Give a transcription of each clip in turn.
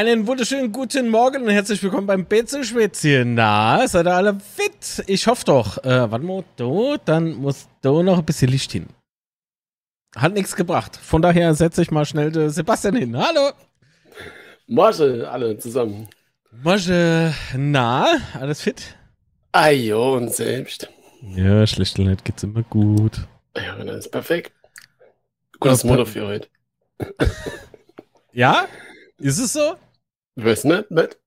Einen wunderschönen guten Morgen und herzlich willkommen beim Betzelschwätzchen. Na, seid ihr alle fit? Ich hoffe doch. Äh, warte mal, da, dann muss da noch ein bisschen Licht hin. Hat nichts gebracht. Von daher setze ich mal schnell den Sebastian hin. Hallo. Morgen alle zusammen. Mosche, na, alles fit? Ajo und selbst. Ja, nicht geht's immer gut. Ja, das ist perfekt. Gutes Motto für heute. Ja? Ist es so? Weiß nicht, nicht?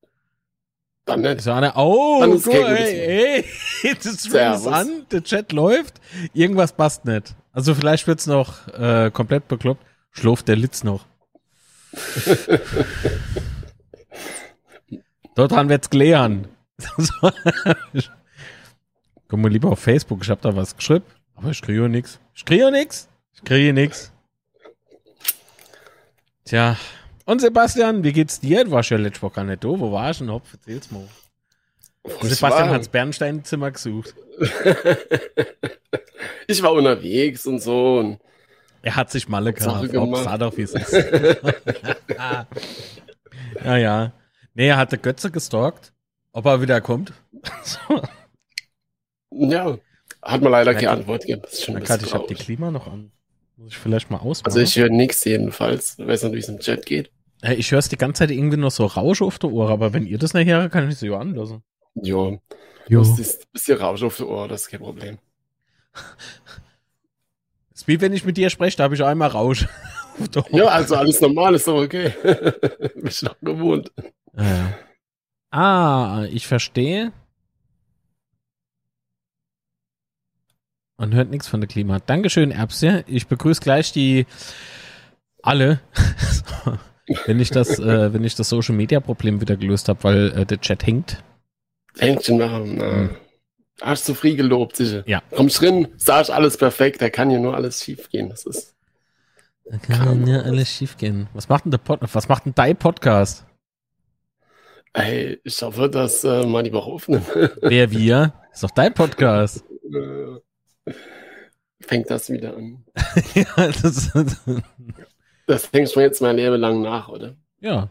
Dann nicht. So eine, oh, Dann ist gutes ey, ey, das Servus. ist an, der Chat läuft, irgendwas passt nicht. Also vielleicht wird's noch äh, komplett bekloppt. Schläft der Litz noch. Dort haben wird's klären. So. Komm mal lieber auf Facebook, ich hab da was geschrieben, aber ich kriege nix. Ich kriege nix. Ich kriege nix. Tja. Und Sebastian, wie geht's dir? Du warst ja letzte Woche gar nicht da. Wo warst du denn? Hopf, erzähl's mal. Ich Sebastian war, hat's Bernsteinzimmer gesucht. ich war unterwegs und so. Und Er hat sich Malle gehabt. Ob wie es ist. ja, ja. Nee, er hatte Götze gestalkt. Ob er wieder kommt. ja, hat man leider keine Antwort gegeben. Das ich habe die. Klima noch an. Muss ich vielleicht mal ausmachen. Also ich höre nichts jedenfalls. Ich weiß nicht, wie es im Chat geht. Hey, ich höre es die ganze Zeit irgendwie noch so Rausch auf der Ohr, aber wenn ihr das nachher hört, kann ich es ja anlassen. Jo, Jo. das ist ein bisschen Rausch auf der Ohr, das ist kein Problem. ist wie wenn ich mit dir spreche, da habe ich einmal Rausch. auf der Ohr. Ja, also alles normal ist doch okay. Bin ich noch gewohnt. Ah, ich verstehe. Man hört nichts von der Klima. Dankeschön, Erbse. Ich begrüße gleich die alle. wenn ich das, äh, wenn ich das Social Media Problem wieder gelöst habe, weil äh, der Chat hängt. Händchen machen. Na. Mhm. Hast du frei gelobt, sicher. Ja. Kommst drin, sagst alles perfekt, da kann ja nur alles schief gehen. Das ist. Da kann ja alles schief gehen. Was macht denn der Pod was macht denn dein Podcast? Ey, ich hoffe, dass äh, mal die Woche aufnimmt. Wer wir? Ist doch dein Podcast. Fängt das wieder an. ja, das, Das denkst du mir jetzt mein Leben lang nach, oder? ja.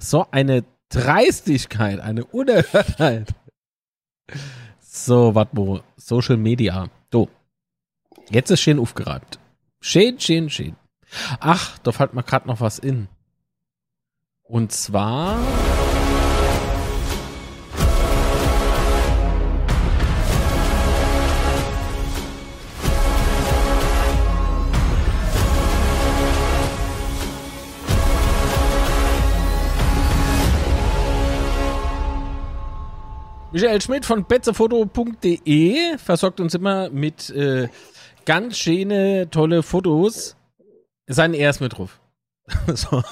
So eine Dreistigkeit, eine Unerhörtheit. So, warte mal. Social Media. So. Jetzt ist schön aufgereibt. Schön, schön, schön. Ach, da fällt mir gerade noch was in. Und zwar. Michael Schmidt von betzefoto.de versorgt uns immer mit äh, ganz schöne, tolle Fotos. Sein er ist mit drauf. so.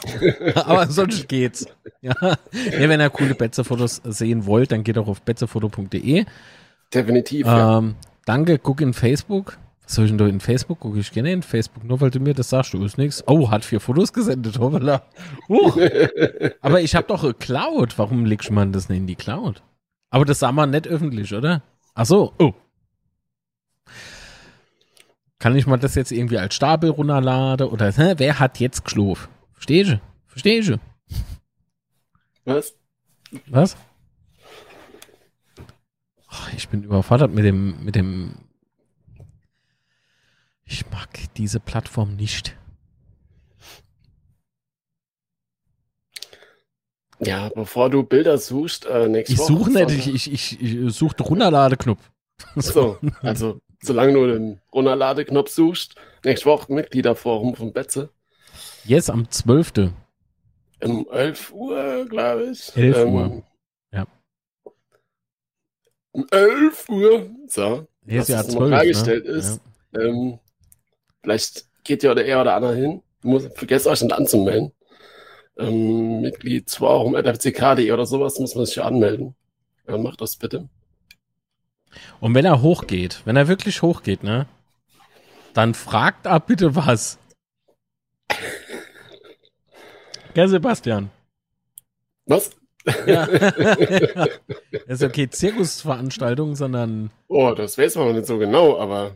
Aber sonst geht's. Ja. ja, wenn ihr coole Betze-Fotos sehen wollt, dann geht auch auf betzefoto.de. Definitiv, ja. Ähm, danke, guck in Facebook. Was soll ich denn da in Facebook? Gucke ich gerne in Facebook, nur weil du mir das sagst, du ist nix. Oh, hat vier Fotos gesendet, hoppala. Huch. Aber ich habe doch eine Cloud. Warum legst man das nicht in die Cloud? Aber das sah man nicht öffentlich, oder? Ach so. Oh. Kann ich mal das jetzt irgendwie als Stapel runterladen? Oder hä, wer hat jetzt geschlafen? Verstehst du? Verstehst du? Was? Was? Oh, ich bin überfordert mit dem, mit dem. Ich mag diese Plattform nicht. Ja, bevor du Bilder suchst, äh, nächste Ich Woche. suche nicht, ich, ich, ich, ich suche den Runterladeknopf. So, also, solange du den Runterladeknopf suchst, nächste Woche Mitgliederforum von Betze. Jetzt am 12. Um 11 Uhr, glaube ich. 11 Ähm, Uhr. Ja. Um 11 Uhr. So. Jetzt dass ja das 12. nochmal Ne? ist. Ähm, vielleicht geht ja der er oder andere hin. Muss, vergesst euch nicht anzumelden. Ähm, Mitglied zwar auch im FCK.de oder sowas muss man sich ja anmelden. Ja, macht das bitte. Und wenn er hochgeht, wenn er wirklich hochgeht, ne? Dann fragt er bitte was. Gell, Sebastian? Was? Ja. Das ist okay, Zirkusveranstaltung, sondern Oh, das weiß man noch nicht so genau, aber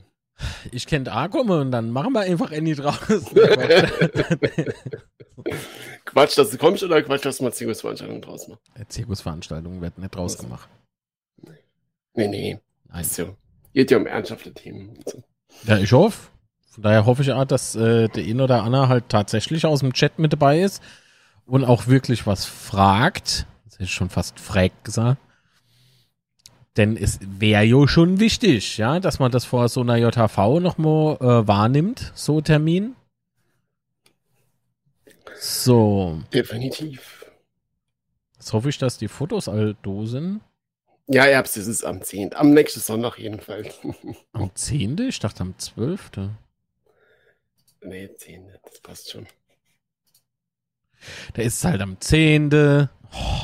Ich kenne Arkom und dann machen wir einfach Annie draus. Quatsch, dass du kommst oder Quatsch, dass man Zirkusveranstaltungen draus macht? Zirkusveranstaltungen wird nicht draus gemacht. Nee, nee. Nein. So. Geht ja um ernsthafte Themen. So. Ja, ich hoffe. Von daher hoffe ich auch, dass äh, der In oder Anna halt tatsächlich aus dem Chat mit dabei ist und auch wirklich was fragt. Das ist schon fast fragt gesagt. Denn es wäre ja schon wichtig, ja, dass man das vor so einer JHV nochmal äh, wahrnimmt, so Termin. So. Definitiv. Jetzt hoffe ich, dass die Fotos all do sind. Ja, Erbs, es ist am 10. Am nächsten Sonntag jedenfalls. Am 10.? Ich dachte am 12. Nee, 10. Das passt schon. Da ist es halt am 10. Oh.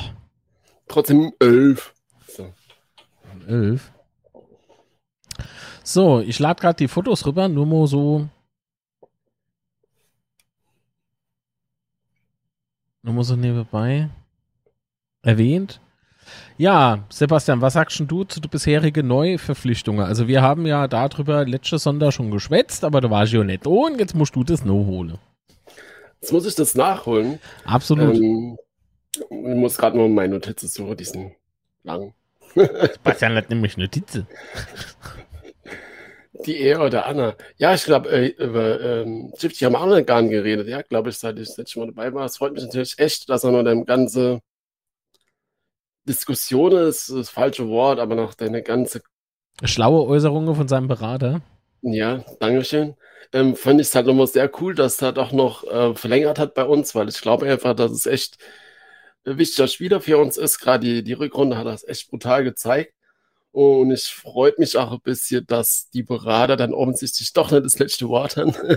Trotzdem 11. So. 11. So, ich lade gerade die Fotos rüber, nur mal so. Nur mal so nebenbei erwähnt. Ja, Sebastian, was sagst du zu den bisherigen Neuverpflichtungen? Also wir haben ja darüber letzte Sonntag schon geschwätzt, aber da war ich ja nicht da und jetzt musst du das noch holen. Jetzt muss ich das nachholen. Absolut. Ähm, ich muss gerade nur meine Notizen suchen, die sind lang. Sebastian hat nämlich Notizen. Die Er oder Anna. Ja, ich glaube, äh, über ähm, Gypsy haben wir auch nicht gar nicht geredet. Ja, glaube ich, seit ich das letzte Mal dabei war. Es freut mich natürlich echt, dass er nur dem ganze Diskussion ist das falsche Wort, aber nach deiner ganze schlaue Äußerungen von seinem Berater. Ja, Dankeschön. Ähm, fand ich es halt nochmal sehr cool, dass er doch noch äh, verlängert hat bei uns, weil ich glaube einfach, dass es echt wichtiger Spieler für uns ist. Gerade die, die Rückrunde hat das echt brutal gezeigt. Und ich freut mich auch ein bisschen, dass die Berater dann offensichtlich doch nicht das letzte Wort haben.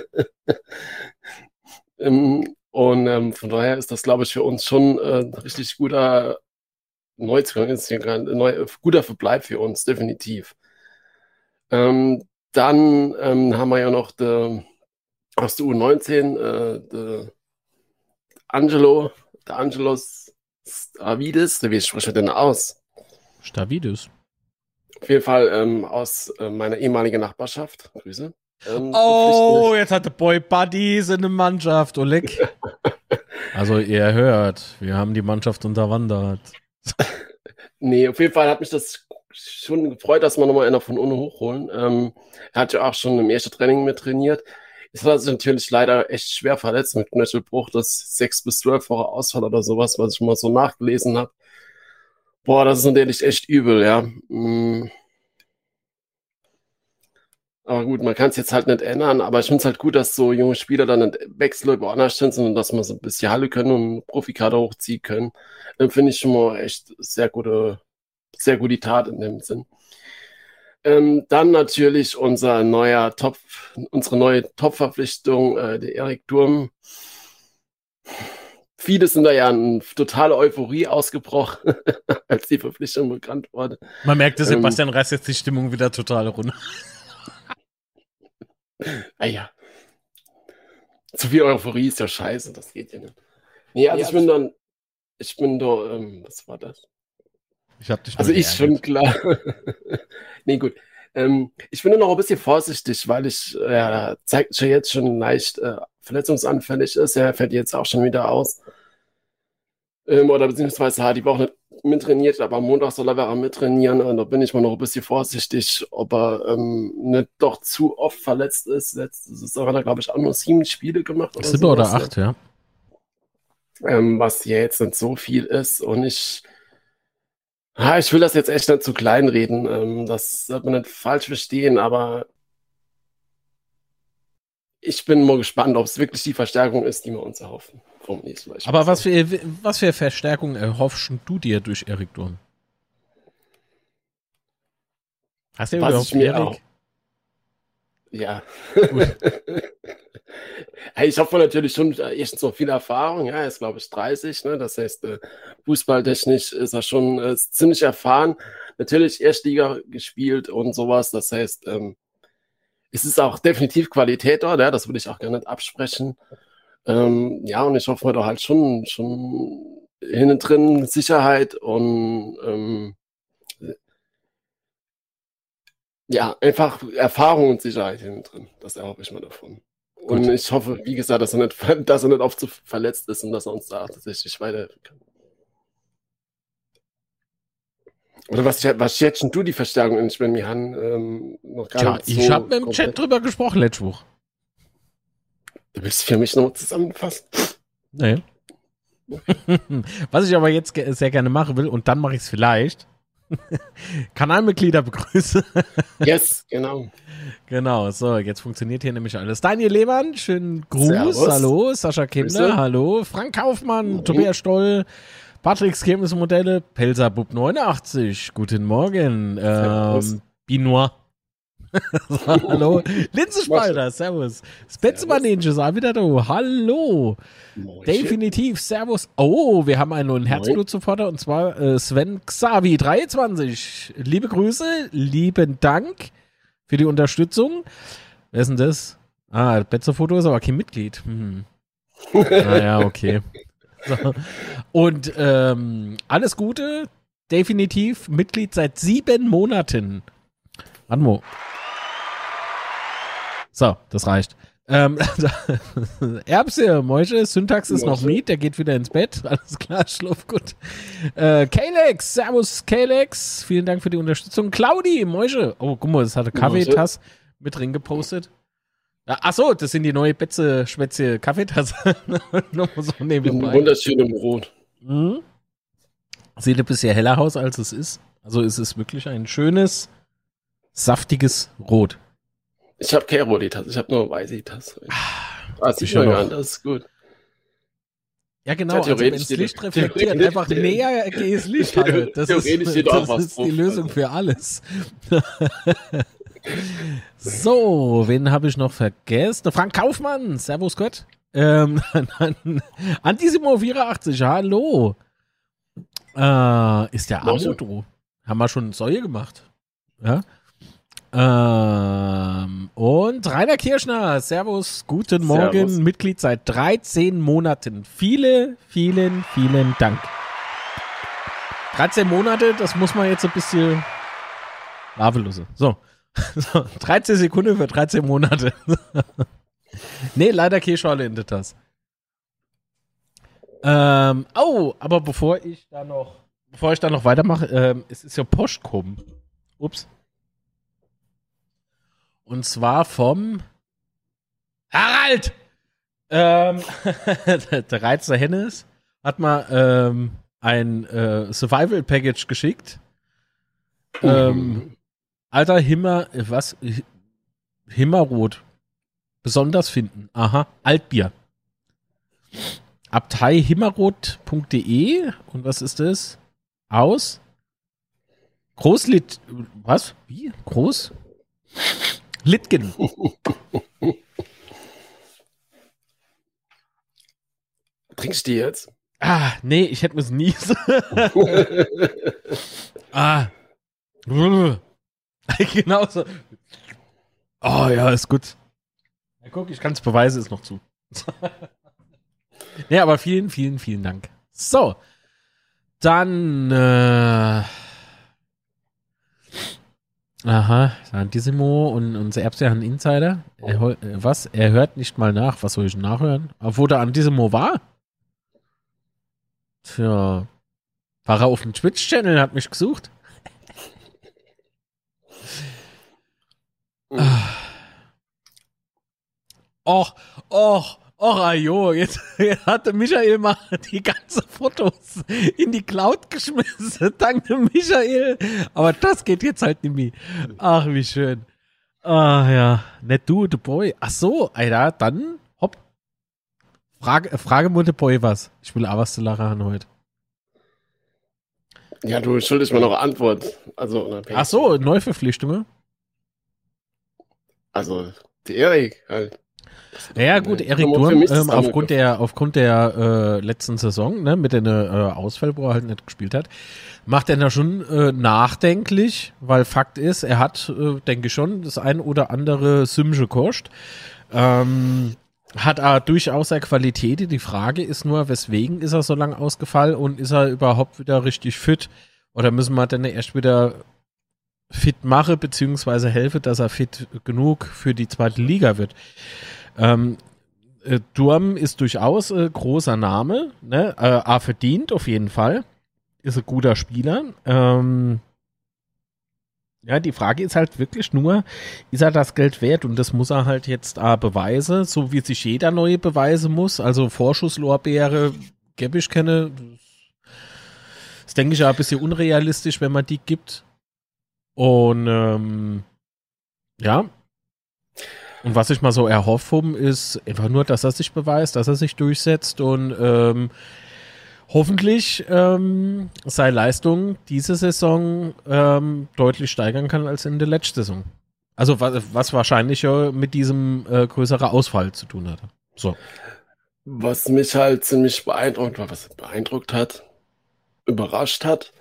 ähm, und ähm, von daher ist das, glaube ich, für uns schon äh, ein richtig guter Neuzugang ist ein neu, guter Verbleib für uns, definitiv. Ähm, dann ähm, haben wir ja noch de, aus der U19 äh, de Angelo, der Angelos Stavides, wie spricht er denn aus? Stavides. Auf jeden Fall ähm, aus äh, meiner ehemaligen Nachbarschaft. Grüße. Ähm, oh, jetzt hat der Boy Buddies in der Mannschaft, Oleg. also ihr hört, wir haben die Mannschaft unterwandert. nee, auf jeden Fall hat mich das schon gefreut, dass wir nochmal einer von ohne hochholen. Ähm, er hat ja auch schon im ersten Training mit trainiert. Hat er natürlich leider echt schwer verletzt mit Knöchelbruch, das sechs bis zwölf Wochen Ausfall oder sowas, was ich mal so nachgelesen habe. Boah, das ist natürlich echt übel, ja. Mm. Aber gut, man kann es jetzt halt nicht ändern, aber ich finde es halt gut, dass so junge Spieler dann nicht wechseln über anders sind, sondern dass man so ein bisschen Halle können und Profikader hochziehen können. Dann finde ich schon mal echt sehr gute, sehr gute Tat in dem Sinn. Ähm, dann natürlich unser neuer Top, unsere neue Top-Verpflichtung, äh, der Erik Durm. Viele sind da ja in totale Euphorie ausgebrochen, als die Verpflichtung bekannt wurde. Man merkt, dass Sebastian ähm, reißt jetzt die Stimmung wieder total runter. Ah ja. Zu viel Euphorie ist ja scheiße, das geht ja nicht. Nee, also ja, ich bin dann, ich bin da, ähm, was war das? Ich hab dich Also ich schon klar. nee, gut. Ähm, ich bin nur noch ein bisschen vorsichtig, weil ich, äh, zeigt schon jetzt schon leicht äh, verletzungsanfällig ist. Er fällt jetzt auch schon wieder aus. Ähm, oder beziehungsweise hat die Woche nicht mittrainiert, aber am Montag soll er wieder mittrainieren. Und da bin ich mal noch ein bisschen vorsichtig, ob er ähm, nicht doch zu oft verletzt ist. Letzte Saison hat er, glaube ich, auch nur sieben Spiele gemacht. Oder sieben oder acht, ja. Ähm, was ja jetzt nicht so viel ist. Und ich, ah, ich will das jetzt echt nicht zu klein reden. Ähm, das sollte man nicht falsch verstehen, aber ich bin mal gespannt, ob es wirklich die Verstärkung ist, die wir uns erhoffen vom nächsten Mal. Aber was für, was für Verstärkung erhoffst du dir durch Erik Durm? Hast du überhaupt Erik? Ja. hey, ich hoffe natürlich schon echt so viel Erfahrung. Ja, er ist, glaube ich, 30. Ne? Das heißt, äh, fußballtechnisch ist er schon äh, ziemlich erfahren. Natürlich Erstliga gespielt und sowas. Das heißt, ähm, es ist auch definitiv Qualität dort. Ja? Das würde ich auch gerne nicht absprechen. Ähm, ja, und ich hoffe da halt schon, schon hinten drin Sicherheit und ähm, ja, einfach Erfahrung und Sicherheit hinten drin. Das erhoffe ich mal davon. Und Gut. ich hoffe, wie gesagt, dass er nicht, dass er nicht oft zu verletzt ist und dass er uns da tatsächlich weiterhelfen kann. Oder was, was schätzen du die Verstärkung in Schwemmihahn ähm, noch gar Tja, nicht so ich habe im Chat drüber gesprochen letzte Woche. Du willst für mich noch zusammenfassen? Nee. was ich aber jetzt sehr gerne machen will, und dann mache ich es vielleicht, Kanalmitglieder begrüße. yes, genau. Genau, so, jetzt funktioniert hier nämlich alles. Daniel Lehmann, schönen Gruß, Servus. hallo. Sascha Kinder, Grüße. hallo. Frank Kaufmann, mhm. Tobias Stoll, Patrick Modelle, Pelzerbub 89, guten Morgen. Ähm, Binoir. hallo. Linsenspalter, servus. Spencemann Ninja, sei wieder da. Hallo. Moin. Definitiv, servus. Oh, wir haben einen neuen Herzblut-Supporter und zwar äh, Sven Xavi 23. Liebe Grüße, lieben Dank für die Unterstützung. Wer ist denn das? Ah, Betze-Foto ist aber kein Mitglied. Hm. Naja, ah, okay. So. Und ähm, alles Gute, definitiv Mitglied seit sieben Monaten. Anmo. So, das reicht. Ähm, Erbse, Mäusche, Syntax ist noch Miet, der geht wieder ins Bett. Alles klar, schlaf gut. Äh, Kalex, Servus Kalex, vielen Dank für die Unterstützung. Claudi, Mäusche. Oh, guck mal, das hatte Kaffeetass mit drin gepostet. Ach so, das sind die neue Betze, Schwätze, Kaffeetasse. so nebenbei. Wunderschön im Rot. Mhm. Sieht ein bisschen heller aus, als es ist. Also es ist wirklich ein schönes, saftiges Rot. Ich habe keine rote Tasse, ich habe nur weiße Tasse. Ah, sieht man an, das ist gut. Ja, genau, ja, also wenn das Licht reflektiert, einfach näher gehst Licht halt. Das ist, das ist die Lösung für alles. so, wen habe ich noch vergessen? Frank Kaufmann, Servus Gott. Ähm, Antisimo 84, hallo. Äh, ist der Amodo? Haben wir schon Säue gemacht? Ja. Ähm, und Rainer Kirschner, Servus, guten Morgen, Servus. Mitglied seit 13 Monaten. Viele, vielen, vielen Dank. 13 Monate, das muss man jetzt ein bisschen Lavelose. So. so 13 Sekunden für 13 Monate. nee, leider Kirschorle in das. Ähm, oh, aber bevor ich da noch, bevor ich da noch weitermache, ähm, es ist ja Post kommen. Ups. Und zwar vom Harald! Ähm, der Reiz der Hennes hat mal ähm, ein äh, Survival Package geschickt. Ähm, alter Himmer, was? Himmerrot. Besonders finden. Aha, Altbier. Abteihimmerrot.de und was ist das? Aus? Großlit. Was? Wie? Groß? Litgen. Trinkst du jetzt? Ah, nee, ich hätte es nie so. ah. Genauso. Oh ja, ist gut. Ja, guck, ich kann es beweisen, ist noch zu. nee, aber vielen, vielen, vielen Dank. So. Dann äh, Aha, Santissimo und unser Erbse haben Insider. Er, äh, was? Er hört nicht mal nach. Was soll ich nachhören? Obwohl der Antissimo war? Tja. War er auf dem Twitch-Channel, hat mich gesucht. Ach. Och, och, Och, ajo, jetzt, jetzt hatte Michael mal die ganzen Fotos in die Cloud geschmissen. Danke, Michael. Aber das geht jetzt halt nicht mehr. Ach, wie schön. Ah, ja. Nicht du, the boy. Ach so, Alter, dann, hopp. Frage, Frage mal the boy was. Ich will auch was zu lachen haben heute. Ja, du schuldest mir noch Antwort. Also, Ach so, Neuverpflichtungen? Also, die Erik halt. Ja, gut, Erik Durm, ähm, aufgrund der, aufgrund der äh, letzten Saison, ne, mit den äh, Ausfall, wo er halt nicht gespielt hat, macht er da schon äh, nachdenklich, weil Fakt ist, er hat, äh, denke ich schon, das ein oder andere Symsche kostet. Ähm, hat er durchaus eine Qualität. Die Frage ist nur, weswegen ist er so lange ausgefallen und ist er überhaupt wieder richtig fit? Oder müssen wir dann erst wieder fit mache, beziehungsweise helfe, dass er fit genug für die zweite Liga wird. Ähm, äh, Durm ist durchaus äh, großer Name, ne? Äh, A verdient auf jeden Fall. Ist ein guter Spieler. Ähm, ja, die Frage ist halt wirklich nur, ist er das Geld wert? Und das muss er halt jetzt A beweisen, so wie sich jeder neue Beweise muss. Also Vorschusslorbeere, gäbe ich kenne. Das denke ich ja ein bisschen unrealistisch, wenn man die gibt. Und ähm, ja, und was ich mal so erhoffen, ist einfach nur, dass er sich beweist, dass er sich durchsetzt und ähm, hoffentlich ähm, seine Leistung diese Saison ähm, deutlich steigern kann als in der letzten Saison. Also was, was wahrscheinlich mit diesem äh, größeren Ausfall zu tun hatte. So. Was mich halt ziemlich beeindruckt, was beeindruckt hat, überrascht hat,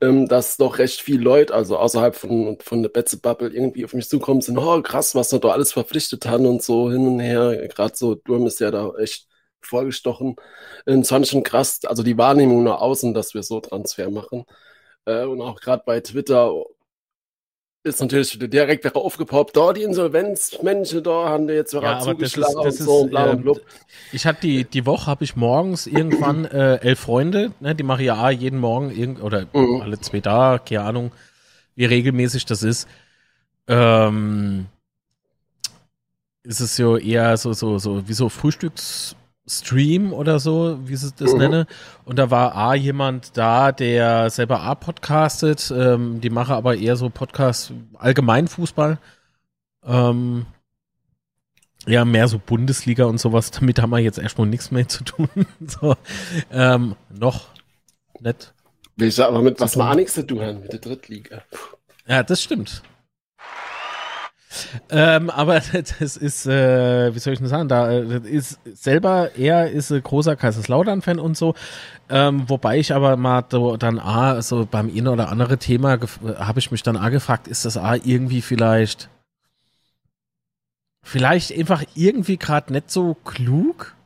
ähm, dass doch recht viele Leute, also außerhalb von, von der Betze Bubble, irgendwie auf mich zukommen sind, oh krass, was wir da alles verpflichtet haben und so hin und her. Gerade so Durm ist ja da echt vorgestochen. Ähm, es fand schon krass, also die Wahrnehmung nach außen, dass wir so Transfer machen. Äh, und auch gerade bei Twitter ist natürlich direkt wieder aufgepoppt, da die Insolvenzmenschen, da haben wir jetzt ja, aber zugeschlagen das ist, das und so und bla und blub. Ich hatte die, die Woche, habe ich morgens irgendwann äh, elf Freunde, ne, die mache ja jeden Morgen irgend, oder mhm. alle zwei Tage, keine Ahnung, wie regelmäßig das ist. Ähm, ist es ja eher so, so, so, wie so Frühstücks- Stream oder so, wie sie das mhm. nenne. Und da war A jemand da, der selber A podcastet, ähm, die mache aber eher so Podcast allgemein Fußball. Ähm, ja, mehr so Bundesliga und sowas. Damit haben wir jetzt erstmal nichts mehr zu tun. so, ähm, noch nett. Ich sag aber mit was wir auch nichts zu tun haben, mit der Drittliga. Ja, das stimmt. Ähm, aber das ist, äh, wie soll ich denn sagen, da äh, ist selber, er ist ein großer Kaiserslautern-Fan und so. Ähm, wobei ich aber mal so dann A, so beim einen oder anderen Thema habe ich mich dann A gefragt, ist das A irgendwie vielleicht, vielleicht einfach irgendwie gerade nicht so klug?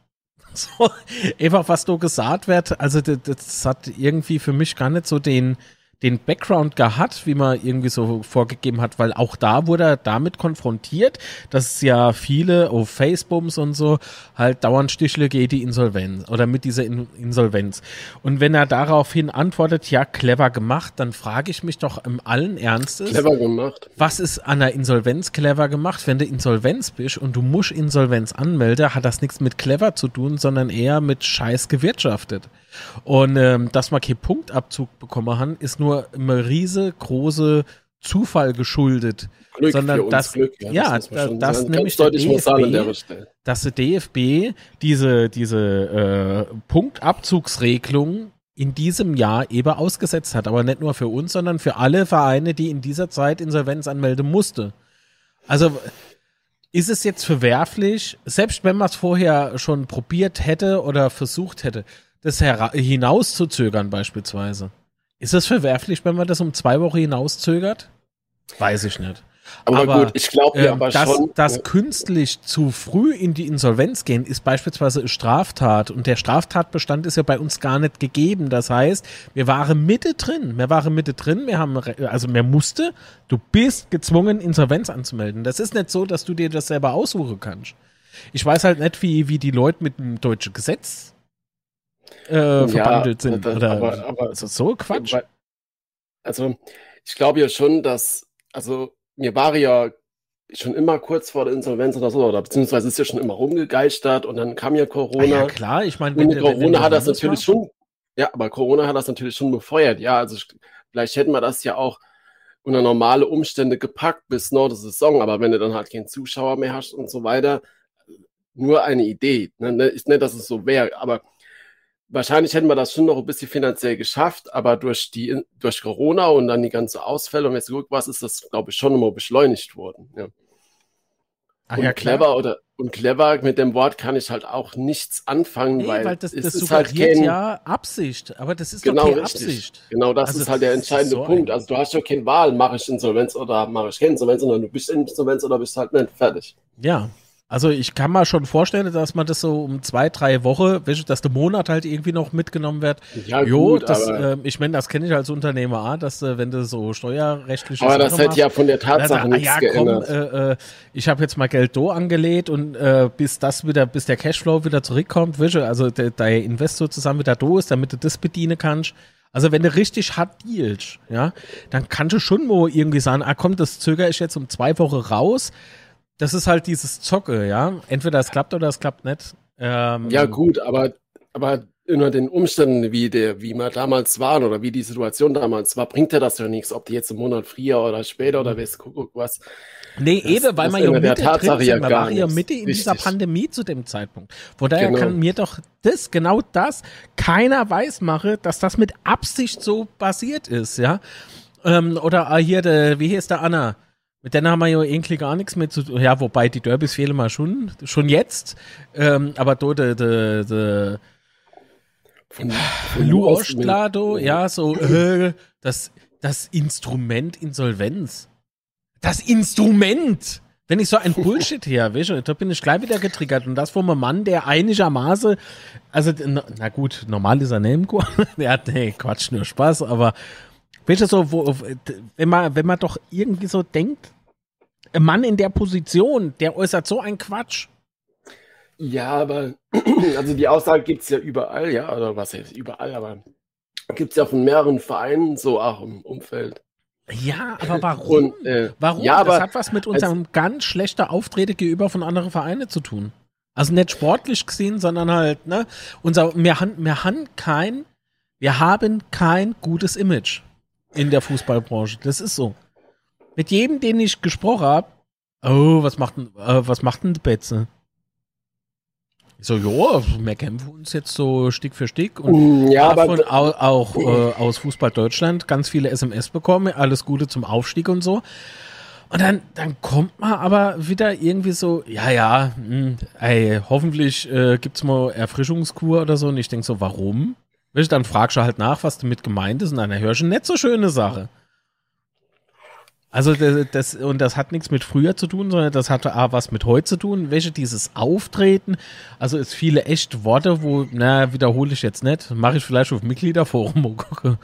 So, einfach was so gesagt wird, also das, das hat irgendwie für mich gar nicht so den, den Background gehabt, wie man irgendwie so vorgegeben hat, weil auch da wurde er damit konfrontiert, dass es ja viele auf Facebooks und so halt dauernd Stichle geht, die Insolvenz oder mit dieser Insolvenz. Und wenn er daraufhin antwortet, ja, clever gemacht, dann frage ich mich doch im allen Ernstes, clever gemacht. was ist an der Insolvenz clever gemacht? Wenn du Insolvenz bist und du musst Insolvenz anmelden, hat das nichts mit clever zu tun, sondern eher mit Scheiß gewirtschaftet. Und ähm, dass wir keinen Punktabzug bekommen haben, ist nur einem riesengroße Zufall geschuldet. Glück sondern dass, Glück, ja, ja das, das, das nämlich der DFB, dass der DFB diese, diese äh, Punktabzugsregelung in diesem Jahr eben ausgesetzt hat. Aber nicht nur für uns, sondern für alle Vereine, die in dieser Zeit Insolvenz anmelden musste. Also ist es jetzt verwerflich, selbst wenn man es vorher schon probiert hätte oder versucht hätte, das hinauszuzögern beispielsweise. Ist das verwerflich, wenn man das um zwei Wochen hinauszögert? Weiß ich nicht. Aber, aber gut, ich glaube ja, ähm, aber dass, schon. Dass ja. künstlich zu früh in die Insolvenz gehen, ist beispielsweise eine Straftat. Und der Straftatbestand ist ja bei uns gar nicht gegeben. Das heißt, wir waren Mitte drin. Wir waren Mitte drin. Wir haben, also mehr musste. Du bist gezwungen, Insolvenz anzumelden. Das ist nicht so, dass du dir das selber aussuchen kannst. Ich weiß halt nicht, wie, wie die Leute mit dem deutschen Gesetz äh, verbandelt ja, sind. Das, oder aber, aber also so Quatsch. Also ich glaube ja schon, dass, also mir war ja schon immer kurz vor der Insolvenz oder so, oder beziehungsweise ist ja schon immer rumgegeistert und dann kam ja Corona. Ah ja, klar, ich meine, wenn, Corona wenn hat das natürlich war? schon, ja, aber Corona hat das natürlich schon befeuert, ja, also vielleicht hätten wir das ja auch unter normale Umstände gepackt bis nach der Saison, aber wenn du dann halt keinen Zuschauer mehr hast und so weiter, nur eine Idee, ne? ne ist nicht, dass es so wäre, aber wahrscheinlich hätten wir das schon noch ein bisschen finanziell geschafft, aber durch die durch Corona und dann die ganze Ausfälle und jetzt was ist das, glaube ich, schon immer beschleunigt worden. Ja. Ach, und ja, clever oder und clever mit dem Wort kann ich halt auch nichts anfangen, nee, weil, weil das, das ist halt kein, ja Absicht, aber das ist genau doch keine richtig. Absicht. Genau, das also ist halt der entscheidende so Punkt. Also du hast ja keine Wahl, mache ich Insolvenz oder mache ich keine Insolvenz, sondern du bist Insolvenz oder bist halt nicht fertig. Ja, Also ich kann mir schon vorstellen, dass man das so um zwei, drei Wochen, dass der Monat halt irgendwie noch mitgenommen wird. Ja, jo, gut, das, äh, ich meine, das kenne ich als Unternehmer auch, dass äh, wenn du so steuerrechtliche Aber das hätte ja von der Tatsache nichts ah, ja, geändert. Komm, äh, äh, ich habe jetzt mal Geld do angelegt und äh, bis das wieder, bis der Cashflow wieder zurückkommt, wische, also der, der Investor zusammen wieder do ist, damit du das bedienen kannst. Also wenn du richtig hart dealst, ja, dann kannst du schon mal irgendwie sagen, ah komm, das zögere ich jetzt um zwei Wochen raus das ist halt dieses Zocke, ja. Entweder es klappt oder es klappt nicht. Ähm, ja, gut, aber, aber unter den Umständen, wie, der, wie wir damals waren oder wie die Situation damals war, bringt ja das ja nichts, ob die jetzt im Monat früher oder später oder weiß guck was. Nee, das, eben, weil man ja Mitte Tatsache drin sind. Man war ja Mitte in Richtig. dieser Pandemie zu dem Zeitpunkt. Von daher genau. kann mir doch das, genau das, keiner weiß mache, dass das mit Absicht so passiert ist, ja. Ähm, oder hier, der, wie hieß der Anna? Mit denen haben wir ja irgendwie gar nichts mehr zu tun. Ja, wobei die Derbys fehlen mal schon, schon jetzt. Ähm, aber da der, der, der Lou Ostlado, ja, so, äh, das, das Instrument Insolvenz. Das Instrument! Wenn ich so ein Bullshit her, weißt du, da bin ich gleich wieder getriggert. Und das vom Mann, der einigermaßen, also, na gut, normal ist er der hat, nee, Quatsch, nur Spaß, aber Weißt du, so, wo, wenn man, wenn man doch irgendwie so denkt, ein Mann in der Position, der äußert so einen Quatsch. Ja, aber also die Aussage gibt es ja überall, ja, oder was heißt überall, aber gibt es ja von mehreren Vereinen so auch im Umfeld. Ja, aber warum? Und, äh, warum? Ja, das hat was mit unserem ganz schlechten Auftreten gegenüber von anderen Vereinen zu tun. Also nicht sportlich gesehen, sondern halt, ne, unser, wir haben, wir haben kein, wir haben kein gutes Image in der Fußballbranche. Das ist so. Mit jedem, den ich gesprochen habe, oh, was macht denn, äh, was macht denn die Betze? Ich so, ja, wir kämpfen uns jetzt so Stück für Stück und mm, ja, davon auch, auch äh, aus Fußball Deutschland ganz viele SMS bekommen, alles Gute zum Aufstieg und so. Und dann, dann kommt man aber wieder irgendwie so, ja, ja, mh, hm, ey, hoffentlich äh, gibt's mal Erfrischungskur oder so. Und ich denk so, warum? Dann fragst du halt nach, was damit gemeint ist, und dann hörst du eine nicht so schöne Sache. Also das, und das hat nichts mit früher zu tun, sondern das hatte A was mit heute zu tun. Welche dieses Auftreten, also es viele echt Worte, wo, na, wiederhole ich jetzt nicht, mache ich vielleicht auf Mitgliederforum gucke.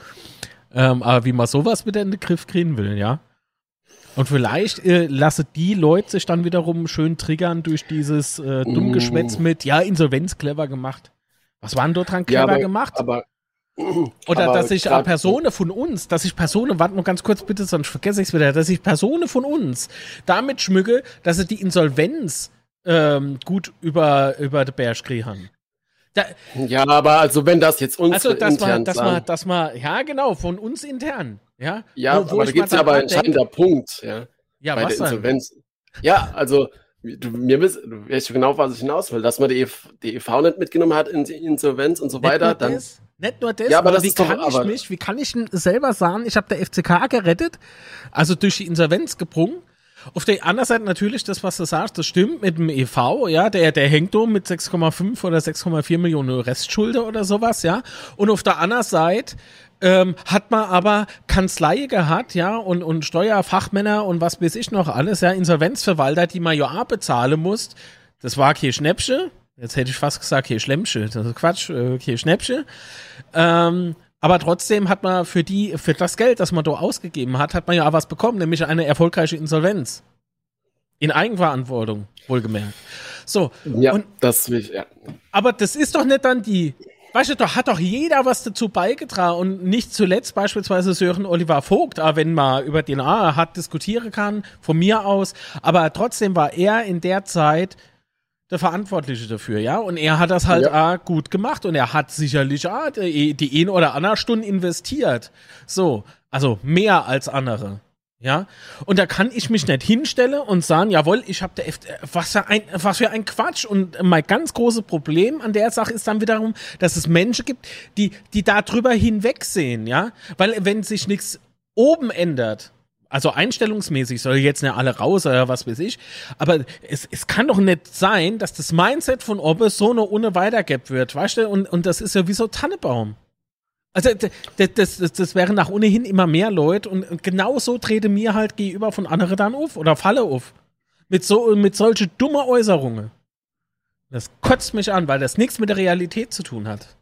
Ähm, aber wie man sowas wieder in den Griff kriegen will, ja. Und vielleicht äh, lasse die Leute sich dann wiederum schön triggern durch dieses äh, Dummgeschwätz mm. mit, ja, Insolvenz clever gemacht. Was war denn dort dran clever ja, aber, gemacht? Aber, Oder aber dass sich Personen von uns, dass ich Personen, warte nur ganz kurz bitte, sonst vergesse ich es wieder, dass ich Personen von uns damit schmücke, dass sie die Insolvenz ähm, gut über, über den Berg kriegen. Da, ja, aber also wenn das jetzt uns also, dass intern man, dass man, dass man, ja genau, von uns intern, ja. Ja, wo, wo aber da gibt es ja aber ein entscheidender Punkt, ja. Ja, bei was der Insolvenz. Dann? Ja, also du, mir bist, du weißt genau, was ich hinaus will, dass man die, EV, die EV nicht mitgenommen hat in die Insolvenz und so nicht weiter. Dann, das, nicht nur das, ja, aber, aber das wie ist doch, kann aber, ich mich, wie kann ich selber sagen, ich habe der FCK gerettet, also durch die Insolvenz gebrungen. Auf der anderen Seite natürlich das, was du sagst, das stimmt mit dem EV, ja, der, der hängt um mit 6,5 oder 6,4 Millionen Restschulde oder sowas, ja. Und auf der anderen Seite ähm, hat man aber Kanzlei gehabt, ja, und, und Steuerfachmänner und was weiß ich noch alles, ja, Insolvenzverwalter, die man ja auch bezahlen muss. Das war kein Schnäppchen. Jetzt hätte ich fast gesagt, kein Schlemmsche. Das ist Quatsch, äh, kein Schnäppchen. Ähm, aber trotzdem hat man für die, für das Geld, das man da ausgegeben hat, hat man ja auch was bekommen, nämlich eine erfolgreiche Insolvenz. In Eigenverantwortung, wohlgemerkt. So. Ja, und, das will ich, ja. Aber das ist doch nicht dann die, weißt du, da hat doch jeder was dazu beigetragen. Und nicht zuletzt beispielsweise Sören Oliver Vogt, wenn man über den A hat diskutieren kann, von mir aus, aber trotzdem war er in der Zeit der Verantwortliche dafür, ja, und er hat das halt ja. Gut gemacht. Und er hat sicherlich A, die, die ein oder andere Stunde investiert, so, also mehr als andere. Ja, und da kann ich mich nicht hinstellen und sagen, jawohl, ich habe der F was für ein was für ein Quatsch und mein ganz großes Problem an der Sache ist dann wiederum, dass es Menschen gibt, die die da drüber hinwegsehen, ja? Weil wenn sich nichts oben ändert, also einstellungsmäßig soll jetzt nicht alle raus oder was weiß ich, aber es, es kann doch nicht sein, dass das Mindset von oben so eine ohne weitergibt wird, weißt du, und und das ist ja wie so Tannebaum. Also das, das, das wären nach ohnehin immer mehr Leute und, genau so trete mir halt gegenüber von anderen dann auf oder falle auf. Mit, so, mit solchen dummen Äußerungen. Das kotzt mich an, weil das nichts mit der Realität zu tun hat.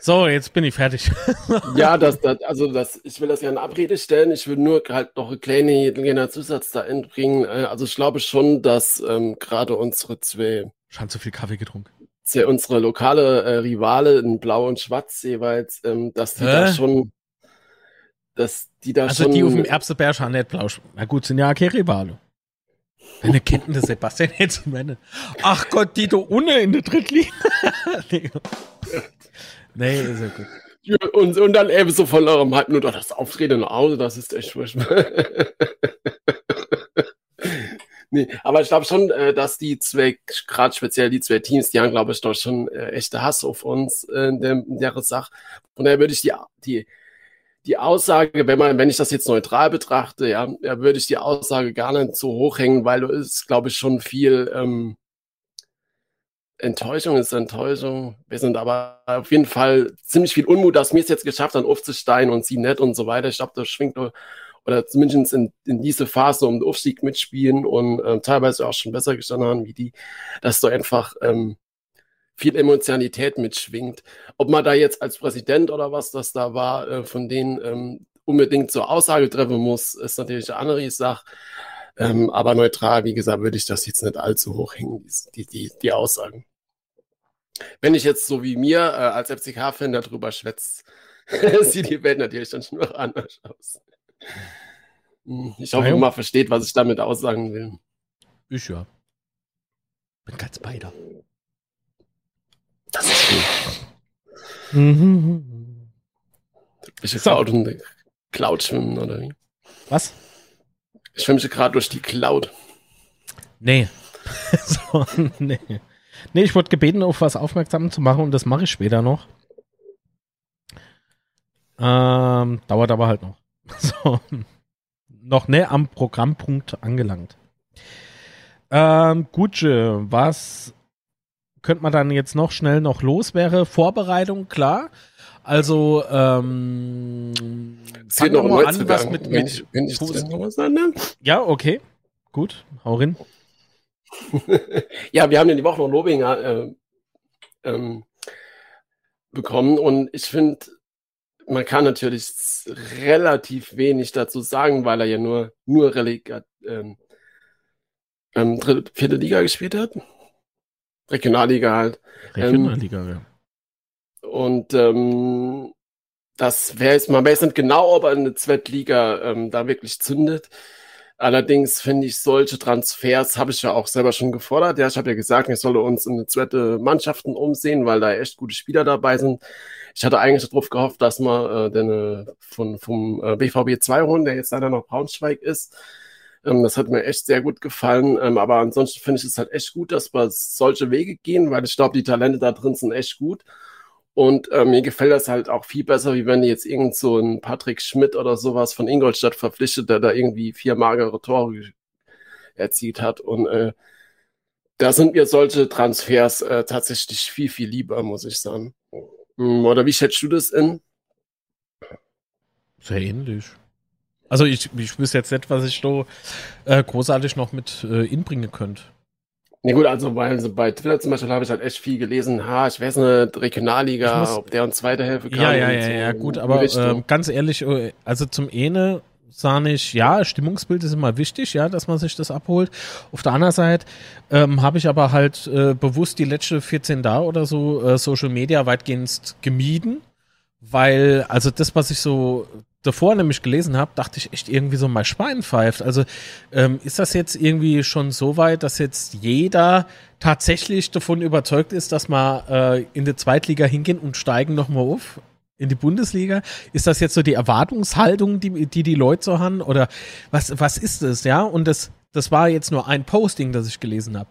So, jetzt bin ich fertig. ja, das, das, also das, ich will das ja in Abrede stellen. Ich will nur halt noch einen kleinen, kleinen Zusatz da einbringen. Äh, also ich glaube schon, dass ähm, gerade unsere zwei. Schon zu viel Kaffee getrunken. Zwei, unsere lokale äh, Rivale in Blau und Schwarz jeweils, ähm, dass die Hä? da schon. Dass die da also schon. Also die auf dem Erbseberg haben nicht blau. Na gut, sind ja keine Rivale. Deine Kenntnisse, Sebastian, jetzt meine. Ach Gott, die da unten in der Drittliga. nee, ist ja gut. Und, und dann eben so von eurem halb nur das Auftreten nach Hause, das ist echt furchtbar. nee, aber ich glaube schon, äh, dass die zwei, gerade speziell die zwei Teams, die haben, glaube ich, doch schon äh, echte Hass auf uns äh, in, der, in der Sache. Und daher würde ich die, die die Aussage, wenn man, wenn ich das jetzt neutral betrachte, ja, ja würde ich die Aussage gar nicht so hochhängen, weil du ist, glaube ich, schon viel ähm, Enttäuschung ist Enttäuschung. Wir sind aber auf jeden Fall ziemlich viel Unmut, dass wir es jetzt geschafft haben, aufzusteigen und sie nicht und so weiter. Ich glaube, das schwingt oder zumindest in, in diese Phase um den Aufstieg mitspielen und äh, teilweise auch schon besser gestanden haben wie die, dass du einfach ähm, viel Emotionalität mitschwingt. Ob man da jetzt als Präsident oder was das da war, äh, von denen ähm, unbedingt zur Aussage treffen muss, ist natürlich eine andere Sache. Ähm, aber neutral, wie gesagt, würde ich das jetzt nicht allzu hoch hängen, die, die, die Aussagen. Wenn ich jetzt so wie mir äh, als FCK-Fan darüber schwätze, sieht die Welt natürlich dann schon noch anders aus. Hm, ich hoffe, man versteht, was ich damit aussagen will. Ich ja. Bin ganz beider. Das ist gut. Mhm. Ich so. Cloud und Cloud schwimmen, oder wie? Was? Ich schwimme gerade durch die Cloud. Nee. so, nee. Nee, ich wurde gebeten, auf was aufmerksam zu machen und das mache ich später noch. Ähm, dauert aber halt noch. So. Noch näher am Programmpunkt angelangt. Ähm, Gutsche, was könnte man dann jetzt noch schnell noch los wäre. Vorbereitung, klar. Also, ähm, fang noch mal an, was mit, was an, Ja, okay. Gut, hau rein. ja, wir haben ja die Woche noch Lobinger äh, ähm, bekommen und ich finde, man kann natürlich relativ wenig dazu sagen, weil er ja nur, nur Relegat, ähm, ähm, dritte, vierte Liga gespielt hat. Regionalliga halt. Regionalliga, ähm, ja. Und ähm, das wäre jetzt, man weiß nicht genau, ob er eine Zweitliga ähm, da wirklich zündet. Allerdings finde ich solche Transfers, habe ich ja auch selber schon gefordert. Ja, ich habe ja gesagt, wir sollen uns in zweite Mannschaften umsehen, weil da echt gute Spieler dabei sind. Ich hatte eigentlich darauf gehofft, dass man äh, den, äh, von, vom äh, BVB 2 holen, der jetzt leider noch Braunschweig ist. Ähm, das hat mir echt sehr gut gefallen. Ähm, aber ansonsten finde ich es halt echt gut, dass wir solche Wege gehen, weil ich glaube, die Talente da drin sind echt gut. Und äh, mir gefällt das halt auch viel besser, wie wenn jetzt irgend so ein Patrick Schmidt oder sowas von Ingolstadt verpflichtet, der da irgendwie vier magere Tore erzielt hat. Und äh, da sind mir solche Transfers äh, tatsächlich viel, viel lieber, muss ich sagen. Hm, oder wie schätzt du das in? Sehr ähnlich. Also ich, ich wüsste jetzt nicht, was ich da äh, großartig noch mit äh, inbringen könnte. Ja gut, also bei, also bei Twitter zum Beispiel habe ich halt echt viel gelesen, ha, ich weiß nicht, Regionalliga, muss, ob der uns weiterhelfen kann. Ja, ja, ja, ja, gut, aber äh, ganz ehrlich, äh, also zum eine sah ich, ja, Stimmungsbild ist immer wichtig, ja, dass man sich das abholt. Auf der anderen Seite ähm, habe ich aber halt äh, bewusst die letzten 14 da oder so äh, Social Media weitgehend gemieden, weil, also das, was ich so davor nämlich gelesen habe, dachte ich echt irgendwie so mal Schwein pfeift. Also ähm, ist das jetzt irgendwie schon so weit, dass jetzt jeder tatsächlich davon überzeugt ist, dass wir äh, in die Zweitliga hingehen und steigen nochmal auf? In die Bundesliga? Ist das jetzt so die Erwartungshaltung, die, die die Leute so haben? Oder was, was ist das, ja? Und das, das war jetzt nur ein Posting, das ich gelesen habe.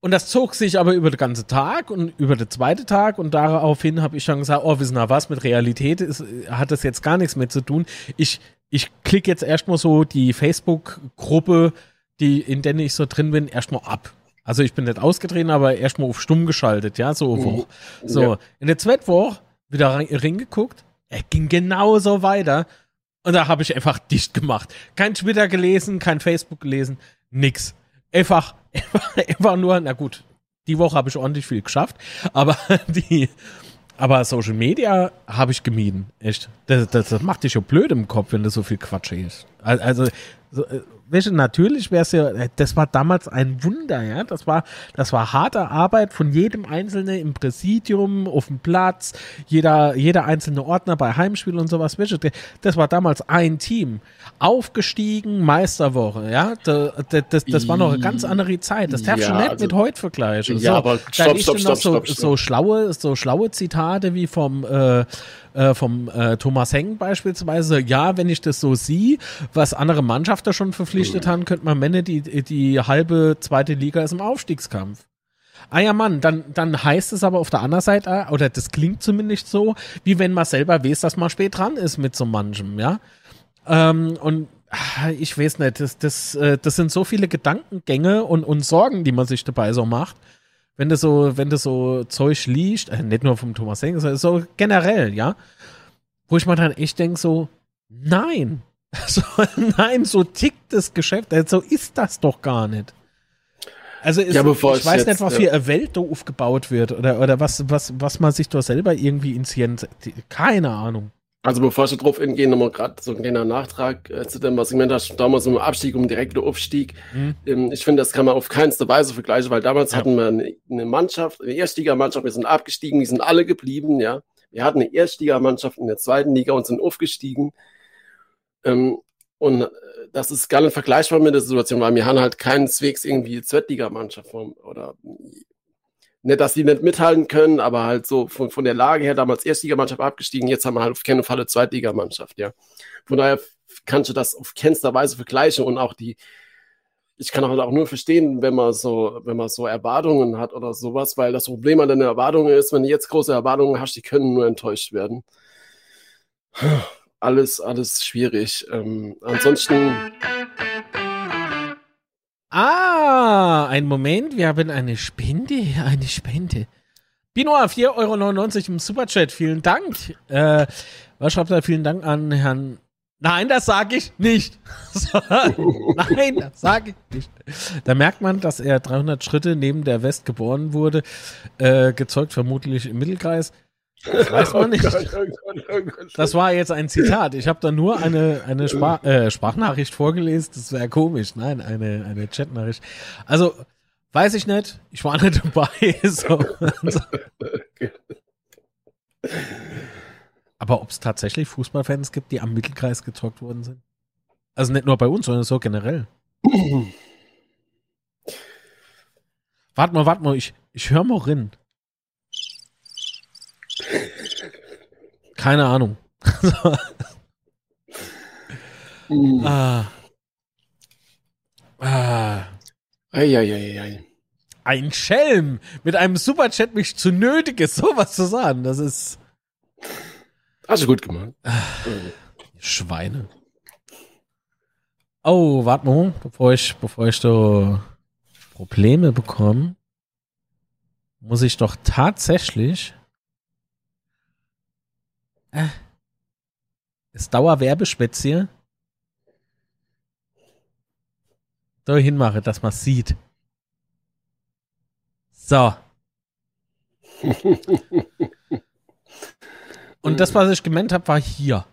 Und das zog sich aber über den ganzen Tag und über den zweiten Tag und daraufhin habe ich dann gesagt, oh, wissen wir was, mit Realität ist, hat das jetzt gar nichts mehr zu tun. Ich, ich klicke jetzt erstmal so die Facebook-Gruppe, die, in der ich so drin bin, erstmal ab. Also ich bin nicht ausgetreten, aber erstmal auf stumm geschaltet, ja, so. Mhm. So, ja. in der zweiten Woche wieder reingeguckt, er ging genauso weiter und da habe ich einfach dicht gemacht. Kein Twitter gelesen, kein Facebook gelesen, Nix. Einfach, einfach, nur, na gut, die Woche habe ich ordentlich viel geschafft, aber die, aber Social Media habe ich gemieden. Echt. Das, das, das macht dich schon blöd im Kopf, wenn du so viel Quatsch ist. Also, so, äh, welche, natürlich wäre es ja, das war damals ein Wunder, ja. Das war, das war harte Arbeit von jedem Einzelnen im Präsidium, auf dem Platz, jeder, jeder einzelne Ordner bei Heimspiel und sowas. Welche, das war damals ein Team. Aufgestiegen, Meisterwoche, ja. Das, das, das war noch eine ganz andere Zeit. Das darf ja, schon nicht also, mit heute vergleichen. Ja, so, aber stopp, stopp, stopp, so, stopp, stopp. so schlaue, so schlaue Zitate wie vom, äh, äh, vom äh, Thomas Heng beispielsweise, ja, wenn ich das so sehe, was andere Mannschaften schon verpflichtet mhm. haben, könnte man meinen, die, die halbe zweite Liga ist im Aufstiegskampf. Ah ja, Mann, dann, dann heißt es aber auf der anderen Seite, oder das klingt zumindest so, wie wenn man selber weiß, dass man spät dran ist mit so manchem, ja. Ähm, und ah, ich weiß nicht, das, das, äh, das sind so viele Gedankengänge und, und Sorgen, die man sich dabei so macht wenn du so, wenn du so Zeug liest, äh, nicht nur vom Thomas Henk, sondern so generell, ja, wo ich mir dann echt denke, so, nein, so, nein, so tickt das Geschäft, äh, so ist das doch gar nicht. Also ist, ja, ich weiß nicht, was für eine Welt da aufgebaut wird oder, oder was, was, was man sich da selber irgendwie initiiert. Keine Ahnung. Also bevor ich darauf eingehe, nochmal gerade so ein kleiner Nachtrag äh, zu dem, was ich gemeint habe, damals um Abstieg, um direkter Aufstieg. Mhm. Ähm, ich finde, das kann man auf keinste Weise vergleichen, weil damals ja. hatten wir eine, eine Mannschaft, eine Erstligamannschaft, wir sind abgestiegen, die sind alle geblieben, ja. Wir hatten eine Erstligamannschaft in der zweiten Liga und sind aufgestiegen. Ähm, und äh, das ist gar nicht vergleichbar mit der Situation, weil wir haben halt keineswegs irgendwie Zweitligamannschaft oder nicht, dass die nicht mithalten können, aber halt so von, von der Lage her damals Erstligamannschaft abgestiegen, jetzt haben wir halt auf keinen Fall eine Zweitligamannschaft, ja. Von daher kannst du das auf keinster Weise vergleichen und auch die, ich kann halt auch nur verstehen, wenn man so, wenn man so Erwartungen hat oder sowas, weil das Problem an den Erwartungen ist, wenn du jetzt große Erwartungen hast, die können nur enttäuscht werden. Alles, alles schwierig. Ähm, ansonsten. Ah, ein Moment, wir haben eine Spende, eine Spende. Binoa, 4,99 Euro im Superchat, vielen Dank. Äh, was schreibt er? Vielen Dank an Herrn. Nein, das sage ich nicht. Nein, das sage ich nicht. Da merkt man, dass er 300 Schritte neben der West geboren wurde, äh, gezeugt vermutlich im Mittelkreis. Das weiß man nicht. Das war jetzt ein Zitat. Ich habe da nur eine, eine Sprach, äh, Sprachnachricht vorgelesen. Das wäre komisch. Nein, eine, eine Chatnachricht. Also, weiß ich nicht. Ich war nicht dabei. So. Aber ob es tatsächlich Fußballfans gibt, die am Mittelkreis gezockt worden sind? Also nicht nur bei uns, sondern so generell. warte mal, warte mal. Ich, ich höre mal rein. Keine Ahnung. mm. ah. Ah. Eieieiei. Ein Schelm mit einem Superchat mich zu nötigen, sowas zu sagen. Das ist. Hast du gut gemacht. Schweine. Oh, warte mal, bevor ich, bevor ich so Probleme bekomme, muss ich doch tatsächlich äh, ist Dauerwerbespezial. Da hinmache, dass man sieht. So. Und das, was ich gemeint habe, war hier.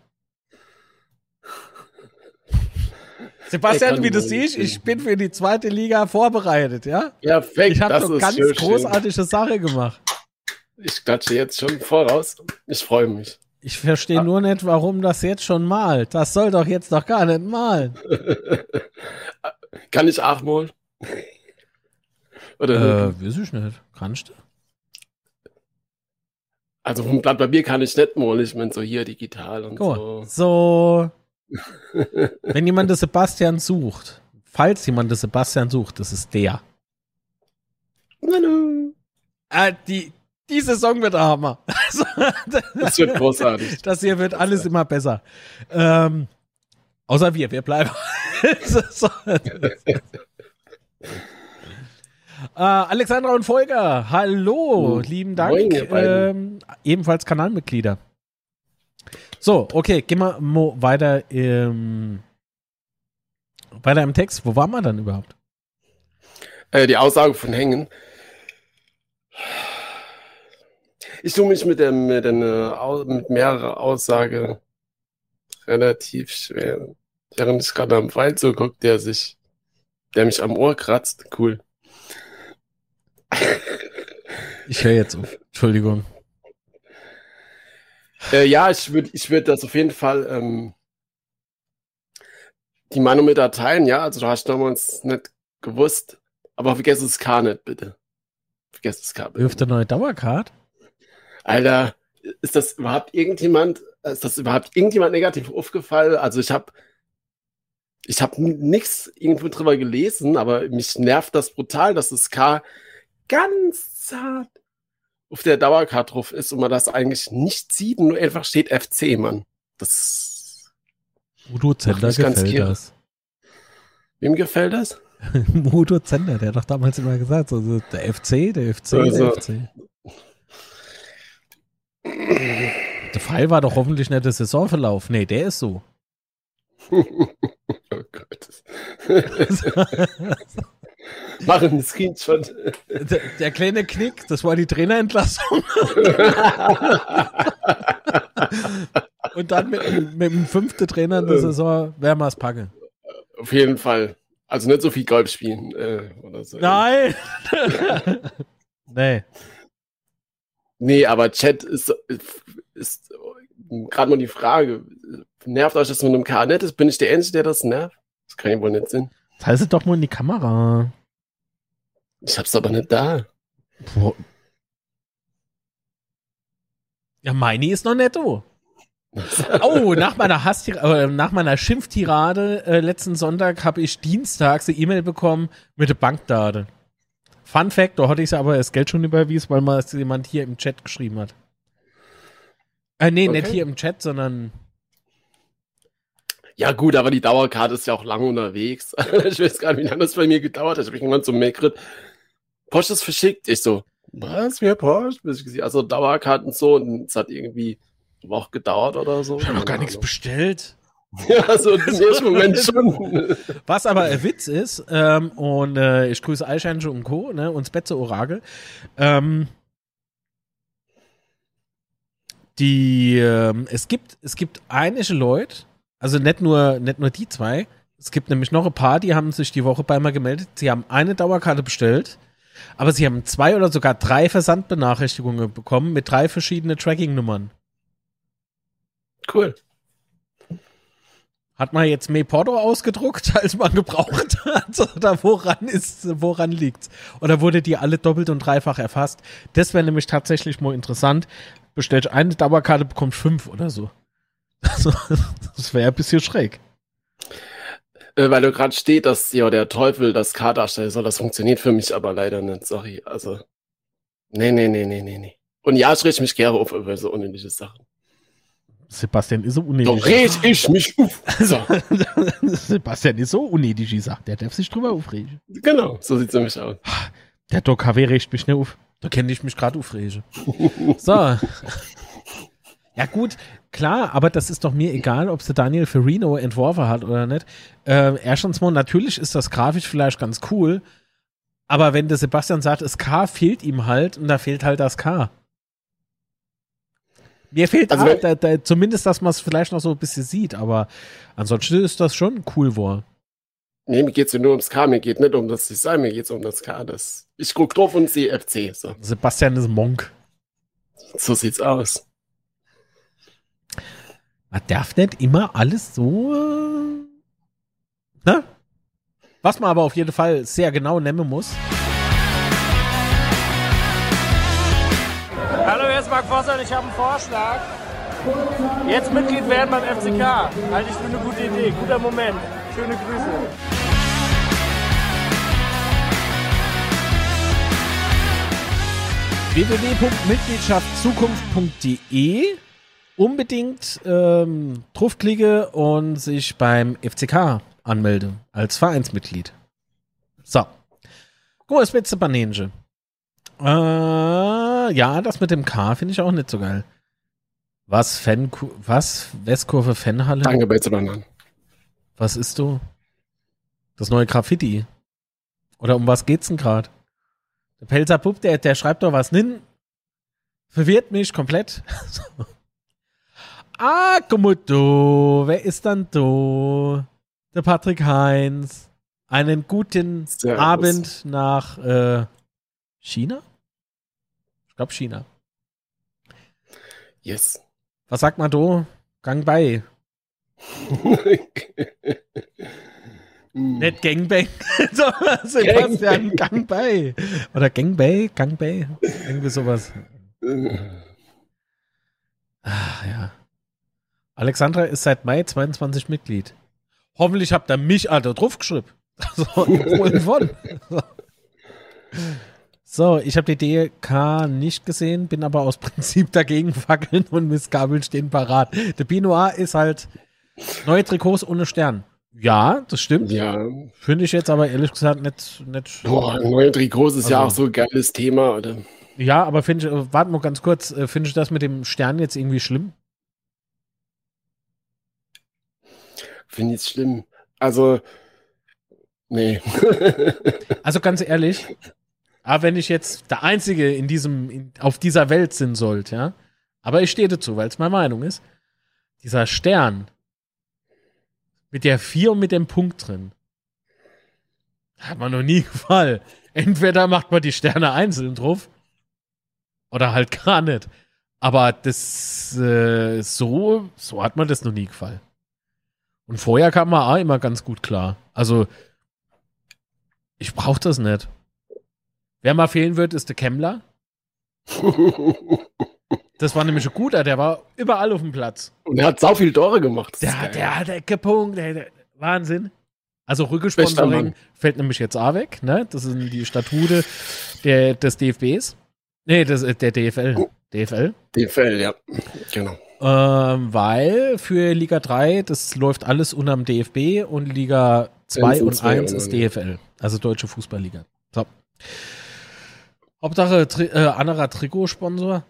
Sebastian, wie du siehst, ich bin für die zweite Liga vorbereitet, ja? Ja, Perfekt. Ich habe eine ganz großartige schön. Sache gemacht. Ich klatsche jetzt schon voraus. Ich freue mich. Ich verstehe ah. nur nicht, warum das jetzt schon malt. Das soll doch jetzt doch gar nicht malen. Kann ich auch mal? Oder äh, weiß ich nicht. Kannst du? Also vom Blatt Papier kann ich nicht malen. Ich meine so hier digital und Gut. so. So. Wenn jemand das Sebastian sucht, falls jemand das Sebastian sucht, das ist der. Hallo. Äh, die, die Saison wird Hammer. das wird großartig. Das hier wird alles immer besser. Ähm, außer wir, wir bleiben. äh, Alexandra und Volker, hallo, hm. lieben Dank. Ähm, ebenfalls Kanalmitglieder. So, okay, gehen wir weiter im, weiter im Text. Wo waren wir dann überhaupt? Äh, die Aussage von Hängen. Ich tue mich mit, dem, mit, einer, mit mehrerer Aussage relativ schwer. Während ich gerade am Pfeil zugucke, der sich, der mich am Ohr kratzt. Cool. Ich höre jetzt auf. Entschuldigung. Äh, ja, ich würde ich würd das auf jeden Fall ähm, die Meinung mit teilen, ja. Also du hast damals nicht gewusst, aber vergiss das K nicht, bitte. Vergiss das K. Bitte. Wirft eine neue Dauercard? Alter, ist das überhaupt irgendjemand, ist das überhaupt irgendjemand negativ aufgefallen? Also ich habe ich habe nichts irgendwo drüber gelesen, aber mich nervt das brutal, dass das K ganz zart auf der Dauerkarte drauf ist und man das eigentlich nicht sieht, nur einfach steht FC, Mann. Das. Udo Zender gefällt das. Wem gefällt das? Udo Zender, der hat doch damals immer gesagt, so, der FC, der FC, also. der FC. Der Fall war doch hoffentlich nicht der Saisonverlauf. Nee, der ist so. oh Gott. Machen einen Screenshot. Der, der, kleine Knick, das war die Trainerentlassung. Und dann mit, mit dem fünften Trainer in der Saison werden wir es packen. Auf jeden Fall. Also nicht so viel Golf spielen äh, oder so. Nein! nee. Nee, aber Chat ist, ist gerade mal die Frage, nervt euch das mit einem K nicht? Bin ich der Einzige, der das nervt? Das kann ja wohl nicht sein. Halt es doch mal in die Kamera. Ich hab's aber nicht da. Boah. Ja, meine ist noch netto. oh, nach meiner äh, nach meiner Schimpftirade äh, letzten Sonntag habe ich dienstags eine E-Mail bekommen mit der Bankdate. Fun Fact, da hatte ich aber das Geld schon überwiesen, weil mal jemand hier im Chat geschrieben hat. Äh, nee, okay. nicht hier im Chat, sondern ja, gut, aber die Dauerkarte ist ja auch lange unterwegs. ich weiß gar nicht, wie lange das bei mir gedauert hat. Ich habe irgendwann so Mail Porsche ist verschickt. Ich so, was, wer Porsche? Also Dauerkarten so und es hat irgendwie eine Woche gedauert oder so. Ich habe noch gar nichts bestellt. Ja, so im ersten Moment schon. Was aber ein Witz ist, ähm, und äh, ich grüße Eichhörnchen und Co., ne, und Spätze Orakel, ähm, die, ähm, es gibt, es gibt einige Leute, also nicht nur, nicht nur die zwei, es gibt nämlich noch ein paar, die haben sich die Woche bei mir gemeldet, sie haben eine Dauerkarte bestellt, aber sie haben zwei oder sogar drei Versandbenachrichtigungen bekommen mit drei verschiedenen Tracking-Nummern. Cool. Hat man jetzt mehr Porto ausgedruckt, als man gebraucht hat? Oder woran ist, woran liegt's? Oder wurde die alle doppelt und dreifach erfasst? Das wäre nämlich tatsächlich mal interessant. Bestellt eine Dauerkarte, bekommt fünf oder so. Also, das wäre ein bisschen schräg. Äh, weil du gerade steht, dass ja der Teufel das K darstellen soll. Das funktioniert für mich aber leider nicht. Sorry. Also. Nee, nee, nee, nee, nee, nee. Und ja, ich rede mich gerne auf über so unnötige Sachen. Sebastian ist so unnötig. Da rede ich mich auf. So. Sebastian ist so unnötig, ich sag. Der darf sich drüber aufregen. Genau, so sieht's nämlich aus. Der Doc KW regt mich nicht auf. Da kenne ich mich gerade aufregen. so. Ja, gut, klar, aber das ist doch mir egal, ob es Daniel Ferrino entworfen hat oder nicht. Äh, erstens mal, natürlich ist das grafisch vielleicht ganz cool, aber wenn der Sebastian sagt, das K fehlt ihm halt und da fehlt halt das K. Mir fehlt also, auch, da, da, zumindest, dass man es vielleicht noch so ein bisschen sieht, aber ansonsten ist das schon cool war. Nee, mir geht es ja nur ums K, mir geht nicht um das Design, mir geht es um das K. Das, ich guck drauf und sehe FC. So. Sebastian ist Monk. So sieht's aus. Man darf nicht immer alles so. Ne? Was man aber auf jeden Fall sehr genau nennen muss. Marc Vosser ich habe einen Vorschlag. Jetzt Mitglied werden beim FCK. Halte ich für eine gute Idee. Guter Moment. Schöne Grüße. www.mitgliedschaftzukunft.de unbedingt ähm, draufklicke und sich beim FCK anmelde als Vereinsmitglied. So. Mal, das letzte Banänchen. Äh, ja, das mit dem K finde ich auch nicht so geil. Was, Fan, was? Westkurve Fanhalle? Danke, Bananen. Was ist du? Das neue Graffiti. Oder um was geht's denn gerade? Der Pelzer Pup, der, der schreibt doch was hin. Verwirrt mich komplett. ah, du. Wer ist dann du? Der Patrick Heinz. Einen guten Servus. Abend nach äh, China? Ich glaube China. Yes. Was sagt man du? Gang bei. Nicht Gangbang. so, Sebastian, Gang bei. Oder Gangbay, Gangbay. Irgendwie sowas. Ah, ja. Alexandra ist seit Mai 22 Mitglied. Hoffentlich habt ihr mich Alter drauf geschrieben. So, von. So. Ich habe die DK nicht gesehen, bin aber aus Prinzip dagegen. Fackeln und Missgabeln stehen parat. Der Binoir ist halt neue Trikots ohne Stern. Ja, das stimmt. Ja. Finde ich jetzt aber ehrlich gesagt nicht. nicht Boah, neue Trikots ist ja Also- auch so ein geiles Thema, oder? ja, aber finde ich, warte mal ganz kurz, äh, finde ich das mit dem Stern jetzt irgendwie schlimm? Finde ich schlimm. Also, nee. Also ganz ehrlich, aber wenn ich jetzt der Einzige in diesem, in, auf dieser Welt sind sollte, ja, aber ich stehe dazu, weil es meine Meinung ist, dieser Stern mit der 4 und mit dem Punkt drin, hat man noch nie gefallen. Entweder macht man die Sterne einzeln drauf oder halt gar nicht. Aber das äh, so, so hat man das noch nie gefallen. Und vorher kam man auch immer ganz gut klar. Also, ich brauche das nicht. Wer mal fehlen wird, ist der Kemmler. Das war nämlich ein guter, der war überall auf dem Platz. Und er hat sau viel Tore gemacht. Der, geil. der hat gepunkt, der, der, Wahnsinn. Also Mann. fällt nämlich jetzt auch weg, ne? Das sind die Statute der, des DFBs. Nee, das, äh, der DFL. DFL. DFL, ja. Genau. Ähm, weil für Liga 3, das läuft alles unterm DFB und Liga 2 Eins und und zwei 1 ist DFL, also Deutsche Fußballliga. So. Hauptsache Tri äh, anderer Trikotsponsor?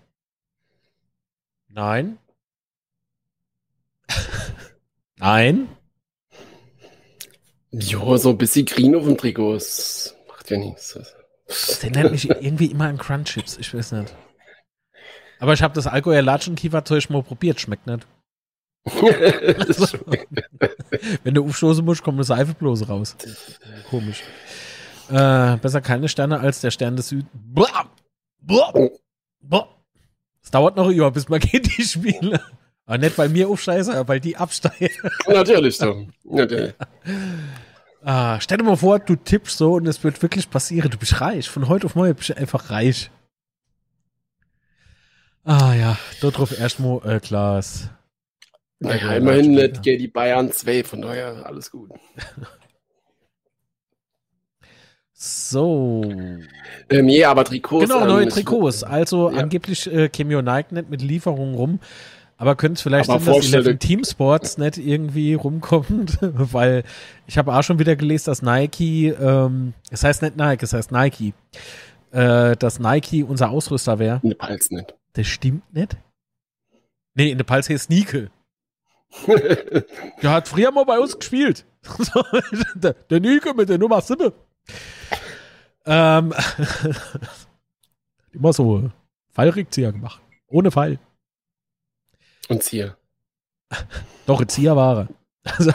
Nein. Nein. Jo, so ein bisschen green auf dem Trikot. Das macht ja nichts. Der nennt mich irgendwie immer an Crunchips, ich weiß nicht. Aber ich habe das Alkohol Latschenkieferzeug mal probiert, schmeckt nicht. Schon- Wenn du aufstoßen musst, kommt eine Seife bloß raus. Komisch. Äh, besser keine Sterne als der Stern des Südens. Boah! Boah! Boah! Es dauert noch Jahr, bis man geht, die Spiele. Aber nicht, weil mir aufscheiße, aber weil die absteigen. Natürlich so. Natürlich. Ah, stell dir mal vor, du tippst so und es wird wirklich passieren. Du bist reich. Von heute auf morgen bist du einfach reich. Ah ja, dort drauf erstmal äh, Klaas. Naja, immerhin nicht geht die Bayern 2, von daher alles gut. So. Ähm, ja, aber Trikots. Genau, ähm, neue ich- Trikots. Also Ja. angeblich äh, Cameo Nike nicht mit Lieferungen rum. Aber könnte es vielleicht Aber sein, dass 11 Team Sports nicht irgendwie rumkommt? Weil ich habe auch schon wieder gelesen, dass Nike, ähm, es heißt nicht Nike, es heißt Nike, äh, dass Nike unser Ausrüster wäre. Ne, Pals nicht. Das stimmt nicht. Nee, in der Pals heißt Nike. Der hat früher mal bei uns gespielt. Der, der Nike mit der Nummer 7. Ähm, immer so Fallrückzieher gemacht. Ohne Fall. Und hier. Doch, ein Zieher war er. Also,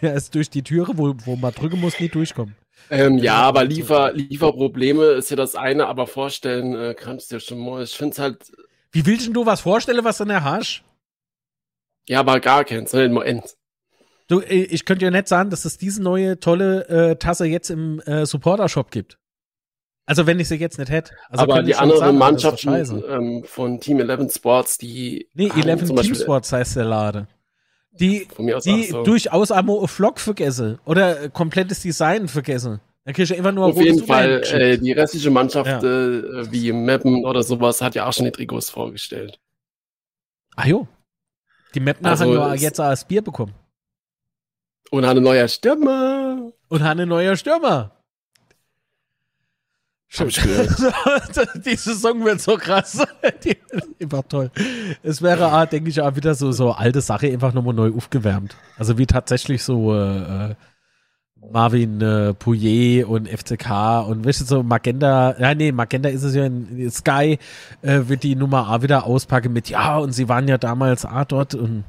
der ist durch die Türe, wo, wo man drücken muss, nicht durchkommen. Ähm, ja, aber Liefer, Lieferprobleme ist ja das eine, aber vorstellen äh, kannst du dir schon mal. Ich finde es halt, Wie willst denn du was vorstellen, was du in der hast? ja, aber gar keins, nur eins. Du, äh, ich könnte ja nicht sagen, dass es diese neue tolle äh, Tasse jetzt im äh, Supporter-Shop gibt. Also wenn ich sie jetzt nicht hätte. Also aber die anderen sagen, Mannschaften ähm, von Team 11 Sports, die. Nee, haben 11 zum Team Beispiel- Sports heißt der Lade. Die, die so. durchaus einmal ein Vlog vergessen oder äh, komplettes Design vergessen. Dann kriegst du einfach nur Auf jeden Fall, äh, die restliche Mannschaft, Ja. äh, wie Meppen oder sowas, hat ja auch schon die Trikots vorgestellt. Ah jo. Die Mapner Also haben ja jetzt auch das Bier bekommen. Und hat eine neue Stimme. Und haben einen neuen Stürmer. Gehört. die Saison wird so krass. Die wird einfach toll. Es wäre, ah, denke ich, auch wieder so, so alte Sache einfach nochmal neu aufgewärmt. Also wie tatsächlich so, äh, äh, Marvin äh, Pouillet und FCK und weißt du, so Magenta, ja nee, Magenta ist es ja in Sky, äh, wird die Nummer A wieder auspacken mit, ja, und sie waren ja damals A dort und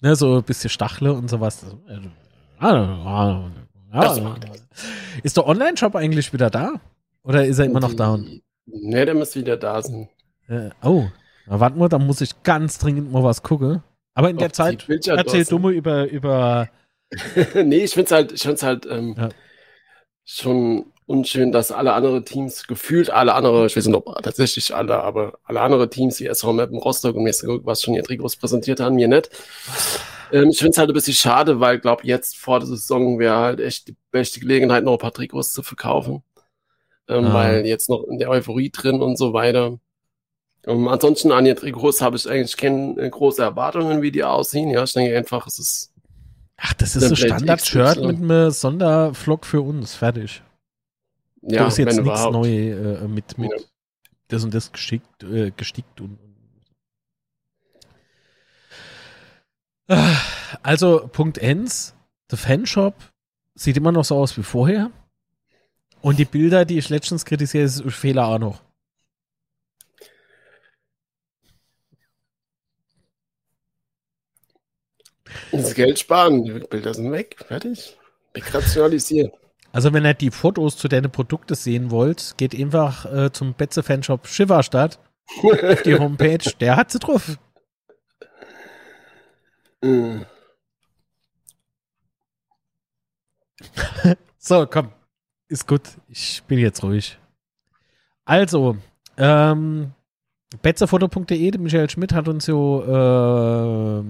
ne, so ein bisschen Stachle und sowas. Ja, ist der Online-Shop eigentlich wieder da? Oder ist er immer noch down? Ne, der muss wieder da sein. Äh, oh, na, warte mal, da muss ich ganz dringend mal was gucken. Aber in der Zeit erzähl du mal über, über nee, ich finde es halt, ich find's halt ähm, ja. schon unschön, dass alle andere Teams, gefühlt alle andere, ich weiß nicht, ob tatsächlich alle, aber alle andere Teams, wie SV Mappen, Rostock und was schon ihr Trikots präsentiert haben, mir nicht. Ähm, ich finde es halt ein bisschen schade, weil ich glaube, jetzt vor der Saison wäre halt echt die beste Gelegenheit, noch ein paar Trikots zu verkaufen. Ähm, ah. Weil jetzt noch in der Euphorie drin und so weiter. Ähm, ansonsten an ihr Trikots habe ich eigentlich keine große Erwartungen, wie die aussehen. Ja, ich denke einfach, es ist Ach, das ist so Standard-Shirt mit einem Sonderflock für uns. Fertig. Ja, da ist jetzt nichts Neues äh, mit, mit ja. das und das geschickt, äh, gestickt und, Also, Punkt 1, der Fanshop sieht immer noch so aus wie vorher. Und die Bilder, die ich letztens kritisiere, ist Fehler auch noch. Das Geld sparen, die Bilder sind weg, fertig. Wegrationalisiert. Also wenn ihr die Fotos zu deinen Produkten sehen wollt, geht einfach äh, zum Betze Fanshop Schifferstadt auf die Homepage. Der hat sie drauf. Mm. so, komm. Ist gut. Ich bin jetzt ruhig. Also, ähm, betzefoto.de, Michael Schmidt hat uns so äh,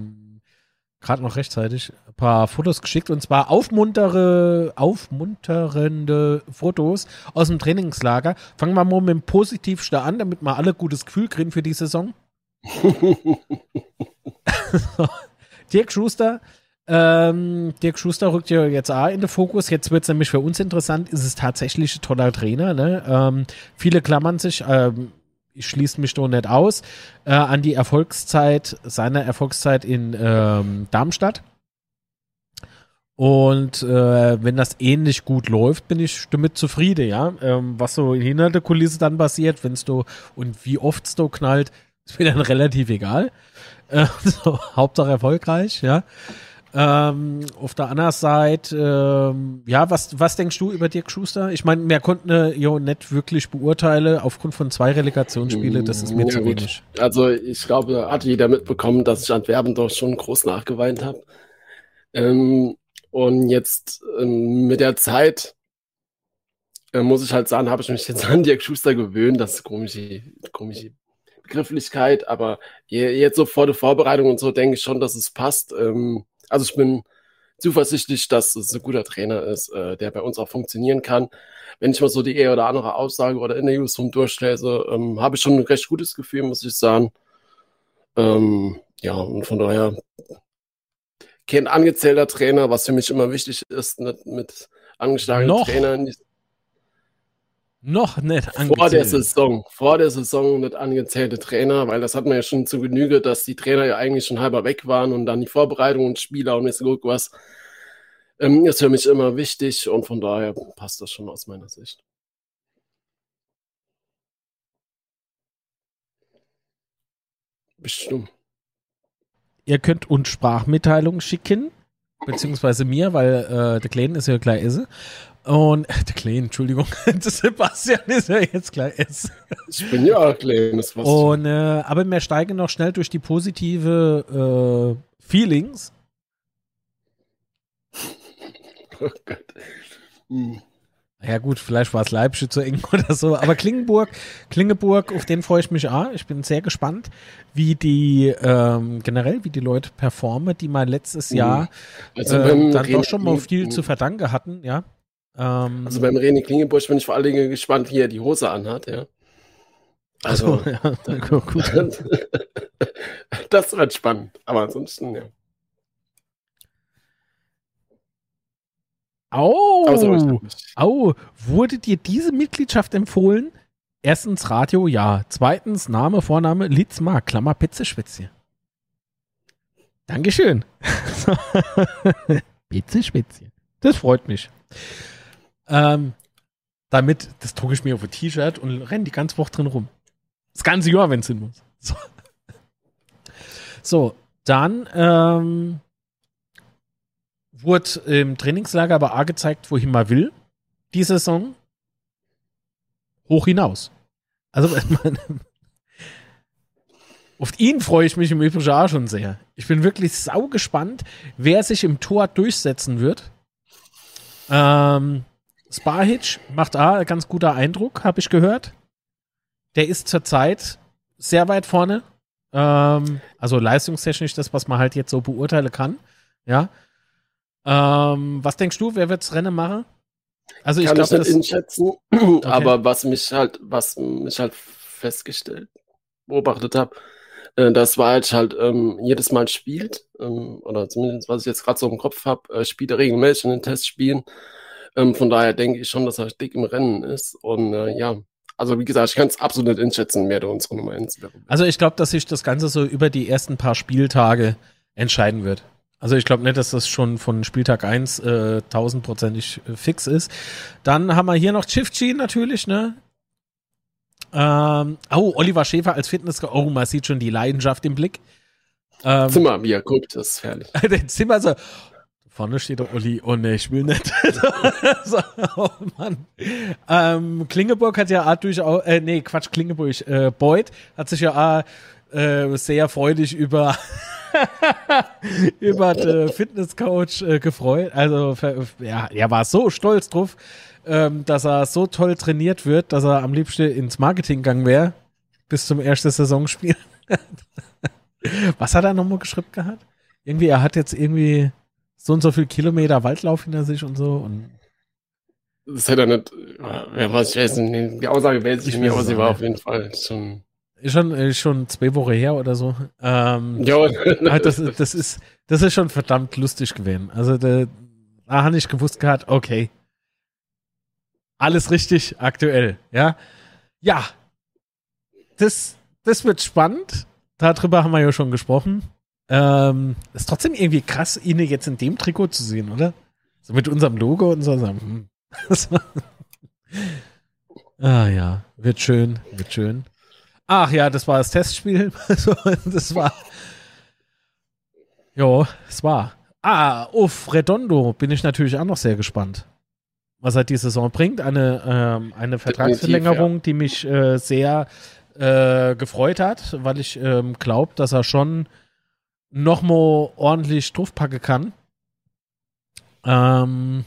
gerade noch rechtzeitig ein paar Fotos geschickt und zwar aufmuntere, aufmunterende Fotos aus dem Trainingslager. Fangen wir mal mit dem Positivsten an, damit wir alle gutes Gefühl kriegen für die Saison. Dirk Schuster. Ähm, Dirk Schuster rückt ja jetzt auch in den Fokus. Jetzt wird es nämlich für uns interessant. Ist es tatsächlich ein toller Trainer? Ne? Ähm, viele klammern sich. Ähm, ich schließe mich doch nicht aus, äh, an die Erfolgszeit, seiner Erfolgszeit in ähm, Darmstadt. Und äh, wenn das ähnlich gut läuft, bin ich damit zufrieden, ja. Ähm, was so hinter der Kulisse dann passiert, wenn es du und wie oft es du knallt, ist mir dann relativ egal. Äh, so, Hauptsache erfolgreich, ja. Ähm, auf der anderen Seite, ähm, ja, was, was denkst du über Dirk Schuster? Ich meine, wir konnten äh, jo nicht wirklich beurteilen aufgrund von zwei Relegationsspielen, das ist mir ja, zu gut. wenig. Also ich glaube, hat jeder mitbekommen, dass ich Antwerpen doch schon groß nachgeweint habe. Ähm, und jetzt ähm, mit der Zeit äh, muss ich halt sagen, habe ich mich jetzt an Dirk Schuster gewöhnt. Das ist komische, komische Begrifflichkeit, aber jetzt so vor der Vorbereitung und so denke ich schon, dass es passt. Ähm, also ich bin zuversichtlich, dass es ein guter Trainer ist, äh, der bei uns auch funktionieren kann. Wenn ich mal so die eher oder andere Aussage oder Interviews vom durchlese, ähm, habe ich schon ein recht gutes Gefühl, muss ich sagen. Ähm, ja, und von daher kein angezählter Trainer, was für mich immer wichtig ist, nicht mit angeschlagenen Trainern noch nicht angezählt. Vor der Saison, vor der Saison nicht angezählte Trainer, weil das hat man ja schon zu Genüge, dass die Trainer ja eigentlich schon halber weg waren und dann die Vorbereitung und Spieler und so was ähm, ist für mich immer wichtig und von daher passt das schon aus meiner Sicht. Bestimmt. Ihr könnt uns Sprachmitteilungen schicken, beziehungsweise mir, weil äh, der Kleine ist ja gleich Esse. Und äh, der Klein, Entschuldigung, der Sebastian ist ja jetzt gleich S. Ich bin ja auch klein, das war's. Und, äh, aber wir steigen noch schnell durch die positive äh, Feelings. Oh Gott. Hm. Ja gut, vielleicht war es Leipzig zu eng oder so, aber Klingenburg, Klingeburg, auf den freue ich mich auch. Ich bin sehr gespannt, wie die ähm, generell, wie die Leute performen, die mal letztes hm. Jahr also, äh, dann doch schon mal viel zu verdanken hatten, ja. Ähm, also beim René Klingenbusch bin ich vor allen Dingen gespannt, wie er die Hose anhat, ja. Also, so, ja, gut. das wird spannend. Aber ansonsten, ja. Au, oh, oh, wurde dir diese Mitgliedschaft empfohlen? Erstens Radio, ja. Zweitens Name, Vorname, Litzmar, Klammer, Pitzeschwitze. Dankeschön. Pitzeschwitze. Das freut mich. Ähm, damit, das drucke ich mir auf ein T-Shirt und renne die ganze Woche drin rum. Das ganze Jahr, wenn es hin muss. So, so dann ähm, wurde im Trainingslager aber auch gezeigt, wohin man will, die Saison. Hoch hinaus. Also, auf ihn freue ich mich im Übrigen auch schon sehr. Ich bin wirklich sau gespannt, wer sich im Tor durchsetzen wird. Ähm, Sparhitch macht auch ein ganz guter Eindruck, habe ich gehört. Der ist zurzeit sehr weit vorne. Ähm, also leistungstechnisch das, was man halt jetzt so beurteilen kann. Ja. Ähm, was denkst du, wer wird das Rennen machen? Also ich kann glaub, ich nicht einschätzen, okay. aber was mich halt, was mich halt festgestellt, beobachtet habe, äh, das war halt halt ähm, jedes Mal spielt, ähm, oder zumindest was ich jetzt gerade so im Kopf habe, äh, spielt er regelmäßig in den Testspielen. Ähm, von daher denke ich schon, dass er dick im Rennen ist. Und äh, ja, also wie gesagt, ich kann es absolut nicht einschätzen, wer da unsere Nummer 1 wäre. Also ich glaube, dass sich das Ganze so über die ersten paar Spieltage entscheiden wird. Also ich glaube nicht, dass das schon von Spieltag 1 äh, tausendprozentig äh, fix ist. Dann haben wir hier noch Chifchi natürlich, ne? Ähm, oh, Oliver Schäfer als Fitness. Oh, man sieht schon die Leidenschaft im Blick. Ähm, Zimmer, er guckt, das ist herrlich. Zimmer so. Vorne steht der Olli, oh ne, ich will nicht. so, oh Mann. Ähm, Klingeburg hat ja auch durchaus, äh, nee, Quatsch, Klingeburg, äh, Beuth hat sich ja auch äh, sehr freudig über über den Fitnesscoach äh, gefreut. Also, ja, er war so stolz drauf, ähm, dass er so toll trainiert wird, dass er am liebsten ins Marketing gegangen wäre, bis zum ersten Saisonspiel. Was hat er nochmal geschrieben gehabt? Irgendwie, er hat jetzt irgendwie so und so viel Kilometer Waldlauf hinter sich und so und das hätte er nicht, ja, was ich weiß nicht, die Aussage weiß ich nicht, aber sie war auf jeden Fall schon. Ist schon, ist schon zwei Wochen her oder so. Ähm, ja, das, das, ist, das ist schon verdammt lustig gewesen. Also, da, da habe ich gewusst gehabt, okay, alles richtig aktuell, ja. Ja, das, das wird spannend. Darüber haben wir ja schon gesprochen. Ähm, ist trotzdem irgendwie krass, ihn jetzt in dem Trikot zu sehen, oder? So mit unserem Logo und so. Hm. ah ja, wird schön, wird schön. Ach ja, das war das Testspiel. das war. Jo, es war. Ah, auf Redondo bin ich natürlich auch noch sehr gespannt was er die Saison bringt. Eine, ähm, eine Vertragsverlängerung, ja. die mich äh, sehr äh, gefreut hat, weil ich ähm, glaube, dass er schon nochmal ordentlich draufpacken kann. Ähm,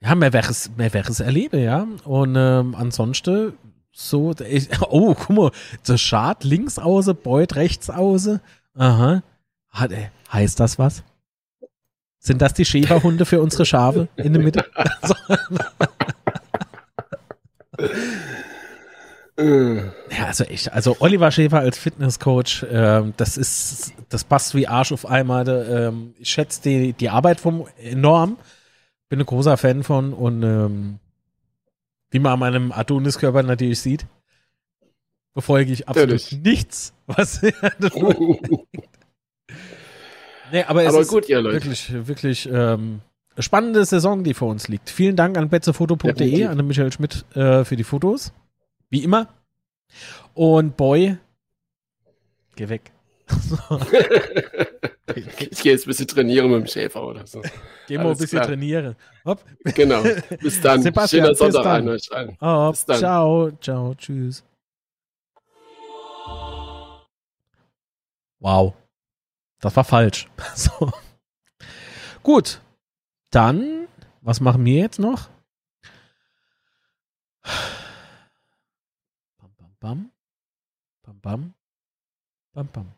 ja, mehr wäre es, mehr wäre es erlebe, ja. Und ähm, ansonsten so, ich, oh, guck mal, der Schad links außer, Beut rechts außer. Aha. Hat, äh, heißt das was? Sind das die Schäferhunde für unsere Schafe in der Mitte? ja, also echt, also Oliver Schäfer als Fitnesscoach, ähm, das ist, das passt wie Arsch auf einmal. Ähm, ich schätze die, die Arbeit vom enorm. Bin ein großer Fan von und ähm, wie man an meinem Adoniskörper natürlich sieht, befolge ich absolut Natürlich. nichts, was er Nee, aber es aber ist gut, ihr Leute. wirklich, wirklich ähm, spannende Saison, die vor uns liegt. Vielen Dank an betzefoto.de, an den Michael Schmidt äh, für die Fotos. Wie immer. Und Boy, geh weg. ich gehe jetzt ein bisschen trainieren mit dem Schäfer oder so. Geh mal ein bisschen klar. trainieren. Hopp. Genau. Bis dann. Sebastian, Schöner Sonntag an euch allen. Hopp. Bis dann. Ciao, ciao, tschüss. Wow. Das war falsch. So. Gut. Dann, was machen wir jetzt noch? Bam, bam, bam. Bam, bam.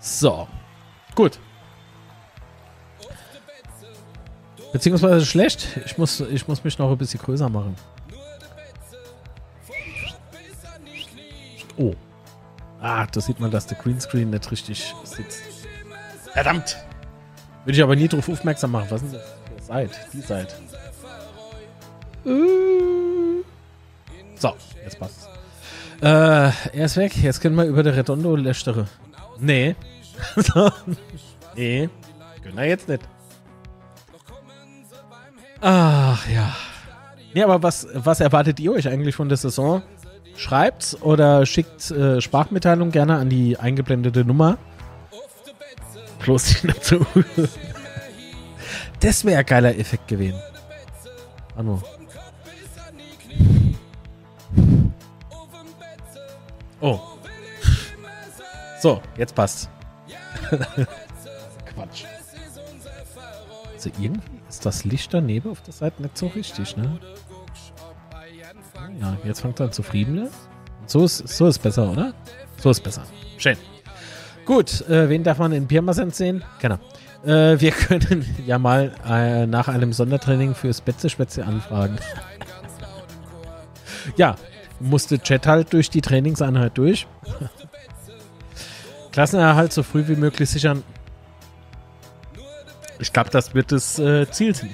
So. Gut. Beziehungsweise schlecht. Ich muss, ich muss mich noch ein bisschen größer machen. Oh. Ah, da sieht man, dass der Greenscreen nicht richtig sitzt. Verdammt! Würde ich aber nie darauf aufmerksam machen. Was ist das für Seite? Die Seite. So, jetzt passt Äh, er ist weg. Jetzt können wir über der Redondo lästere. Nee. nee. Na, jetzt nicht. Ach ja. Nee, aber was, was erwartet ihr euch eigentlich von der Saison? Schreibt's oder schickt äh, Sprachmitteilung gerne an die eingeblendete Nummer. Bloß nicht dazu. Das wäre ein geiler Effekt gewesen. Anno. Oh. So, jetzt passt. Quatsch. Also irgendwie ist das Licht daneben auf der Seite nicht so richtig, ne? Ja, jetzt fängt er an zu friemeln. So ist, so ist besser, oder? So ist besser. Schön. Gut, äh, wen darf man in Pirmasens sehen? Genau. Äh, wir können ja mal äh, nach einem Sondertraining fürs Betze-Spätzle anfragen. Ja, musste Chat halt durch die Trainingseinheit durch. Klassenerhalt so früh wie möglich sichern. Ich glaube, das wird das äh, Ziel sein.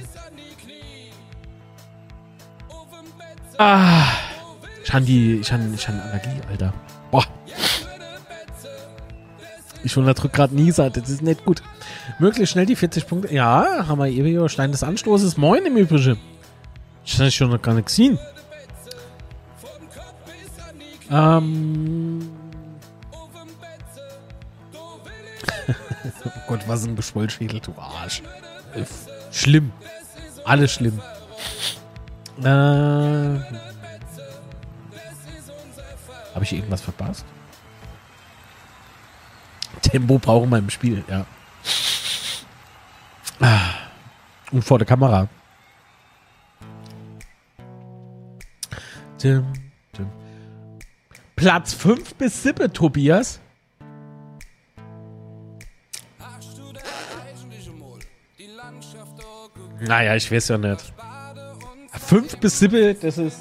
Ah, ich habe die, ich habe, ich habe Allergie, Alter. Boah. Ich unterdrück gerade Nisa, das ist nicht gut. Möglichst schnell die 40 Punkte. Ja, haben wir eben Stein des Anstoßes. Moin im Übrigen. Ich habe schon noch gar nicht gesehen. Ähm. oh Gott, was ein Geschwollschädel, du Arsch. Schlimm. Alles schlimm. Äh, Habe ich irgendwas verpasst? Tempo brauchen wir im Spiel, ja. Und vor der Kamera. Dim. Platz 5 bis 7, Tobias. Naja, ich weiß ja nicht. 5 bis 7, das ist.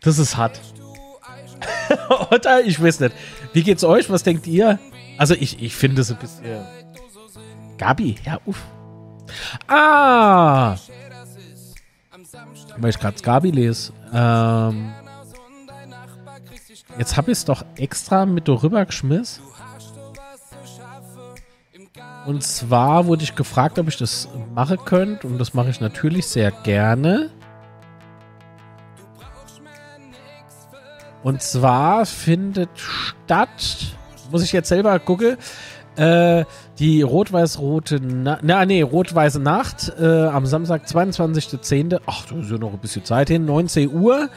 Das ist hart. Oder? Ich weiß nicht. Wie geht's euch? Was denkt ihr? Also, ich, ich finde es ein bisschen. Gabi, ja, uff. Ah! Weil ich gerade Gabi lese. Ähm, jetzt habe ich es doch extra mit darüber geschmissen. Und zwar wurde ich gefragt, ob ich das machen könnte. Und das mache ich natürlich sehr gerne. Und zwar findet statt, muss ich jetzt selber gucken, äh, die rot-weiß-rote, Na na, nee, rot-weiße Nacht äh, am Samstag, 22.10. Ach, da ist ja noch ein bisschen Zeit hin, 19 Uhr.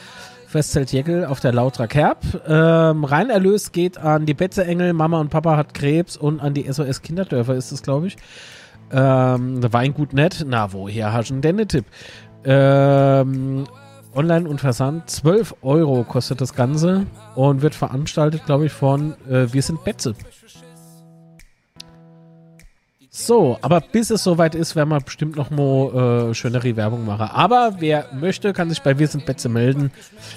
Festzelt Jeckel auf der Lautra Kerb. Ähm, Reinerlös geht an die Betze Engel, Mama und Papa hat Krebs und an die SOS Kinderdörfer ist es, glaube ich. Ähm, Weingut nett. Na, woher hast du denn den Tipp? Ähm, Online und Versand. 12 Euro kostet das Ganze und wird veranstaltet, glaube ich, von äh, Wir sind Betze. So, aber bis es soweit ist, werden wir bestimmt noch mal äh, schönere Werbung machen. Aber wer möchte, kann sich bei Wir sind Betze melden.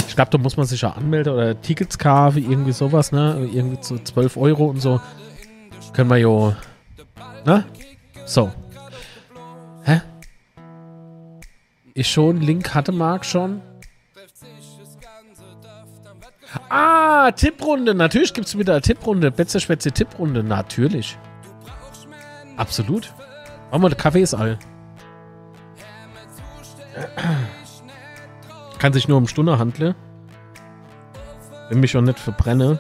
Ich glaube, da muss man sich ja anmelden oder Tickets kaufen, irgendwie sowas, ne? Irgendwie zu 12 Euro und so. Können wir jo. Ne? So. Hä? Ich schon, Link hatte Marc schon. Ah, Tipprunde. Natürlich gibt es wieder eine Tipprunde. Betze Schwätze Tipprunde. Natürlich. Absolut. Machen wir, der Kaffee ist all. Kann sich nur um Stunde handeln. Wenn mich auch nicht verbrenne.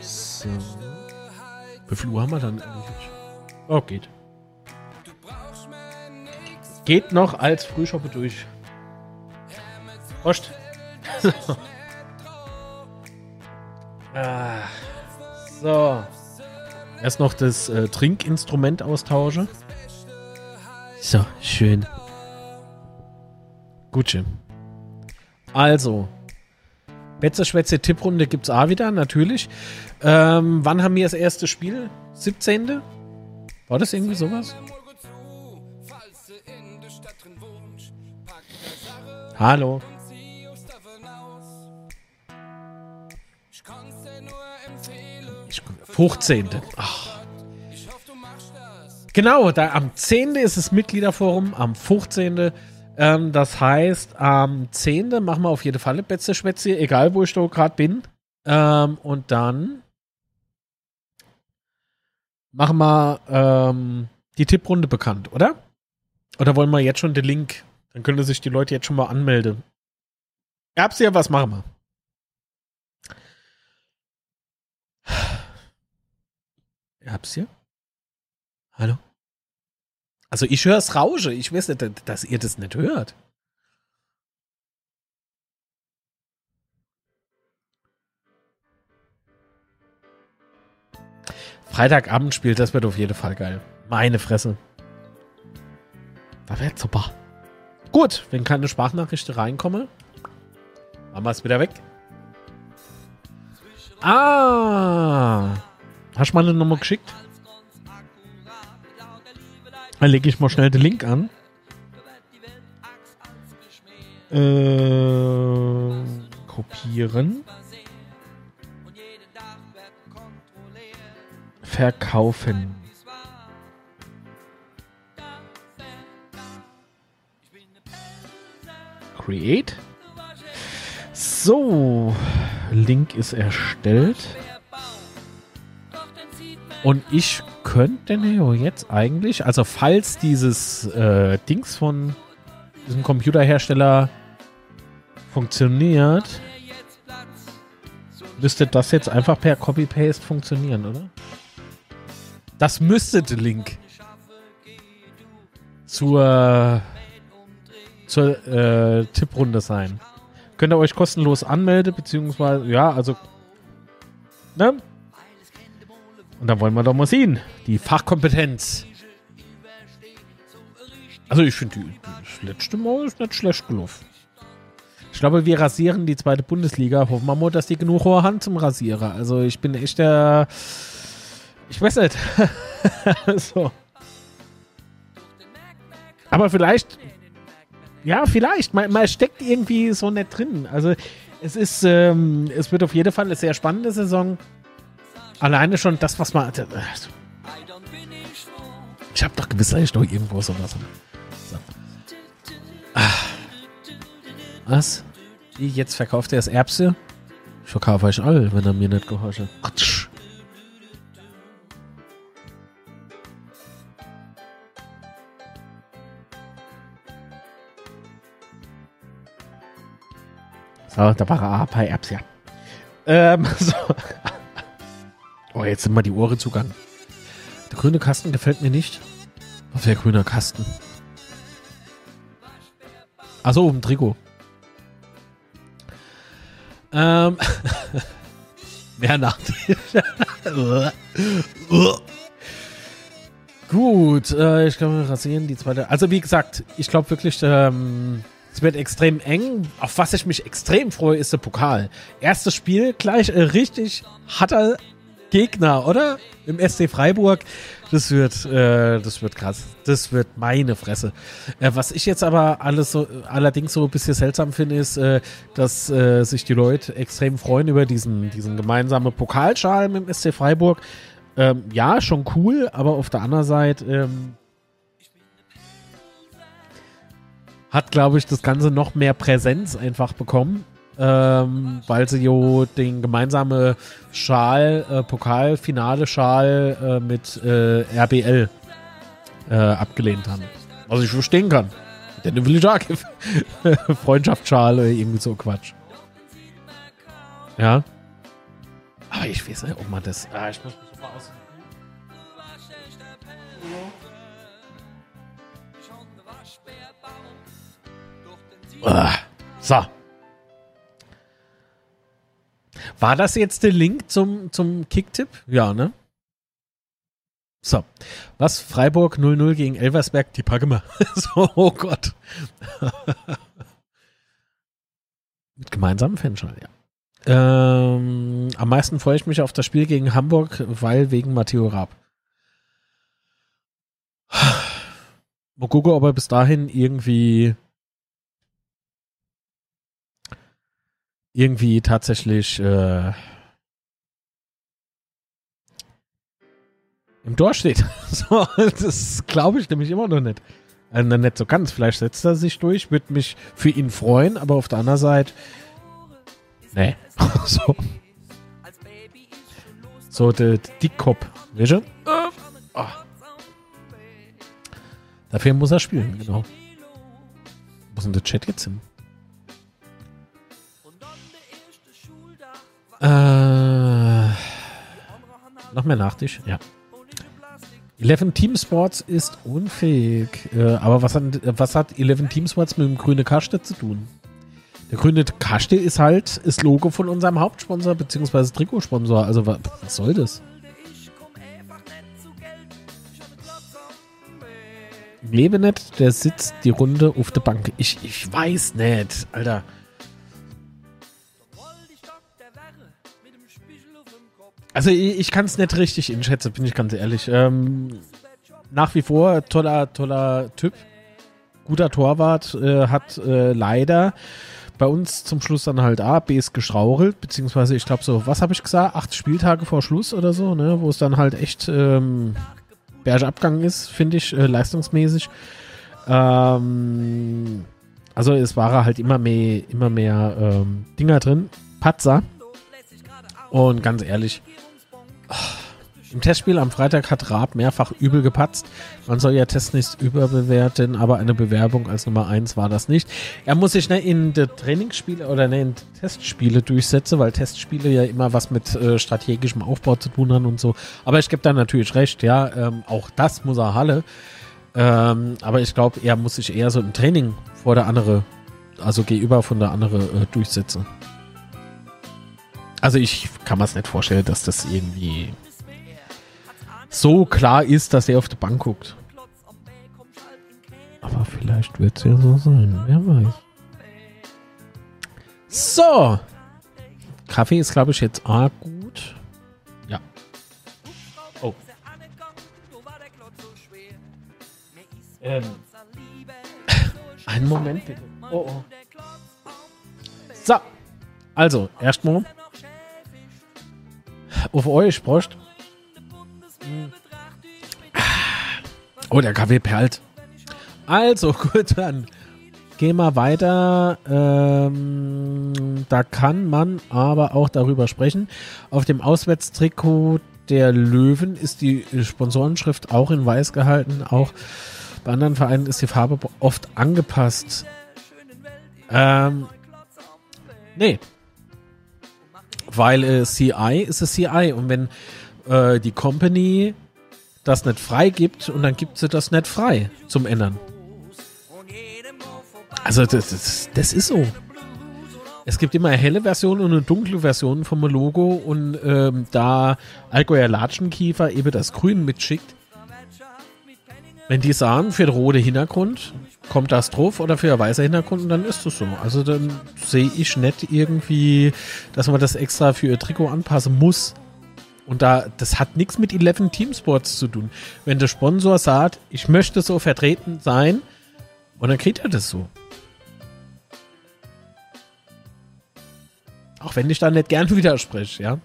So. Wie viel Uhr haben wir dann eigentlich? Oh, geht. Geht noch als Frühschoppe durch. Prost. ah. So. Erst noch das äh, Trinkinstrument austausche. So, schön. Gut, Jim. Also, Betze Tipprunde gibt es auch wieder, natürlich. Ähm, wann haben wir das erste Spiel? 17. War das irgendwie sowas? Hallo. 15. Ach. Genau, da am 10. ist das Mitgliederforum, am 15. Ähm, das heißt, am 10. machen wir auf jeden Fall Betze Schwätze, egal wo ich da gerade bin. Ähm, und dann machen wir ähm, die Tipprunde bekannt, oder? Oder wollen wir jetzt schon den Link? Dann können sich die Leute jetzt schon mal anmelden. Erbsia, was machen wir? Erbsia? Hallo? Also ich höre es Rausche. Ich weiß nicht, dass ihr das nicht hört. Freitagabend spielt, das wird auf jeden Fall geil. Meine Fresse. Da wird super. Gut, wenn keine Sprachnachricht reinkomme, machen wir es wieder weg. Ah. Hast du mal eine Nummer geschickt? Dann lege ich mal schnell den Link an. Äh, kopieren. Verkaufen. Create. So, Link ist erstellt. Und ich könnte Neo jetzt eigentlich, also falls dieses äh, Dings von diesem Computerhersteller funktioniert, müsste das jetzt einfach per Copy-Paste funktionieren, oder? Das müsste der Link zur, zur äh, Tipprunde sein. Könnt ihr euch kostenlos anmelden, beziehungsweise, ja, also, ne? Und dann wollen wir doch mal sehen. Die Fachkompetenz. Also ich finde, das letzte Mal ist nicht schlecht gelaufen. Ich glaube, wir rasieren die zweite Bundesliga. Hoffen wir mal, dass die genug hohe Hand zum Rasierer. Also ich bin echt der... Ich weiß nicht. so. Aber vielleicht... Ja, vielleicht. Man, man, steckt irgendwie so nicht drin. Also es ist... Ähm, es wird auf jeden Fall eine sehr spannende Saison. Alleine schon das, was man. Ich habe doch gewiss ich noch irgendwo sowas. So. Ah. Was? Wie, jetzt verkauft er das Erbse? Ich verkaufe euch all, wenn er mir nicht gehorcht. So, da war er paar Erbse. Ähm, so. Oh, jetzt sind mal die Ohren zugangen. Der grüne Kasten gefällt mir nicht. Was wäre grüner Kasten? Achso, im Trikot. Ähm. Mehr Nachteil. Gut, äh, ich glaube, wir rasieren die zweite. Also, wie gesagt, ich glaube wirklich, ähm, es wird extrem eng. Auf was ich mich extrem freue, ist der Pokal. Erstes Spiel, gleich äh, richtig harter Gegner, oder? Im SC Freiburg. Das wird, äh, das wird krass. Das wird meine Fresse. Äh, was ich jetzt aber alles so, allerdings so ein bisschen seltsam finde, ist, äh, dass äh, sich die Leute extrem freuen über diesen, diesen gemeinsamen Pokalschal mit dem SC Freiburg. Ähm, ja, schon cool, aber auf der anderen Seite ähm, hat, glaube ich, das Ganze noch mehr Präsenz einfach bekommen ähm, weil sie jo den gemeinsamen Schal, äh, Pokalfinale-Schal äh, mit äh, RBL äh, abgelehnt haben. Was ich verstehen kann. Denn will ich auch Freundschaftsschal oder irgendwie so Quatsch. Ja. Aber ich weiß nicht, ob man das. Ah, ich muss mich mal aus. Ah, so. War das jetzt der Link zum, zum Kicktipp? Ja, ne? So. Was? Freiburg 0-0 gegen Elversberg? Die packen wir. so, oh Gott. Mit gemeinsamen Fanschall, ja. Ähm, am meisten freue ich mich auf das Spiel gegen Hamburg, weil wegen Matteo Raab. Mal gucken, ob er bis dahin irgendwie irgendwie tatsächlich äh, im Tor steht. so, das glaube ich nämlich immer noch nicht. Also nicht so ganz. Vielleicht setzt er sich durch, würde mich für ihn freuen, aber auf der anderen Seite, nee. so. So, der Dickkopf, weißt du? Oh. Dafür muss er spielen, genau. Wo ist denn der Chat jetzt hin? Äh, noch mehr Nachtisch? Ja. Eleven Team Sports ist unfähig. Äh, aber was hat, was hat Eleven Team Sports mit dem grünen Kaste zu tun? Der grüne Kaste ist halt das Logo von unserem Hauptsponsor bzw. Trikotsponsor. Also was, was soll das? Lebe nicht, der sitzt die Runde auf der Bank. Ich, ich weiß nicht, Alter. Also ich, ich kann es nicht richtig einschätzen, bin ich ganz ehrlich. Ähm, nach wie vor toller, toller Typ. Guter Torwart, äh, hat äh, leider bei uns zum Schluss dann halt A, B ist geschrauchelt, beziehungsweise ich glaube so, was habe ich gesagt, acht Spieltage vor Schluss oder so, ne, wo es dann halt echt ähm, Bergeabgang ist, finde ich, äh, leistungsmäßig. Ähm, also es waren halt immer mehr, immer mehr ähm, Dinger drin. Patzer. Und ganz ehrlich, im Testspiel am Freitag hat Raab mehrfach übel gepatzt. Man soll ja Tests nicht überbewerten, aber eine Bewerbung als Nummer 1 war das nicht. Er muss sich ne, in die Trainingsspiele oder ne, in Testspiele durchsetzen, weil Testspiele ja immer was mit äh, strategischem Aufbau zu tun haben und so. Aber ich gebe da natürlich recht, ja, ähm, auch das muss er Halle. Ähm, aber ich glaube, er muss sich eher so im Training vor der andere, also gegenüber von der andere äh, durchsetzen. Also ich kann mir es nicht vorstellen, dass das irgendwie so klar ist, dass er auf die Bank guckt. Aber vielleicht wird es ja so sein. Wer weiß. So. Kaffee ist, glaube ich, jetzt auch gut. Ja. Oh. Ähm. Einen Moment bitte. Oh, oh. So. Also, erstmal auf euch, Prost. Oh, der Kaffee perlt. Also, gut, dann gehen wir weiter. Ähm, da kann man aber auch darüber sprechen. Auf dem Auswärtstrikot der Löwen ist die Sponsorenschrift auch in weiß gehalten. Auch bei anderen Vereinen ist die Farbe oft angepasst. Ähm, nee, weil äh, CI ist es CI und wenn äh, die Company das nicht frei gibt und dann gibt sie das nicht frei zum Ändern. Also das, das, das ist so. Es gibt immer eine helle Version und eine dunkle Version vom Logo und ähm, da Allgäuer Latschenkiefer eben das Grün mitschickt, wenn die sagen, für den roten Hintergrund kommt das drauf oder für ein weißer Hintergrund und dann ist das so. Also dann sehe ich nicht irgendwie, dass man das extra für ihr Trikot anpassen muss. Und da, das hat nichts mit 11 Team Sports zu tun. Wenn der Sponsor sagt, ich möchte so vertreten sein, und dann kriegt er das so. Auch wenn ich da nicht gern widerspreche, ja.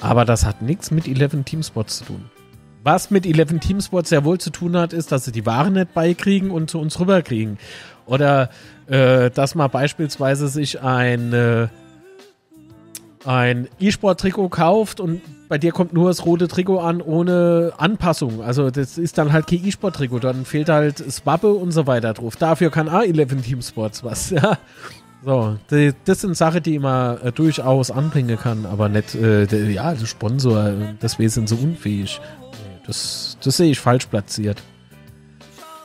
Aber das hat nichts mit 11 Team Sports zu tun. Was mit 11 Team Sports sehr wohl zu tun hat, ist, dass sie die Ware nicht beikriegen und zu uns rüberkriegen. Oder äh, dass man beispielsweise sich ein, äh, ein E-Sport-Trikot kauft und bei dir kommt nur das rote Trikot an ohne Anpassung. Also das ist dann halt kein E-Sport-Trikot, dann fehlt halt das Wappe und so weiter drauf. Dafür kann A11 Team Sports was, ja. So, die, das sind Sachen, die man äh, durchaus anbringen kann, aber nicht, äh, der, ja, der Sponsor, deswegen sind sie unfähig. Das, das sehe ich falsch platziert.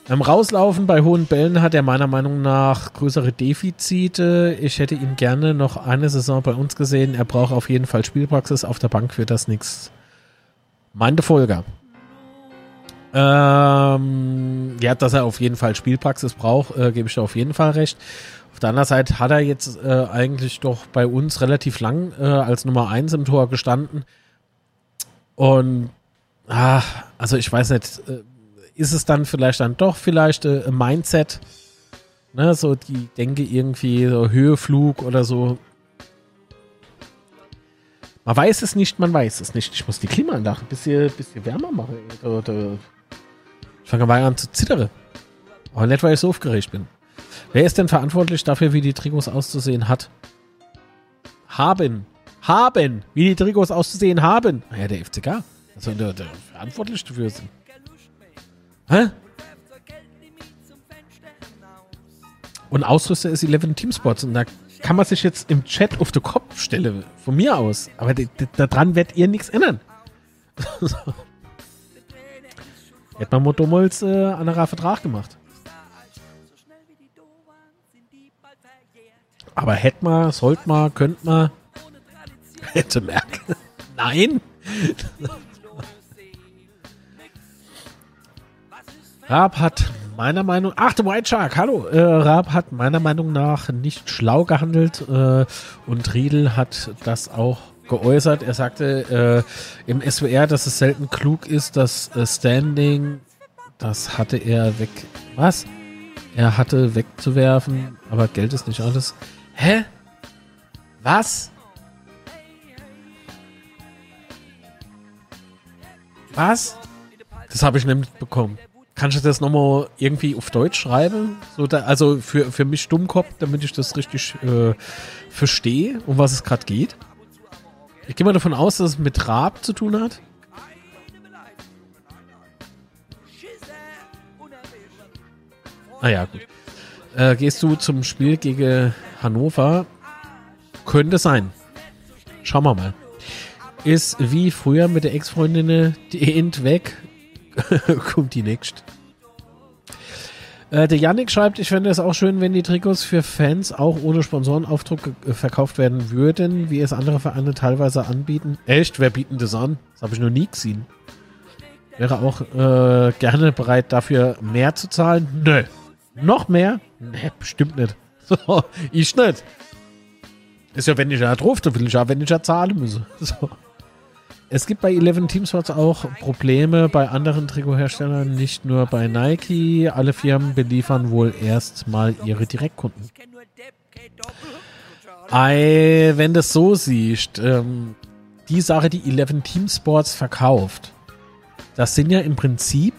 Beim Rauslaufen bei hohen Bällen hat er meiner Meinung nach größere Defizite. Ich hätte ihn gerne noch eine Saison bei uns gesehen. Er braucht auf jeden Fall Spielpraxis. Auf der Bank wird das nichts. Meinte Folger. Ähm, ja, dass er auf jeden Fall Spielpraxis braucht, äh, gebe ich da auf jeden Fall recht. Auf der anderen Seite hat er jetzt äh, eigentlich doch bei uns relativ lang äh, als Nummer 1 im Tor gestanden. Und ah, also ich weiß nicht, äh, ist es dann vielleicht dann doch vielleicht äh, ein Mindset, ne, so die denke irgendwie so Höheflug oder so. Man weiß es nicht, man weiß es nicht. Ich muss die Klimaanlage ein bisschen, bisschen wärmer machen. Da. Ich fange mal an zu zittern. Aber nicht, weil ich so aufgeregt bin. Wer ist denn verantwortlich dafür, wie die Trikots auszusehen hat? Haben. Haben. Wie die Trikots auszusehen haben. Ja, der FCK. Also der, der verantwortlich dafür sind. Hä? Und Ausrüster ist 11 Team Sports und da kann man sich jetzt im Chat auf den Kopf stellen, von mir aus. Aber daran werdet ihr nichts ändern. Hätte man Motto Molz äh, anderer Vertrag gemacht. Aber hätte man, sollte man, könnte man. Hätte merken. Nein. Raab hat meiner Meinung ach, der White Shark, hallo. Äh, Raab hat meiner Meinung nach nicht schlau gehandelt äh, und Riedel hat das auch geäußert. Er sagte äh, im SWR, dass es selten klug ist, das äh, Standing, das hatte er weg. Was? Er hatte wegzuwerfen, aber Geld ist nicht alles. Hä? Was? Was? Das habe ich nämlich bekommen. Kannst du das nochmal irgendwie auf Deutsch schreiben? So da, also für, für mich Dummkopf, damit ich das richtig äh, verstehe, um was es gerade geht. Ich gehe mal davon aus, dass es mit Raab zu tun hat. Ah ja, gut. Äh, gehst du zum Spiel gegen Hannover? Könnte sein. Schauen wir mal. Ist wie früher mit der Ex-Freundin die End weg kommt die nächste. Der Yannick schreibt, ich fände es auch schön, wenn die Trikots für Fans auch ohne Sponsorenaufdruck äh, verkauft werden würden, wie es andere Vereine teilweise anbieten. Echt? Wer bieten das an? Das habe ich noch nie gesehen. Wäre auch äh, gerne bereit, dafür mehr zu zahlen? Nö. Noch mehr? Nee, bestimmt nicht. So, ich nicht. Ist ja, wenn ich ja drauf, dann will ich ja, wenn ich ja zahlen müsse. So. Es gibt bei 11 Teamspots auch Probleme bei anderen Trikotherstellern, nicht nur bei Nike. Alle Firmen beliefern wohl erstmal ihre Direktkunden. Ei, wenn das so siehst, ähm, die Sache, die 11 Teamsports verkauft, das sind ja im Prinzip,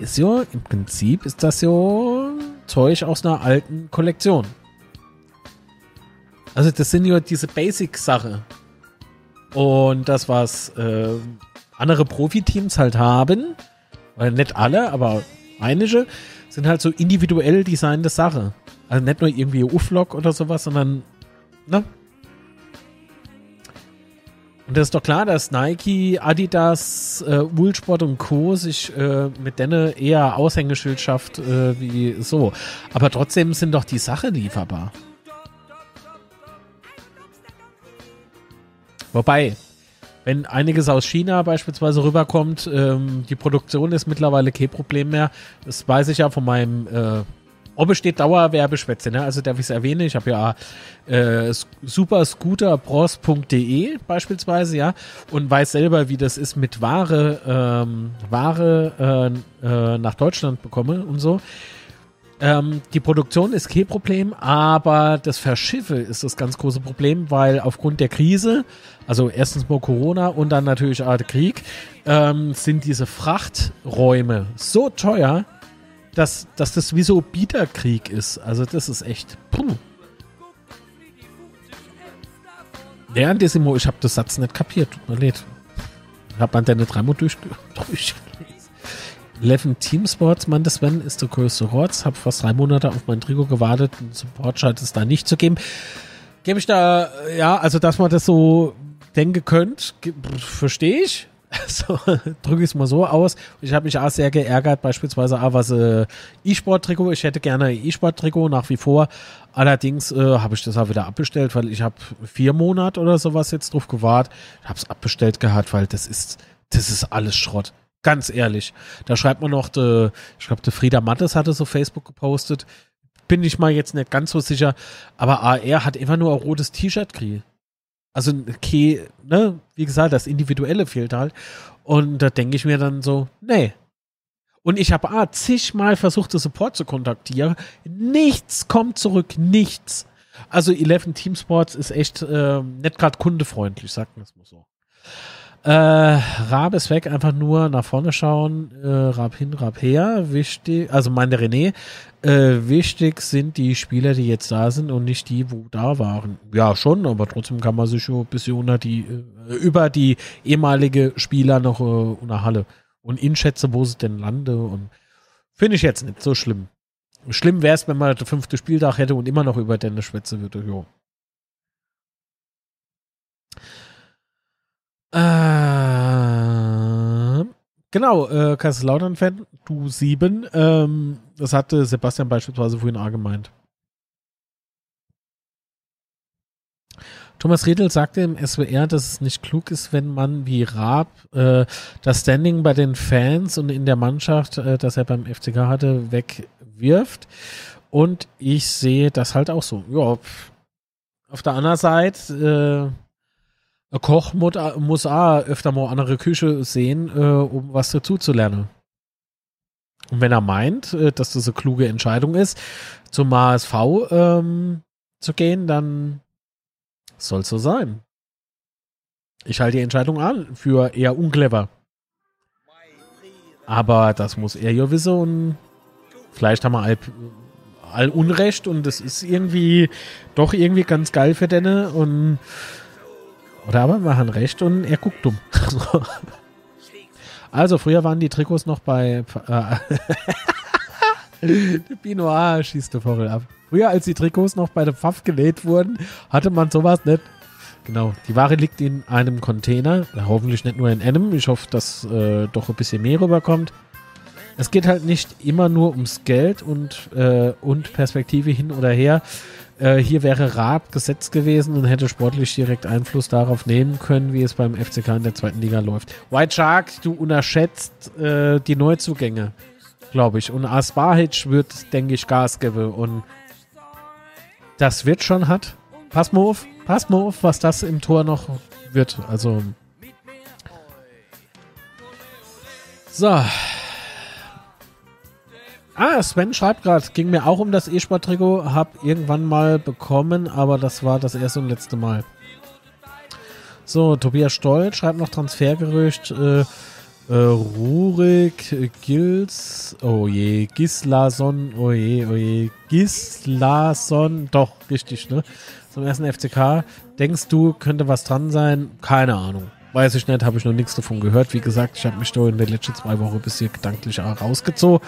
ist ja, im Prinzip ist das ja Zeug aus einer alten Kollektion. Also das sind ja diese Basic-Sache. Und das, was äh, andere Profiteams halt haben, weil nicht alle, aber einige, sind halt so individuell designte Sache. Also nicht nur irgendwie Uflock oder sowas, sondern, ne? Und das ist doch klar, dass Nike, Adidas, äh, Woolsport und Co. sich äh, mit denen eher Aushängeschild schafft äh, wie so. Aber trotzdem sind doch die Sachen lieferbar. Wobei, wenn einiges aus China beispielsweise rüberkommt, ähm, die Produktion ist mittlerweile kein Problem mehr. Das weiß ich ja von meinem äh, Obe steht Dauerwerbeschwätze, ne? Also darf ich es erwähnen. Ich habe ja äh, superscooterbros.de beispielsweise, ja, und weiß selber, wie das ist mit Ware, ähm, Ware äh, äh, nach Deutschland bekomme und so. Ähm, die Produktion ist kein Problem, aber das Verschiffe ist das ganz große Problem, weil aufgrund der Krise, also erstens mal Corona und dann natürlich auch der Krieg, ähm, sind diese Frachträume so teuer, dass, dass das wie so Bieterkrieg ist. Also das ist echt. Puh. Ja, Desimo, ich habe das Satz nicht kapiert. Tut mir leid. Ich habe man deine dreimal durch, durch 11 Teamsports, meinte Sven, ist der größte Rotz. Hab fast drei Monate auf mein Trikot gewartet. Einen Support scheint es da nicht zu geben. Gebe ich da, ja, also dass man das so denken könnt, verstehe ich. So, drücke ich es mal so aus. Ich habe mich auch sehr geärgert, beispielsweise auch was äh, E-Sport-Trikot. Ich hätte gerne ein E-Sport-Trikot nach wie vor. Allerdings äh, habe ich das auch wieder abbestellt, weil ich habe vier Monate oder sowas jetzt drauf gewartet. Ich habe es abbestellt gehabt, weil das ist, das ist alles Schrott. Ganz ehrlich. Da schreibt man noch, de, ich glaube, Frieda Mattes hatte so Facebook gepostet. Bin ich mal jetzt nicht ganz so sicher. Aber AR hat immer nur ein rotes T-Shirt gekriegt. Also, okay, ne, wie gesagt, das Individuelle fehlt halt. Und da denke ich mir dann so, nee. Und ich habe ah, zigmal versucht, den Support zu kontaktieren. Nichts kommt zurück, nichts. Also 11 Team Sports ist echt äh, nicht gerade kundefreundlich, sagt man es mal so. Äh, Raab ist weg, einfach nur nach vorne schauen, äh, Raab hin, Raab her. Wichtig, also meine René, äh, wichtig sind die Spieler, die jetzt da sind und nicht die, wo da waren. Ja, schon, aber trotzdem kann man sich ein bisschen unter die, äh, über die ehemalige Spieler noch äh, unter Halle und inschätze, wo sie denn lande und finde ich jetzt nicht so schlimm. Schlimm wäre es, wenn man der fünfte Spieltag hätte und immer noch über Dennis schwätzen würde. Jo. Äh, genau, äh, Kaiserslautern-Fan, du sieben. Ähm, das hatte Sebastian beispielsweise vorhin auch gemeint. Thomas Riedel sagte im SWR, dass es nicht klug ist, wenn man wie Raab äh, das Standing bei den Fans und in der Mannschaft, äh, das er beim FCK hatte, wegwirft. Und ich sehe das halt auch so. Ja, auf der anderen Seite, äh, ein Koch muss, auch öfter mal andere Küche sehen, äh, um was dazu zu lernen. Und wenn er meint, äh, dass das eine kluge Entscheidung ist, zum HSV ähm, zu gehen, dann soll so sein. Ich halte die Entscheidung an für eher unclever. Aber das muss er ja wissen und vielleicht haben wir all, all Unrecht und das ist irgendwie doch irgendwie ganz geil für Denne und oder aber wir haben recht und er guckt dumm. also früher waren die Trikots noch bei äh, Pinoir schießt der Vogel ab. Früher, als die Trikots noch bei der Pfaff genäht wurden, hatte man sowas nicht. Genau, die Ware liegt in einem Container, hoffentlich nicht nur in einem. Ich hoffe, dass äh, doch ein bisschen mehr rüberkommt. Es geht halt nicht immer nur ums Geld und, äh, und Perspektive hin oder her. Äh, hier wäre Raab gesetzt gewesen und hätte sportlich direkt Einfluss darauf nehmen können, wie es beim FCK in der zweiten Liga läuft. White Shark, du unterschätzt äh, die Neuzugänge, glaube ich. Und Asbahic wird, denke ich, Gas geben und das wird schon hat. Pass mal auf, pass mal auf, was das im Tor noch wird. Also. So. Ah, Sven schreibt gerade, ging mir auch um das E-Sport-Trikot, hab irgendwann mal bekommen, aber das war das erste und letzte Mal. So, Tobias Stoll schreibt noch Transfergerücht. Äh, äh, Rurik, Gils, oh je, Gislason, oh je, oh je, Gislason, doch, richtig, ne? Zum ersten FCK. Denkst du, könnte was dran sein? Keine Ahnung. Weiß ich nicht, habe ich noch nichts davon gehört. Wie gesagt, ich habe mich da in den letzten zwei Wochen ein bisschen gedanklich rausgezogen,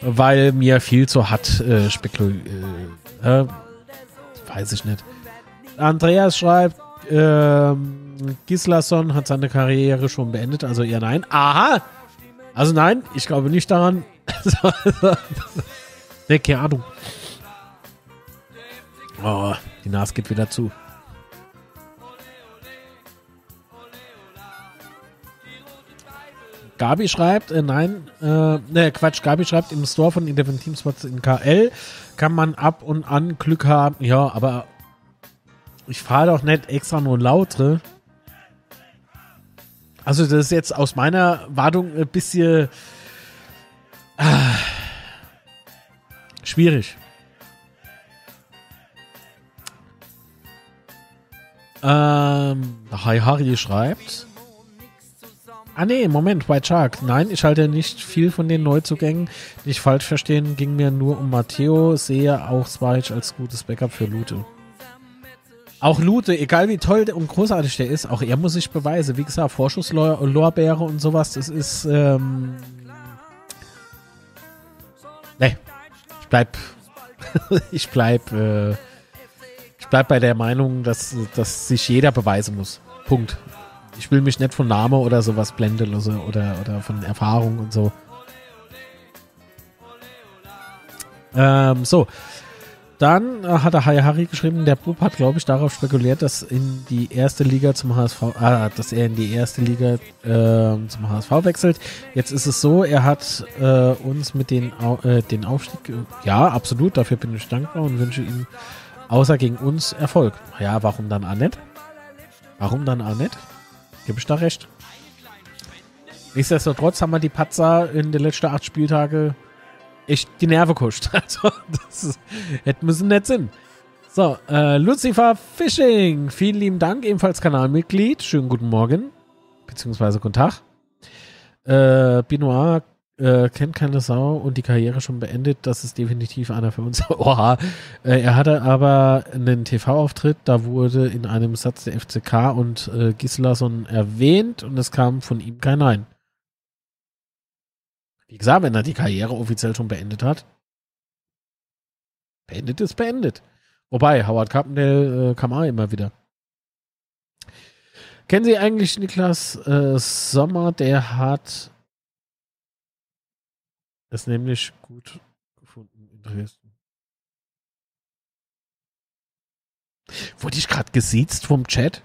weil mir viel zu hat äh, spekuliert. Äh, äh, weiß ich nicht. Andreas schreibt, ähm, Gislason hat seine Karriere schon beendet, also eher nein. Aha! Also nein, ich glaube nicht daran. ne, keine Ahnung. Oh, die Nase geht wieder zu. Gabi schreibt, äh, nein, äh, ne, Quatsch, Gabi schreibt, im Store von Eleven Teamspots in KL kann man ab und an Glück haben. Ja, aber ich fahre doch nicht extra nur lautere. Also das ist jetzt aus meiner Wartung ein bisschen ah, schwierig. Ähm, Hi Harry schreibt. Ah nee, Moment, White Shark. Nein, ich halte nicht viel von den Neuzugängen. Nicht falsch verstehen, ging mir nur um Matteo. Sehe auch Zweig als gutes Backup für Lute. Auch Lute, egal wie toll und großartig der ist, auch er muss sich beweisen. Wie gesagt, Vorschusslorbeere und sowas, das ist, ähm, nee, ich bleib, ich bleib, äh, ich bleib bei der Meinung, dass, dass sich jeder beweisen muss. Punkt. Ich will mich nicht von Name oder sowas blenden oder, oder, oder von Erfahrung und so. Ähm, so. Dann äh, hat der Hai Harry geschrieben, der Bub hat, glaube ich, darauf spekuliert, dass in die erste Liga zum HSV, ah, dass er in die erste Liga äh, zum HSV wechselt. Jetzt ist es so, er hat äh, uns mit den, äh, den Aufstieg, ja, absolut, dafür bin ich dankbar und wünsche ihm außer gegen uns Erfolg. Ja, warum dann auch? Warum dann auch nicht? Gebe ich da recht. Nichtsdestotrotz haben wir die Patzer in den letzten acht Spieltage echt die Nerven kuscht. Also, das hätte müssen nicht Sinn. So, äh, Lucifer Fishing, vielen lieben Dank, ebenfalls Kanalmitglied. Schönen guten Morgen. beziehungsweise guten Tag. Äh, Benoit äh, kennt keine Sau und die Karriere schon beendet. Das ist definitiv einer für uns. Oha. Äh, er hatte aber einen TV-Auftritt, da wurde in einem Satz der FCK und äh, Gislason erwähnt und es kam von ihm kein Nein. Wie gesagt, wenn er die Karriere offiziell schon beendet hat, beendet ist beendet. Wobei, Howard Carpendale äh, kam auch immer wieder. Kennen Sie eigentlich Niklas äh, Sommer? Der hat es nämlich gut gefunden in Dresden. Wurde ich gerade gesiezt vom Chat?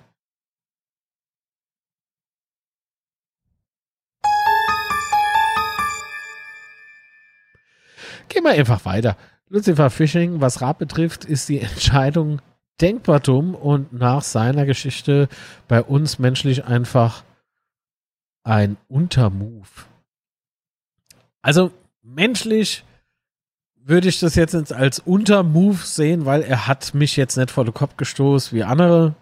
Gehen wir einfach weiter. Lucifer Fishing, was Rap betrifft, ist die Entscheidung denkbar dumm und nach seiner Geschichte bei uns menschlich einfach ein Untermove. Also menschlich würde ich das jetzt als Untermove sehen, weil er hat mich jetzt nicht vor den Kopf gestoßen wie andere.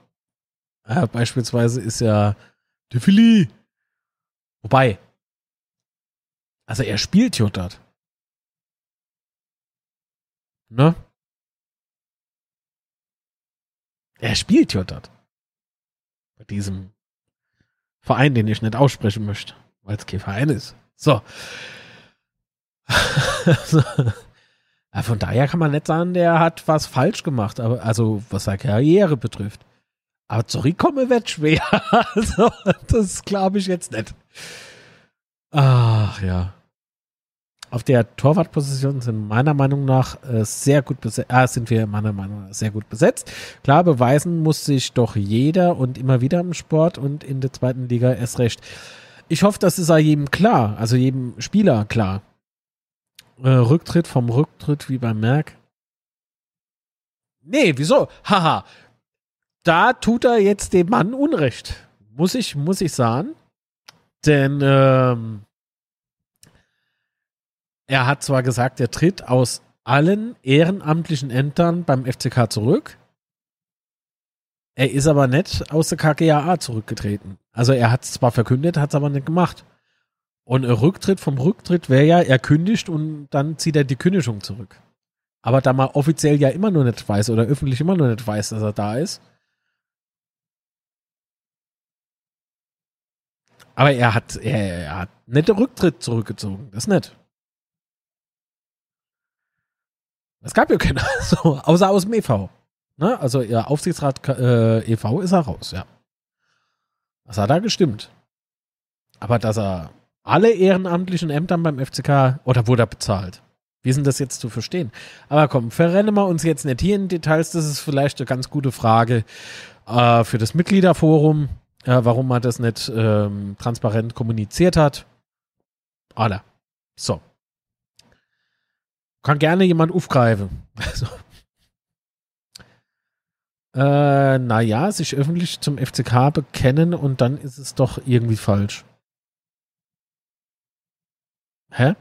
Äh, beispielsweise ist ja der Philly. Wobei, also er spielt dort. Ne? Er spielt dort. Bei diesem Verein, den ich nicht aussprechen möchte, weil es kein Verein ist. So. ja, von daher kann man nicht sagen, der hat was falsch gemacht, aber also was seine Karriere betrifft. Aber zurückkommen wird schwer. also, das glaube ich jetzt nicht. Ach ja auf der Torwartposition sind meiner Meinung nach äh, sehr gut besetzt, äh, sind wir meiner Meinung nach sehr gut besetzt. Klar, beweisen muss sich doch jeder und immer wieder im Sport und in der zweiten Liga erst recht. Ich hoffe, das ist auch jedem klar, also jedem Spieler klar. Äh, Rücktritt vom Rücktritt wie beim Merck. Nee, wieso? Haha. Da tut er jetzt dem Mann Unrecht. Muss ich, muss ich sagen. Denn, ähm, er hat zwar gesagt, er tritt aus allen ehrenamtlichen Ämtern beim FCK zurück. Er ist aber nicht aus der KGAA zurückgetreten. Also er hat es zwar verkündet, hat es aber nicht gemacht. Und Rücktritt vom Rücktritt wäre ja, er kündigt und dann zieht er die Kündigung zurück. Aber da man offiziell ja immer nur nicht weiß oder öffentlich immer nur nicht weiß, dass er da ist. Aber er hat, er, er hat nicht den Rücktritt zurückgezogen. Das nicht. Es gab ja keine, so, außer aus dem EV. Ne? Also ihr Aufsichtsrat äh, EV ist er raus, ja. Das hat er gestimmt. Aber dass er alle ehrenamtlichen Ämter beim FCK, oder wurde er bezahlt? Wie ist denn das jetzt zu verstehen? Aber komm, verrennen wir uns jetzt nicht hier in Details. Das ist vielleicht eine ganz gute Frage äh, für das Mitgliederforum, äh, warum man das nicht ähm, transparent kommuniziert hat. Oder. So. Kann gerne jemand aufgreifen. Also. Äh, naja, sich öffentlich zum FCK bekennen und dann ist es doch irgendwie falsch. Hä?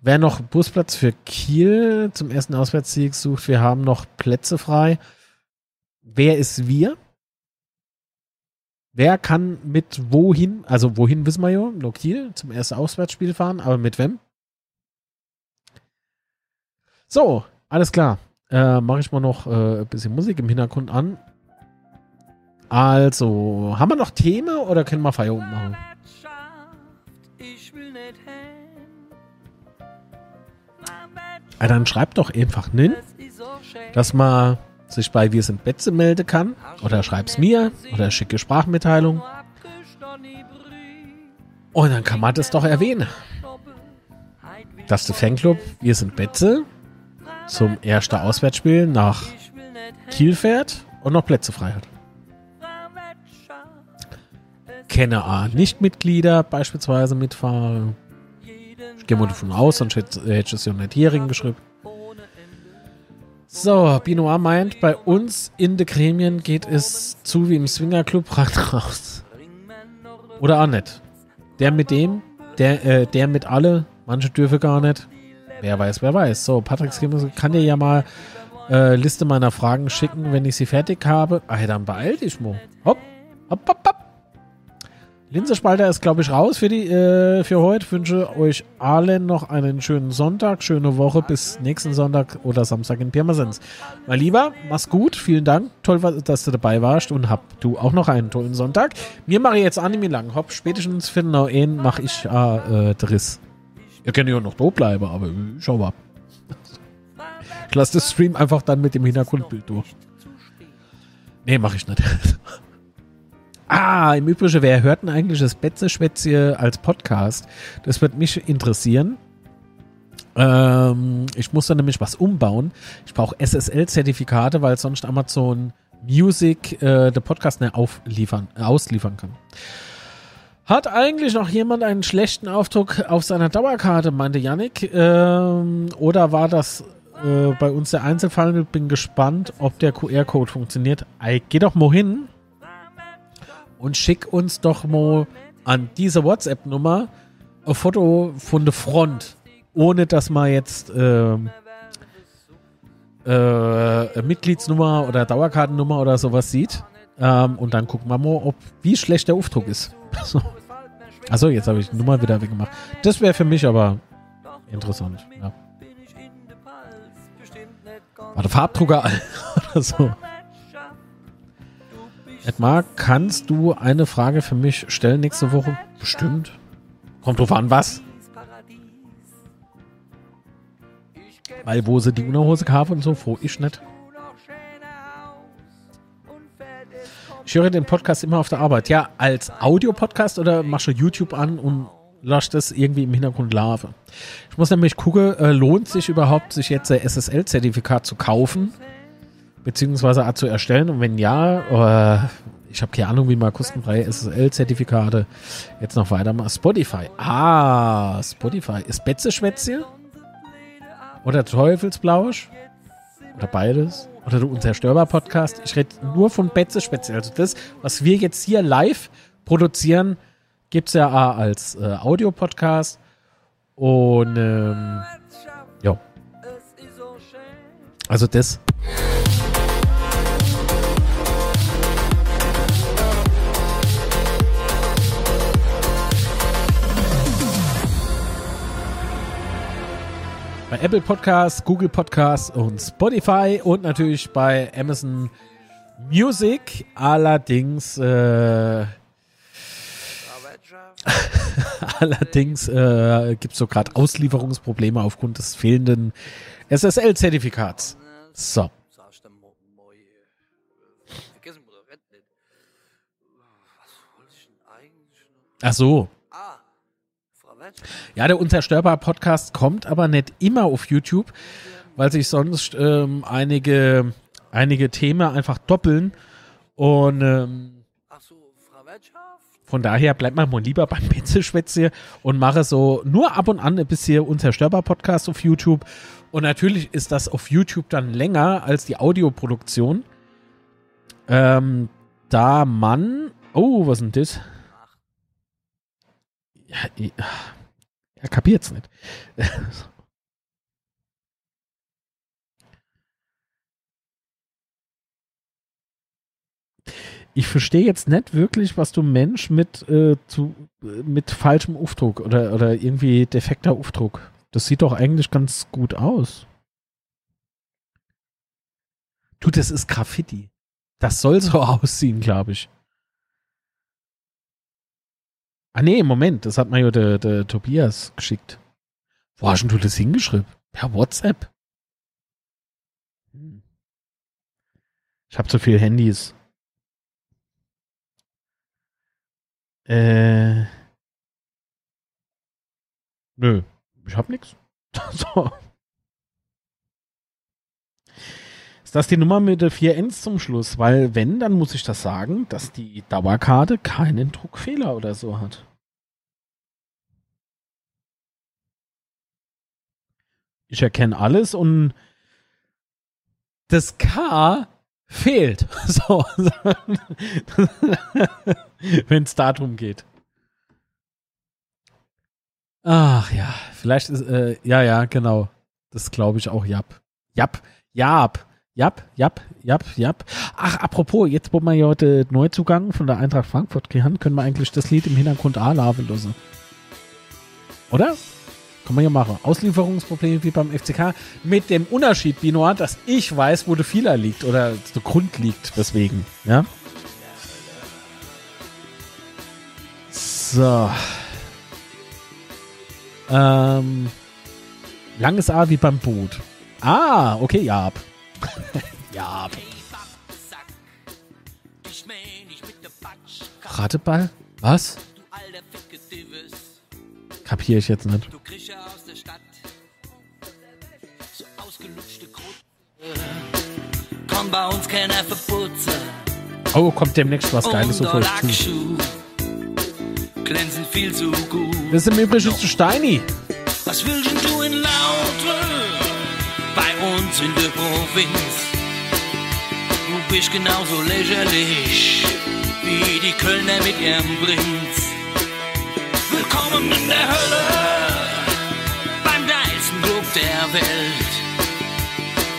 Wer noch Busplatz für Kiel zum ersten Auswärtssieg sucht, wir haben noch Plätze frei. Wer ist wir? Wer kann mit wohin, also wohin wissen wir ja, nur Kiel zum ersten Auswärtsspiel fahren, aber mit wem? So, alles klar. Äh, Mache ich mal noch äh, ein bisschen Musik im Hintergrund an. Also, haben wir noch Themen oder können wir Feierabend machen? Ja, dann schreibt doch einfach nin, dass man sich bei Wir sind Betze melden kann. Oder schreib's mir oder schicke Sprachmitteilung. Und dann kann man das doch erwähnen. Dass der Fanclub Wir sind Betze zum ersten Auswärtsspiel nach Kiel fährt und noch Plätze frei hat. Kenne A Nichtmitglieder beispielsweise mitfahren. Ich gehe mal davon aus, sonst hätte ich es ja nicht hier geschrieben. So, Binoir meint, bei uns in den Gremien geht es zu wie im Swingerclub raus. Oder auch nicht. Der mit dem, der, äh, der mit alle, manche dürfen gar nicht. Wer weiß, wer weiß. So, Patrick Skimmel kann dir ja mal äh, Liste meiner Fragen schicken, wenn ich sie fertig habe. Ah, dann beeil dich, Mo. Hopp, hopp, hopp, hopp. Linsespalter ist, glaube ich, raus für, die, äh, für heute. Wünsche euch allen noch einen schönen Sonntag, schöne Woche bis nächsten Sonntag oder Samstag in Pirmasens. Mein Lieber, mach's gut. Vielen Dank. Toll, dass du dabei warst und hab du auch noch einen tollen Sonntag. Mir mache ich jetzt Anime lang. Hopp, spätestens für den mache ich äh, äh, Driss. Ihr könnt ja noch da bleiben, aber schau mal. Ich lasse das Stream einfach dann mit dem Hintergrundbild durch. Nee, mache ich nicht. Ah, im Übrigen, wer hört denn eigentlich das Betze-Schwätzchen als Podcast? Das wird mich interessieren. Ähm, ich muss da nämlich was umbauen. Ich brauche SSL-Zertifikate, weil sonst Amazon Music äh, der Podcast nicht aufliefern, ausliefern kann. Hat eigentlich noch jemand einen schlechten Aufdruck auf seiner Dauerkarte, meinte Yannick? Ähm, oder war das äh, bei uns der Einzelfall? Bin gespannt, ob der QR-Code funktioniert. Geh doch mal hin und schick uns doch mal an diese WhatsApp-Nummer ein Foto von der Front, ohne dass man jetzt ähm, äh, Mitgliedsnummer oder Dauerkartennummer oder sowas sieht. Ähm, und dann gucken wir mal, ob wie schlecht der Aufdruck ist. Achso, jetzt habe ich die Nummer wieder weggemacht. Das wäre für mich aber interessant. Ja. War der Farbdrucker oder so? Edmar, kannst du eine Frage für mich stellen nächste Woche? Bestimmt. Kommt drauf an, was? Weil wo sie die Unterhose kaufen und so, froh ich nicht. Ich höre den Podcast immer auf der Arbeit. Ja, als Audiopodcast oder machst du YouTube an und lass das irgendwie im Hintergrund laufen? Ich muss nämlich gucken, äh, lohnt sich überhaupt, sich jetzt ein SSL-Zertifikat zu kaufen? Beziehungsweise zu erstellen? Und wenn ja, äh, ich habe keine Ahnung, wie man kostenfreie SSL-Zertifikate jetzt noch weitermachen. Spotify. Ah, Spotify. Ist Betze Schwätzchen? Oder Teufelsblausch? Oder beides? Oder der Unzerstörbar-Podcast? Ich rede nur von Betze Schwätzchen. Also das, was wir jetzt hier live produzieren, gibt es ja als äh, Audio-Podcast. Und ähm, ja. Also das bei Apple Podcasts, Google Podcasts und Spotify und natürlich bei Amazon Music. Allerdings, äh, allerdings äh, gibt es so gerade Auslieferungsprobleme aufgrund des fehlenden SSL-Zertifikats. So. Ach so. Ja, der Unzerstörbar Podcast kommt aber nicht immer auf YouTube, weil sich sonst ähm, einige, einige Themen einfach doppeln. Und ähm, von daher bleibt man mal lieber beim Pinselschwätze und mache so nur ab und an ein bisschen Unzerstörbar Podcast auf YouTube. Und natürlich ist das auf YouTube dann länger als die Audioproduktion. Ähm, da man. Oh, was ist denn das? Ja, er kapiert's nicht. ich verstehe jetzt nicht wirklich, was du Mensch mit, äh, zu, mit falschem Aufdruck oder, oder irgendwie defekter Aufdruck. Das sieht doch eigentlich ganz gut aus. Du, das ist Graffiti. Das soll so aussehen, glaube ich. Ah nee, Moment, das hat mir ja der, der Tobias geschickt. Wo hast du das hingeschrieben? Per WhatsApp? Hm. Ich habe zu viel Handys. Äh. Nö, ich hab nix. so. Ist das die Nummer mit der 4 Ns zum Schluss? Weil wenn, dann muss ich das sagen, dass die Dauerkarte keinen Druckfehler oder so hat. Ich erkenne alles und das K fehlt. So. wenn es darum geht. Ach ja, vielleicht ist, äh, ja, ja, genau. Das glaube ich auch, Jap. Jap, Jap. Jap, jap, jap, jap. Ach, apropos, jetzt wo wir ja heute Neuzugang von der Eintracht Frankfurt gehören, können wir eigentlich das Lied im Hintergrund A-Laven lassen. Oder? Kann man ja machen. Auslieferungsprobleme wie beim FCK. Mit dem Unterschied, Binoir, dass ich weiß, wo der Fehler liegt oder der Grund liegt. Deswegen, ja. So. Ähm. Langes A wie beim Boot. Ah, okay, ja. ja. Rateball? Was? Kapiere ich jetzt nicht. Komm bei uns keiner verputzen. Oh, kommt demnächst was Geiles so vor zu. Glänzen viel zu gut. Das ist im Übrigen zu Steini. Was willst du in Laute? Uns in der Provinz. Du bist genauso lächerlich wie die Kölner mit ihrem Prinz. Willkommen in der Hölle, beim geilsten Club der Welt.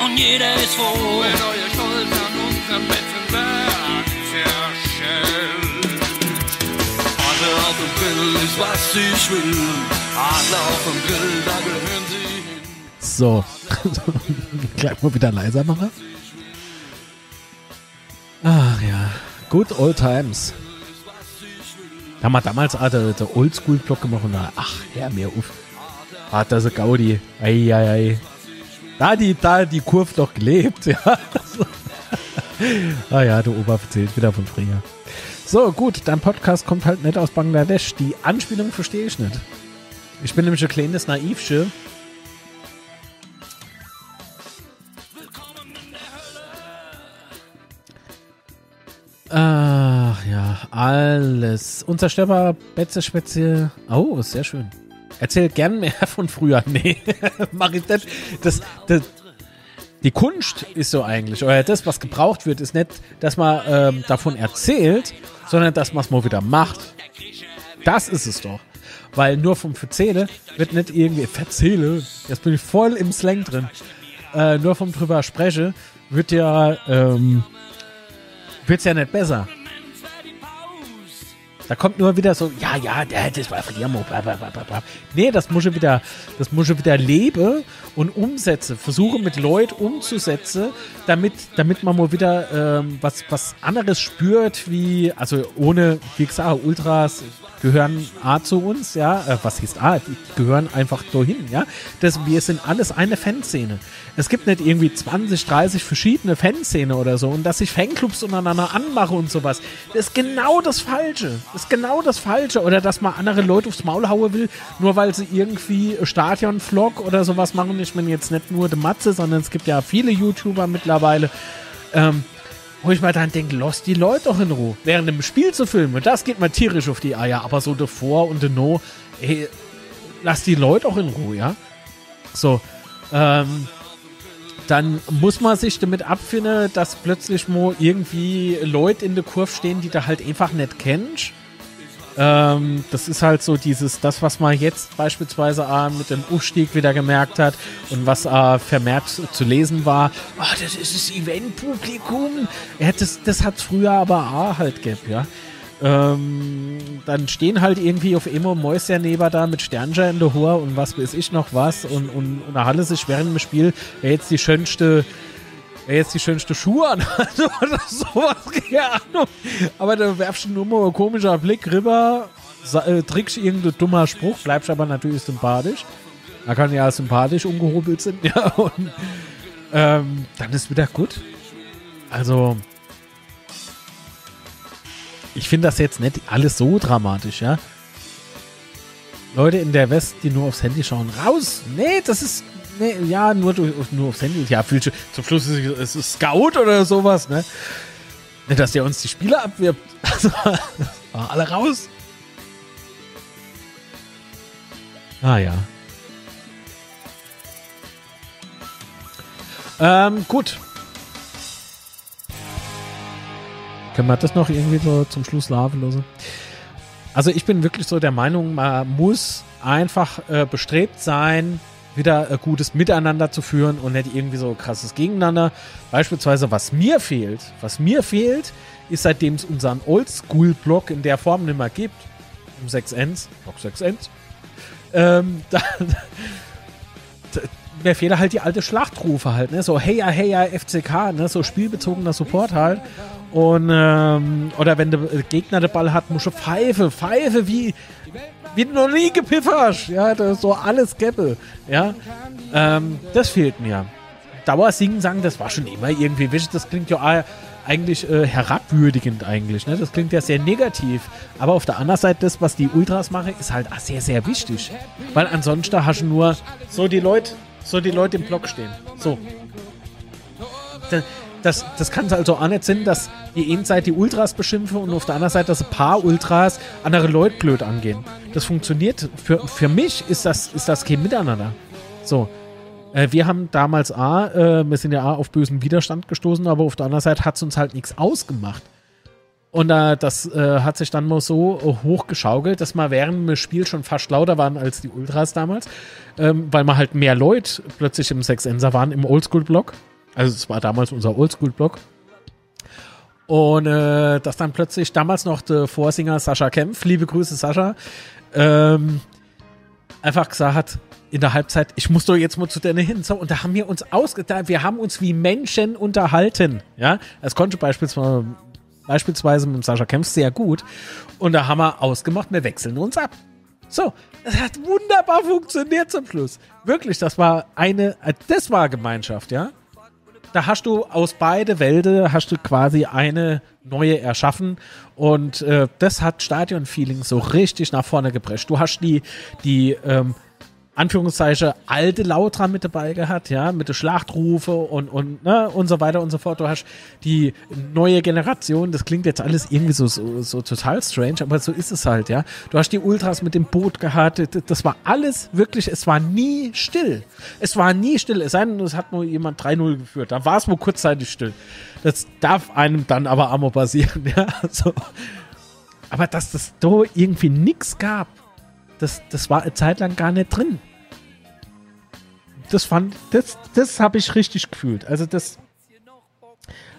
Und jeder ist froh, wenn euer Stolz an unserem Betzenberg zerschellt. Adler auf dem Grill ist, was ich will. Adler auf dem Grill, da hin. So, gleich mal wieder leiser machen. Ach ja, good old times. Da haben wir damals auch der, der Oldschool-Block gemacht und da, ach, Herr mir auf. Hat das ein Gaudi. Eieiei. Ei, ei. Da die, da die Kurve doch gelebt, ja. ah ja, der Opa erzählt wieder von früher. So, gut, dein Podcast kommt halt nicht aus Bangladesch. Die Anspielung verstehe ich nicht. Ich bin nämlich ein kleines Naivsche. Ach ja, alles. Unzerstörbar, Betze, Speziell. Oh, sehr schön. Erzähl gern mehr von früher. Nee, mach ich nicht. Das, das, die Kunst ist so eigentlich, oder das, was gebraucht wird, ist nicht, dass man ähm, davon erzählt, sondern dass man es mal wieder macht. Das ist es doch. Weil nur vom Verzähle wird nicht irgendwie, Verzähle, jetzt bin ich voll im Slang drin, äh, nur vom drüber spreche, wird ja, ähm, wird's ja nicht besser. Da kommt nur wieder so, ja, ja, das war Friamo, bla. Nee, das muss ich wieder, das muss ich wieder leben und umsetze. Versuche mit Leuten umzusetzen, damit, damit man mal wieder ähm, was, was anderes spürt, wie, also ohne, wie gesagt, Ultras gehören A zu uns, ja, äh, was hieß A, die gehören einfach dahin, ja. Das, wir sind alles eine Fanszene. Es gibt nicht irgendwie 20, 30 verschiedene Fanszene oder so und dass sich Fanclubs untereinander anmachen und sowas. Das ist genau das Falsche. Das ist genau das Falsche. Oder dass man andere Leute aufs Maul hauen will, nur weil sie irgendwie Stadion-Vlog oder sowas machen. Ich meine jetzt nicht nur die Matze, sondern es gibt ja viele YouTuber mittlerweile. Ähm, wo ich mal dann denke, lass die Leute doch in Ruhe. Während dem Spiel zu filmen, das geht mal tierisch auf die Eier. Aber so davor und no, ey, lass die Leute auch in Ruhe, ja? So, ähm, dann muss man sich damit abfinden, dass plötzlich mal irgendwie Leute in der Kurve stehen, die du halt einfach nicht kennst. Ähm, das ist halt so dieses, das, was man jetzt beispielsweise äh, mit dem Aufstieg wieder gemerkt hat und was äh, vermehrt zu lesen war. Oh, das ist das Eventpublikum. Ja, das, das hat früher aber auch halt gehabt, ja. Ähm, dann stehen halt irgendwie auf Emo Mäuser neben da mit Sternchen in der Hohe und was weiß ich noch was und, und, und da Halle sich während dem Spiel wer jetzt die schönste wer jetzt die schönste Schuhe an oder sowas, keine Ahnung. Aber da werfst du nur mal ein komischer Blick rüber, äh, trickst irgendein dummer Spruch, bleibst aber natürlich sympathisch. Da kann ja sympathisch umgehobelt sind, ja, und ähm, dann ist wieder gut. Also, ich finde das jetzt nicht alles so dramatisch, ja. Leute in der West, die nur aufs Handy schauen, raus! Nee, das ist. Nee, ja, nur, nur aufs Handy. Ja, viel, zum Schluss ist es Scout oder sowas, ne? Nicht, dass der uns die Spieler abwirbt. Also, alle raus. Ah ja. Ähm, gut. Können wir das noch irgendwie so zum Schluss laufen lassen? Also ich bin wirklich so der Meinung, man muss einfach äh, bestrebt sein, wieder ein gutes Miteinander zu führen und nicht irgendwie so krasses Gegeneinander. Beispielsweise, was mir fehlt, was mir fehlt, ist seitdem es unseren Oldschool-Block in der Form nicht mehr gibt, um 6 Ends, Block 6 Ends, ähm, da, da, mir fehlen halt die alte Schlachtrufe halt, ne? So hey ja, hey ja, FCK, ne? So spielbezogener Support halt. Und ähm, oder wenn der Gegner den Ball hat, musst du Pfeife, Pfeife wie wie noch nie gepifferst. Ja, das ist so alles Geppe. Ja, ähm, das fehlt mir. Dauersingen sagen, das war schon immer irgendwie wichtig. Das klingt ja eigentlich äh, herabwürdigend eigentlich. Ne? Das klingt ja sehr negativ. Aber auf der anderen Seite, das, was die Ultras machen, ist halt sehr, sehr wichtig. Weil ansonsten hast du nur so die Leute, so die Leute im Block stehen. So. Das, das, das kann also auch nicht sein, dass die einen Seite die Ultras beschimpfen und auf der anderen Seite, dass ein paar Ultras andere Leute blöd angehen. Das funktioniert. Für, für mich ist das, ist das kein Miteinander. So. Äh, wir haben damals A, äh, wir sind ja A auf bösen Widerstand gestoßen, aber auf der anderen Seite hat es uns halt nichts ausgemacht. Und äh, das äh, hat sich dann mal so hochgeschaukelt, dass wir während dem Spiel schon fast lauter waren als die Ultras damals, ähm, weil wir halt mehr Leute plötzlich im Sechsenser waren im Oldschool-Block. Also es war damals unser Oldschool-Block. Und äh, dass dann plötzlich damals noch der Vorsinger Sascha Kempf, liebe Grüße Sascha, ähm, einfach gesagt hat, in der Halbzeit, ich muss doch jetzt mal zu deiner hin. So, und da haben wir uns ausgedacht, wir haben uns wie Menschen unterhalten. Ja, das konnte beispielsweise, beispielsweise mit Sascha Kempf sehr gut. Und da haben wir ausgemacht, wir wechseln uns ab. So, das hat wunderbar funktioniert zum Schluss. Wirklich, das war eine, das war Gemeinschaft, ja da hast du aus beide Welten hast du quasi eine neue erschaffen und äh, das hat Stadion-Feeling so richtig nach vorne geprescht. Du hast die, die ähm, Anführungszeichen alte Lautra mit dabei gehabt, ja, mit der Schlachtrufe und, und, ne, und so weiter und so fort. Du hast die neue Generation, das klingt jetzt alles irgendwie so, so, so total strange, aber so ist es halt, ja. Du hast die Ultras mit dem Boot gehabt, das war alles wirklich, es war nie still. Es war nie still, es sei denn, es hat nur jemand 3-0 geführt, da war es wohl kurzzeitig still. Das darf einem dann aber mal passieren, ja, so. Aber dass das da irgendwie nichts gab, das, das war eine Zeit lang gar nicht drin. Das fand, das, das habe ich richtig gefühlt. Also das,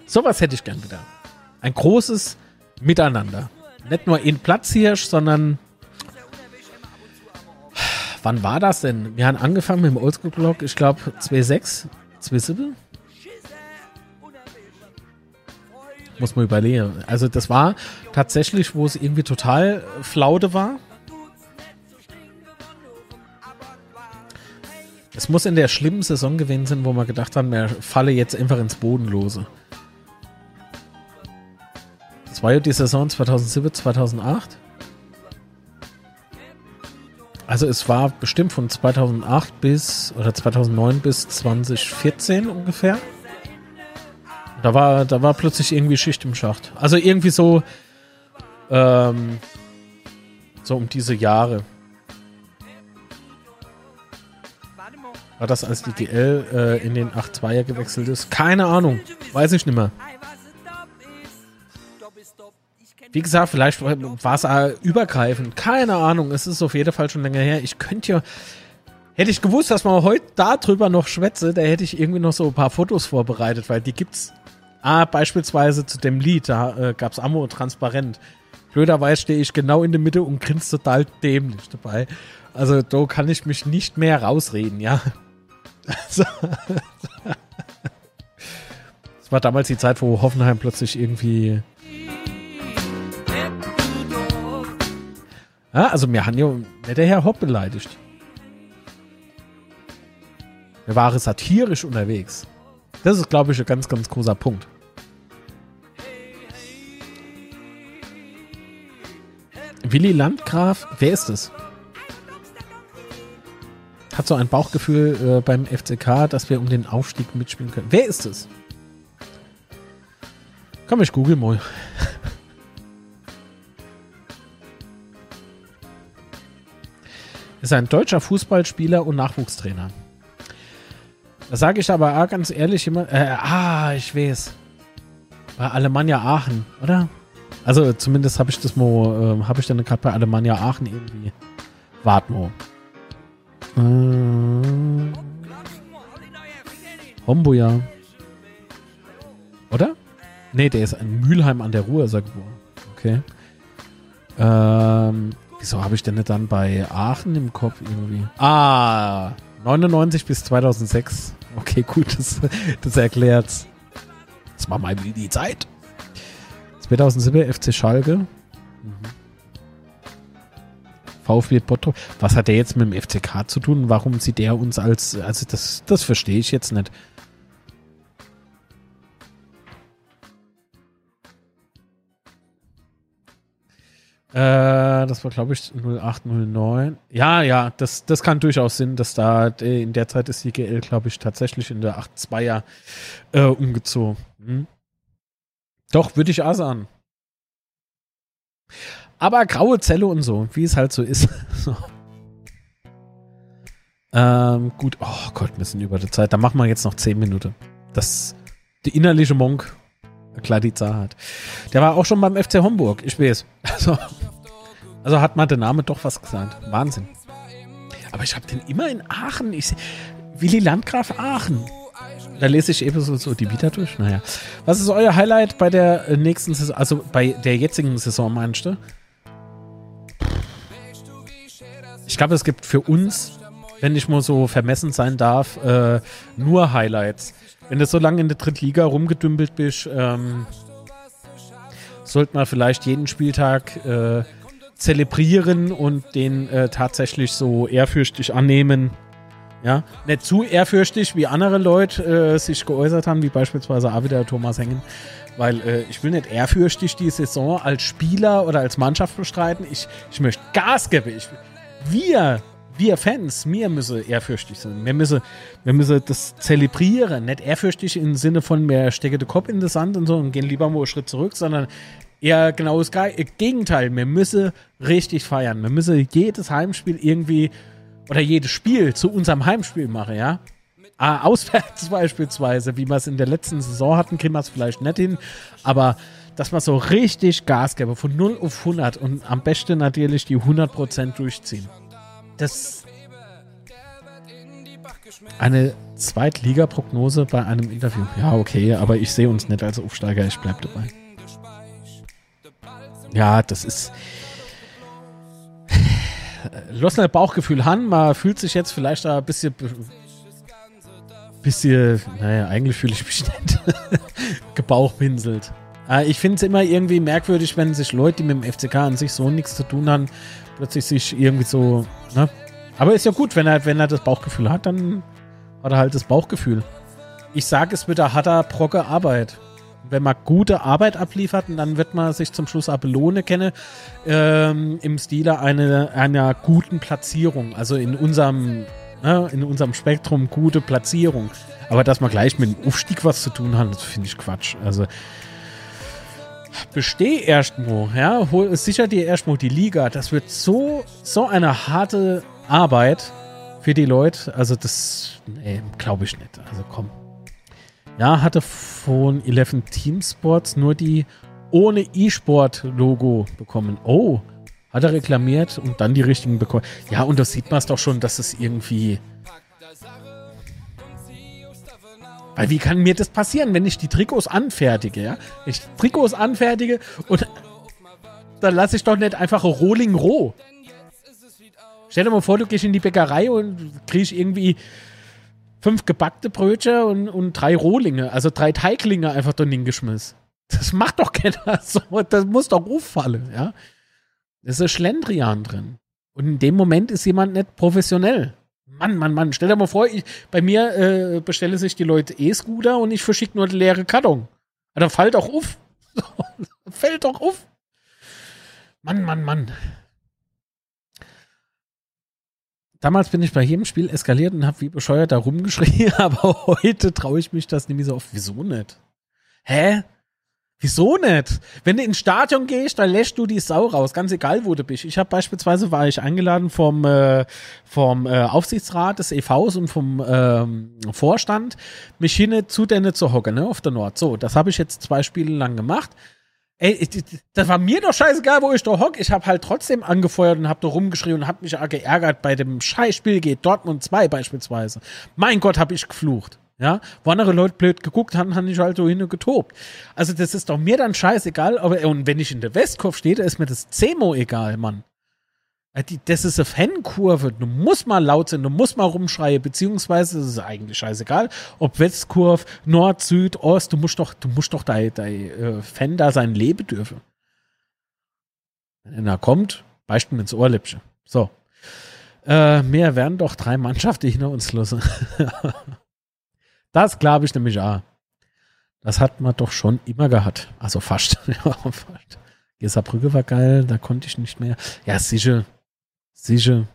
sowas hätte ich gern wieder. Ein großes Miteinander. Nicht nur in Platzhirsch, sondern wann war das denn? Wir haben angefangen mit dem Oldschool-Blog, ich glaube 2.6, 2.7. Muss man überlegen. Also das war tatsächlich, wo es irgendwie total flaude war. Es muss in der schlimmen Saison gewesen sein, wo wir gedacht haben, wir falle jetzt einfach ins Bodenlose. Das war ja die Saison 2007, 2008. Also es war bestimmt von 2008 bis oder 2009 bis 2014 ungefähr. Da war, da war plötzlich irgendwie Schicht im Schacht. Also irgendwie so, ähm, so um diese Jahre. War das, als die GL äh, in den 8-2er gewechselt ist? Keine Ahnung. Weiß ich nicht mehr. Wie gesagt, vielleicht war es übergreifend. Keine Ahnung. Es ist auf jeden Fall schon länger her. Ich könnte ja. Hätte ich gewusst, dass man heute darüber noch schwätze, da hätte ich irgendwie noch so ein paar Fotos vorbereitet, weil die gibt's. Ah, beispielsweise zu dem Lied, da äh, gab's Ammo transparent. Blöderweise stehe ich genau in der Mitte und grinse total dämlich dabei. Also da kann ich mich nicht mehr rausreden, ja. Also, das war damals die Zeit, wo Hoffenheim plötzlich irgendwie. Ja, also mir haben ja nicht der Herr Hopp beleidigt. Wir waren satirisch unterwegs. Das ist, glaube ich, ein ganz, ganz großer Punkt. Willi Landgraf, wer ist es? Hat so ein Bauchgefühl äh, beim FCK, dass wir um den Aufstieg mitspielen können. Wer ist es? Komm, ich google mal. ist ein deutscher Fußballspieler und Nachwuchstrainer. Da sage ich aber auch ganz ehrlich immer, äh, ah, ich weiß. Bei Alemannia Aachen, oder? Also zumindest habe ich das mal, äh, habe ich dann gerade bei Alemannia Aachen irgendwie. Wart mal. Äh, Homboja. Oder? Nee, der ist in Mülheim an der Ruhr, ist er geboren. Okay. Ähm, wieso habe ich denn nicht dann bei Aachen im Kopf irgendwie? Ah, 99 bis 2006. Okay, gut, das, das erklärt's. Das war mal die Zeit. 2007 FC Schalke. Mhm. VfB Bottrop. Was hat der jetzt mit dem FCK zu tun? Warum sieht der uns als, also das, das verstehe ich jetzt nicht. Äh, das war, glaube ich, 0809. Ja, ja, das, das kann durchaus Sinn, dass da in der Zeit ist die GL, glaube ich, tatsächlich in der 8-2er äh, umgezogen. Hm? Doch, würde ich auch sagen. Aber graue Zelle und so, wie es halt so ist. so. Ähm, gut, oh Gott, wir sind über der Zeit. Da machen wir jetzt noch 10 Minuten. Das, die innerliche Monk, klar die hat. Der war auch schon beim FC Homburg, ich weiß. Also, also hat mal der Name doch was gesagt. Wahnsinn. Aber ich habe den immer in Aachen. Ich, Willi Landgraf Aachen. Da lese ich eben so, so die Vita durch. Naja. Was ist euer Highlight bei der äh, nächsten Saison, also bei der jetzigen Saison, meinst du? Ich glaube, es gibt für uns, wenn ich mal so vermessen sein darf, äh, nur Highlights. Wenn du so lange in der Drittliga rumgedümpelt bist, ähm, sollte man vielleicht jeden Spieltag äh, zelebrieren und den äh, tatsächlich so ehrfürchtig annehmen. Ja, nicht zu ehrfürchtig, wie andere Leute äh, sich geäußert haben, wie beispielsweise auch wieder Thomas Hengen. Weil äh, ich will nicht ehrfürchtig die Saison als Spieler oder als Mannschaft bestreiten. Ich, ich möchte Gas geben. Ich, wir, wir Fans, wir müssen ehrfürchtig sein. Wir müssen, wir müssen das zelebrieren. Nicht ehrfürchtig im Sinne von, wir stecken den Kopf in den Sand und so und gehen lieber mal einen Schritt zurück, sondern eher genau das Gegenteil. Wir müssen richtig feiern. Wir müssen jedes Heimspiel irgendwie oder jedes Spiel zu unserem Heimspiel machen, ja. Ah, auswärts beispielsweise, wie wir es in der letzten Saison hatten, kriegen wir es vielleicht nicht hin, aber dass man so richtig Gas gebe, von 0 auf 100 und am besten natürlich die 100% durchziehen. Das eine Zweitliga-Prognose bei einem Interview. Ja, okay, aber ich sehe uns nicht als Aufsteiger, ich bleibe dabei. Ja, das ist. Losner Bauchgefühl Han, man fühlt sich jetzt vielleicht ein bisschen. Bisschen. Naja, eigentlich fühle ich mich nicht. gebauchpinselt. Äh, ich finde es immer irgendwie merkwürdig, wenn sich Leute, die mit dem FCK an sich so nichts zu tun haben, plötzlich sich irgendwie so, ne? Aber ist ja gut, wenn er, wenn er das Bauchgefühl hat, dann hat er halt das Bauchgefühl. Ich sage, es wird eine harte Brocke Arbeit. Wenn man gute Arbeit abliefert, dann wird man sich zum Schluss auch können ähm, im Stile eine, einer guten Platzierung. Also in unserem, ne, in unserem Spektrum gute Platzierung. Aber dass man gleich mit dem Aufstieg was zu tun hat, das finde ich Quatsch. Also besteh erstmal, ja, hol, sicher dir erstmal die Liga. Das wird so, so eine harte Arbeit für die Leute. Also das, nee, glaube ich nicht. Also komm. Ja, hatte von 11 Team Sports nur die ohne E-Sport-Logo bekommen. Oh, hat er reklamiert und dann die richtigen bekommen. Ja, und da sieht man es doch schon, dass es irgendwie Weil wie kann mir das passieren, wenn ich die Trikots anfertige, ja? Ich Trikots anfertige und dann lasse ich doch nicht einfach Rohling roh. Stell dir mal vor, du gehst in die Bäckerei und kriegst irgendwie fünf gebackte Brötchen und, und drei Rohlinge, also drei Teiglinge einfach drin hingeschmissen. Das macht doch keiner so. Das muss doch auffallen, ja? Das ist Schlendrian drin. Und in dem Moment ist jemand nicht professionell. Mann, Mann, Mann, stell dir mal vor, ich, bei mir äh, bestellen sich die Leute E-Scooter und ich verschicke nur leere Karton. Da fällt doch auf. fällt doch auf. Mann, Mann, Mann. Damals bin ich bei jedem Spiel eskaliert und habe wie bescheuert da rumgeschrien, aber heute traue ich mich das nämlich so oft. Wieso nicht? Hä? Wieso nicht? Wenn du ins Stadion gehst, dann lässt du die Sau raus, ganz egal, wo du bist. Ich habe beispielsweise, war ich eingeladen vom, äh, vom äh, Aufsichtsrat des EVs und vom ähm, Vorstand, mich hin zu denen zu hocken, ne, auf der Nord. So, das habe ich jetzt zwei Spiele lang gemacht. Ey, das war mir doch scheißegal, wo ich da hock. Ich habe halt trotzdem angefeuert und habe da rumgeschrien und habe mich auch geärgert bei dem Scheißspiel geht Dortmund 2 beispielsweise. Mein Gott, habe ich geflucht. Ja, wo andere Leute blöd geguckt haben, haben ich halt so hin und getobt. Also das ist doch mir dann scheißegal, aber und wenn ich in der Westkurve stehe, da ist mir das Zemo egal, Mann. Das ist eine Fankurve. Du musst mal laut sein, du musst mal rumschreien, beziehungsweise es ist eigentlich scheißegal, ob Westkurve, Nord, Süd, Ost, du musst doch, du musst doch dein, dein äh, Fan da sein Leben dürfen. Wenn er kommt, Beispiel ins Ohrläppchen. So. Äh, mehr werden doch drei Mannschaften hinter uns lassen. das glaube ich nämlich auch. Das hat man doch schon immer gehabt. Also fast. ja, fast. Geserbrücke war geil, da konnte ich nicht mehr. Ja, sicher. Sicher.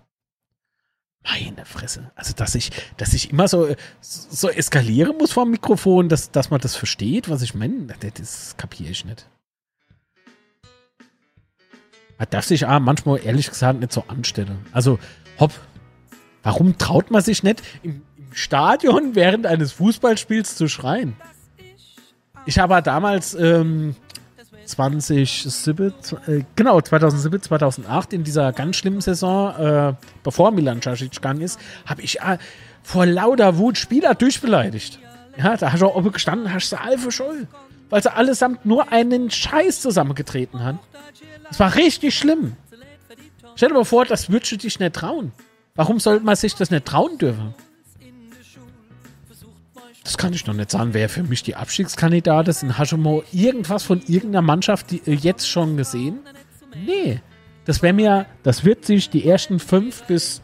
Meine Fresse. Also, dass ich, dass ich immer so, so eskalieren muss vor dem Mikrofon, dass, dass man das versteht, was ich meine, das, kapiere ich nicht. Man darf sich auch manchmal ehrlich gesagt nicht so anstellen. Also, hopp, warum traut man sich nicht Stadion während eines Fußballspiels zu schreien? Ich habe damals ähm, 2007, äh, genau, 2007, 2008 in dieser ganz schlimmen Saison, äh, bevor Milan Casic gegangen ist, habe ich äh, vor lauter Wut Spieler durchbeleidigt. Ja, da hast du auch oben gestanden, hast du alle verschollen. Weil sie allesamt nur einen Scheiß zusammengetreten haben. Das war richtig schlimm. Stell dir mal vor, das würdest du dich nicht trauen. Warum sollte man sich das nicht trauen dürfen? Das kann ich noch nicht sagen, wer für mich die Abstiegskandidaten sind. Hast du mal irgendwas von irgendeiner Mannschaft die, äh, jetzt schon gesehen? Nee. Das wäre mir, das wird sich die ersten fünf bis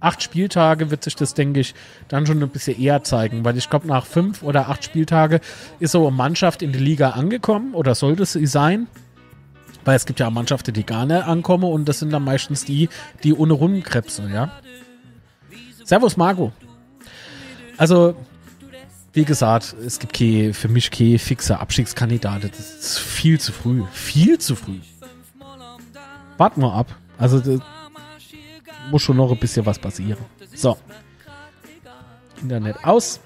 acht Spieltage wird sich das, denke ich, dann schon ein bisschen eher zeigen, weil ich glaube, nach fünf oder acht Spieltage ist so eine Mannschaft in die Liga angekommen oder sollte sie sein. Weil es gibt ja Mannschaften, die gar nicht ankommen und das sind dann meistens die, die ohne Rundenkrebse, ja. Servus, Marco. Also, wie gesagt, es gibt keine, für mich keine fixe Abstiegskandidaten. Das ist viel zu früh. Viel zu früh. Warten wir ab. Also, muss schon noch ein bisschen was passieren. So. Internet aus.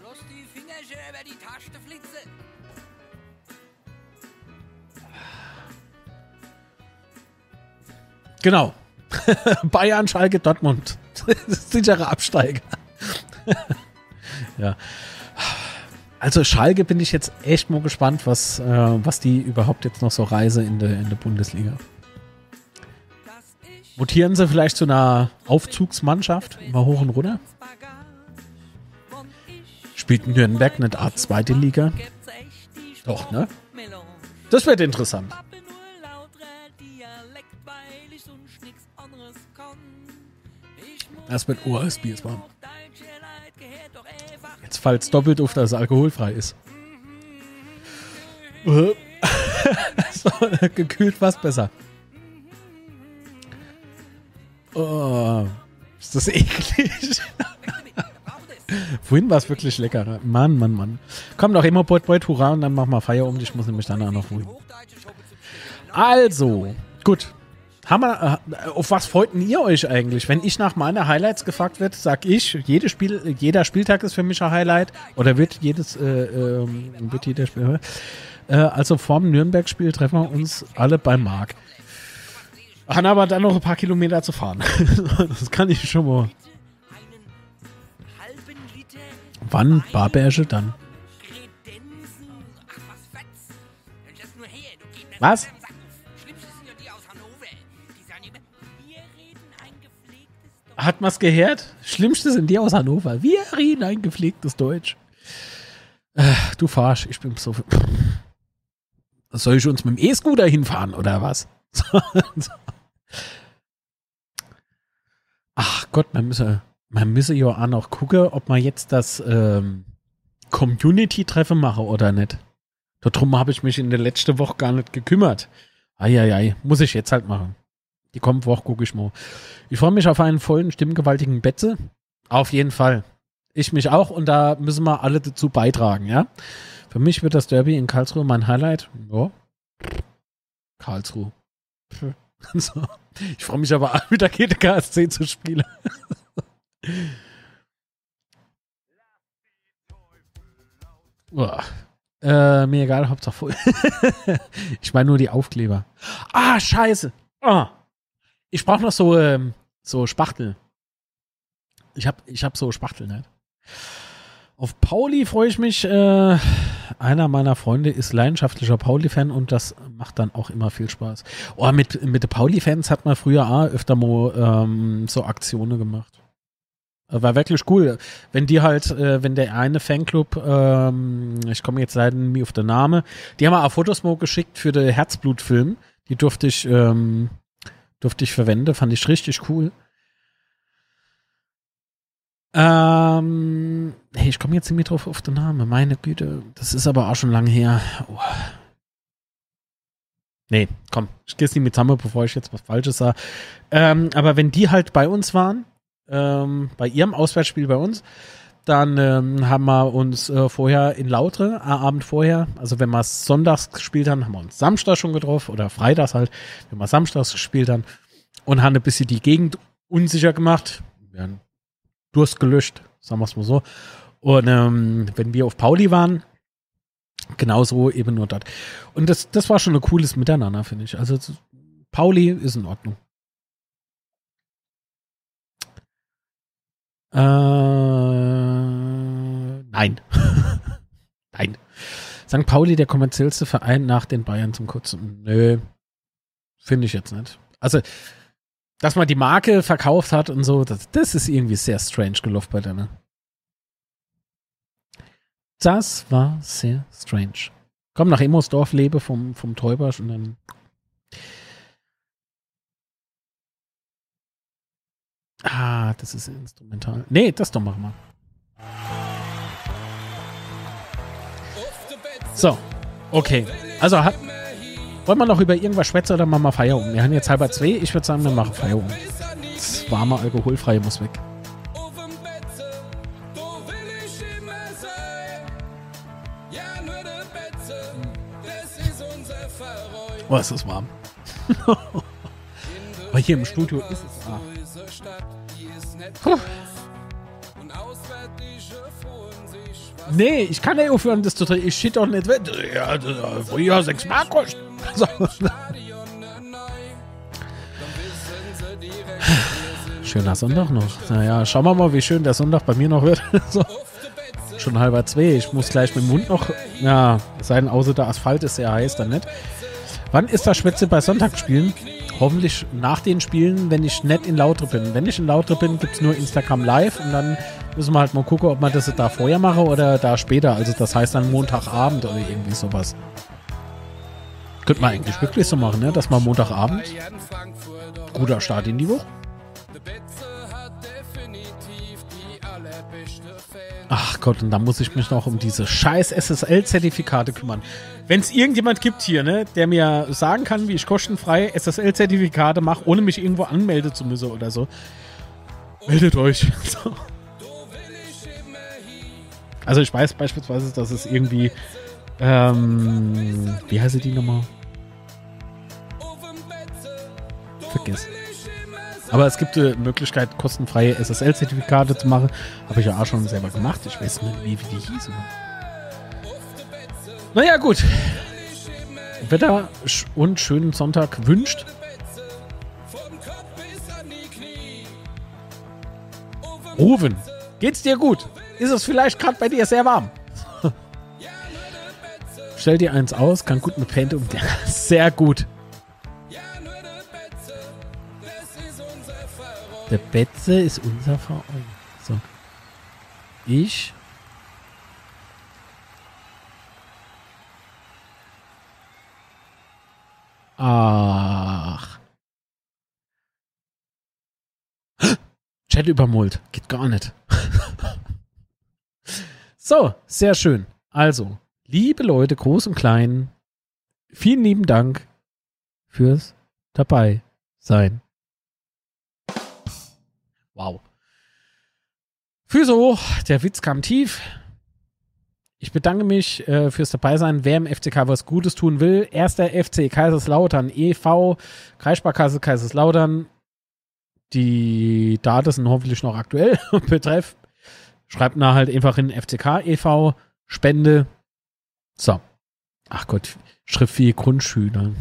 Genau. Bayern, Schalke, Dortmund. Sichere Absteiger. ja. Also Schalke bin ich jetzt echt mal gespannt, was, äh, was die überhaupt jetzt noch so reise in der, in der Bundesliga. Mutieren sie vielleicht zu einer Aufzugsmannschaft, immer hoch und runter? Spielt Nürnberg nicht Art zweite Liga? Doch, ne? Das wird interessant. Das wird OSB es war. Es doppelt auf, dass es alkoholfrei ist. So, gekühlt was besser. Oh, ist das eklig. Vorhin war es wirklich lecker. Mann, Mann, Mann. Komm doch immer Beut, Beut, Hurra und dann machen wir Feierabend. Ich muss nämlich danach noch wohin. Also, gut. Wir, äh, auf was freuten ihr euch eigentlich? Wenn ich nach meiner Highlights gefragt werde, sag ich, jedes Spiel, jeder Spieltag ist für mich ein Highlight. Oder wird jedes, äh, ähm, wird jeder Spiel. Äh, also vorm Nürnberg-Spiel treffen wir uns alle bei Marc. Haben aber dann noch ein paar Kilometer zu fahren. das kann ich schon mal. Wann Barberge dann? Was? Hat man's gehört? Schlimmste sind die aus Hannover. Wir reden ein gepflegtes Deutsch. Äh, du fahrst, ich bin so. Soll ich uns mit dem E-Scooter hinfahren oder was? Ach Gott, man müsse, man müsse ja auch noch gucken, ob man jetzt das ähm, Community-Treffen mache oder nicht. Darum habe ich mich in der letzten Woche gar nicht gekümmert. Eieiei, muss ich jetzt halt machen. Die kommende Woche gucke ich mal. Ich freue mich auf einen vollen, stimmgewaltigen Betze. Auf jeden Fall. Ich mich auch und da müssen wir alle dazu beitragen, ja. Für mich wird das Derby in Karlsruhe mein Highlight. Ja. Karlsruhe. So. Ich freue mich aber auch wieder gegen KSC zu spielen. Uah. Äh, mir egal, Hauptsache voll. ich meine nur die Aufkleber. Ah, scheiße. Ah. Ich brauche noch so, ähm, so Spachtel. Ich hab, ich hab so Spachtel, ne? Auf Pauli freue ich mich. Äh, einer meiner Freunde ist leidenschaftlicher Pauli-Fan und das macht dann auch immer viel Spaß. Oh, mit, mit den Pauli-Fans hat man früher auch öfter mal ähm, so Aktionen gemacht. War wirklich cool. Wenn die halt, äh, wenn der eine Fanclub, ähm, ich komme jetzt leider nie auf den Namen, die haben auch Fotos mal geschickt für den Herzblutfilm. Die durfte ich, ähm, durfte ich verwenden, fand ich richtig cool. Ähm, hey, ich komme jetzt nicht mehr drauf auf den Namen. Meine Güte, das ist aber auch schon lange her. Oh. Nee, komm, ich gehe es nicht mit zusammen, bevor ich jetzt was Falsches sage. Ähm, aber wenn die halt bei uns waren, ähm, bei ihrem Auswärtsspiel bei uns, dann ähm, haben wir uns äh, vorher in Lautre, äh, Abend vorher, also wenn wir sonntags gespielt haben, haben wir uns Samstag schon getroffen oder freitags halt, wenn wir samstags gespielt haben und haben ein bisschen die Gegend unsicher gemacht. Wir haben Durst gelöscht, sagen wir es mal so. Und ähm, wenn wir auf Pauli waren, genauso eben nur dort. Und das, das war schon ein cooles Miteinander, finde ich. Also Pauli ist in Ordnung. Äh, nein. nein. St. Pauli, der kommerziellste Verein nach den Bayern zum Kurzen. Nö, finde ich jetzt nicht. Also dass man die Marke verkauft hat und so, das, das ist irgendwie sehr strange gelaufen bei denen. Das war sehr strange. Komm nach Emosdorf, lebe vom, vom Täubersch und dann. Ah, das ist instrumental. Nee, das doch machen wir. So, okay. Also hat, wollen wir noch über irgendwas schwätzen oder machen wir Feierabend? Wir haben jetzt halber zwei. Ich würde sagen, wir machen Feierabend. Das warme Alkoholfreie muss weg. Oh, ist das warm. Aber hier im Studio ist es warm. Puh. Nee, ich kann nicht aufhören, das zu trinken. Ich shit doch nicht weg. Ja, das, ja, sechs Mark kostet. So. Schöner Sonntag noch. Naja, schauen wir mal, wie schön der Sonntag bei mir noch wird. so. Schon halber zwei. Ich muss gleich mit dem Mund noch. Ja, sein, außer der Asphalt ist sehr heiß, dann nicht. Wann ist das Schwätze bei Sonntagsspielen? Hoffentlich nach den Spielen, wenn ich nicht in Lautre bin. Wenn ich in Lautre bin, gibt es nur Instagram Live und dann müssen wir halt mal gucken, ob man das da vorher mache oder da später. Also das heißt dann Montagabend oder irgendwie sowas. Könnte man eigentlich wirklich so machen, ne? Dass man Montagabend guter Start in die Woche. Ach Gott, und da muss ich mich noch um diese scheiß SSL-Zertifikate kümmern. Wenn es irgendjemand gibt hier, ne, der mir sagen kann, wie ich kostenfrei SSL-Zertifikate mache, ohne mich irgendwo anmelden zu müssen oder so, meldet euch. So. Also ich weiß beispielsweise, dass es irgendwie, ähm, wie heißt die nochmal? Vergiss. Aber es gibt die Möglichkeit, kostenfreie SSL-Zertifikate zu machen. Habe ich ja auch schon selber gemacht. Ich weiß nicht, wie, wie die hießen. Naja, gut. Wetter und schönen Sonntag wünscht. Rufen, geht's dir gut? Ist es vielleicht gerade bei dir sehr warm? Stell dir eins aus, kann gut mit Paint umgehen. Sehr gut. Der Betze ist unser Verein. So. Ich. Ach. Chat übermult. Geht gar nicht. so, sehr schön. Also, liebe Leute, groß und klein, vielen lieben Dank fürs dabei sein. Wow. Füso, der Witz kam tief. Ich bedanke mich äh, fürs Dabeisein. Wer im FCK was Gutes tun will, erster FC Kaiserslautern e.V., Kreissparkasse Kaiserslautern. Die Daten sind hoffentlich noch aktuell. Betreff, Schreibt da halt einfach in FCK e.V. Spende. So. Ach Gott, Schrift wie Grundschüler.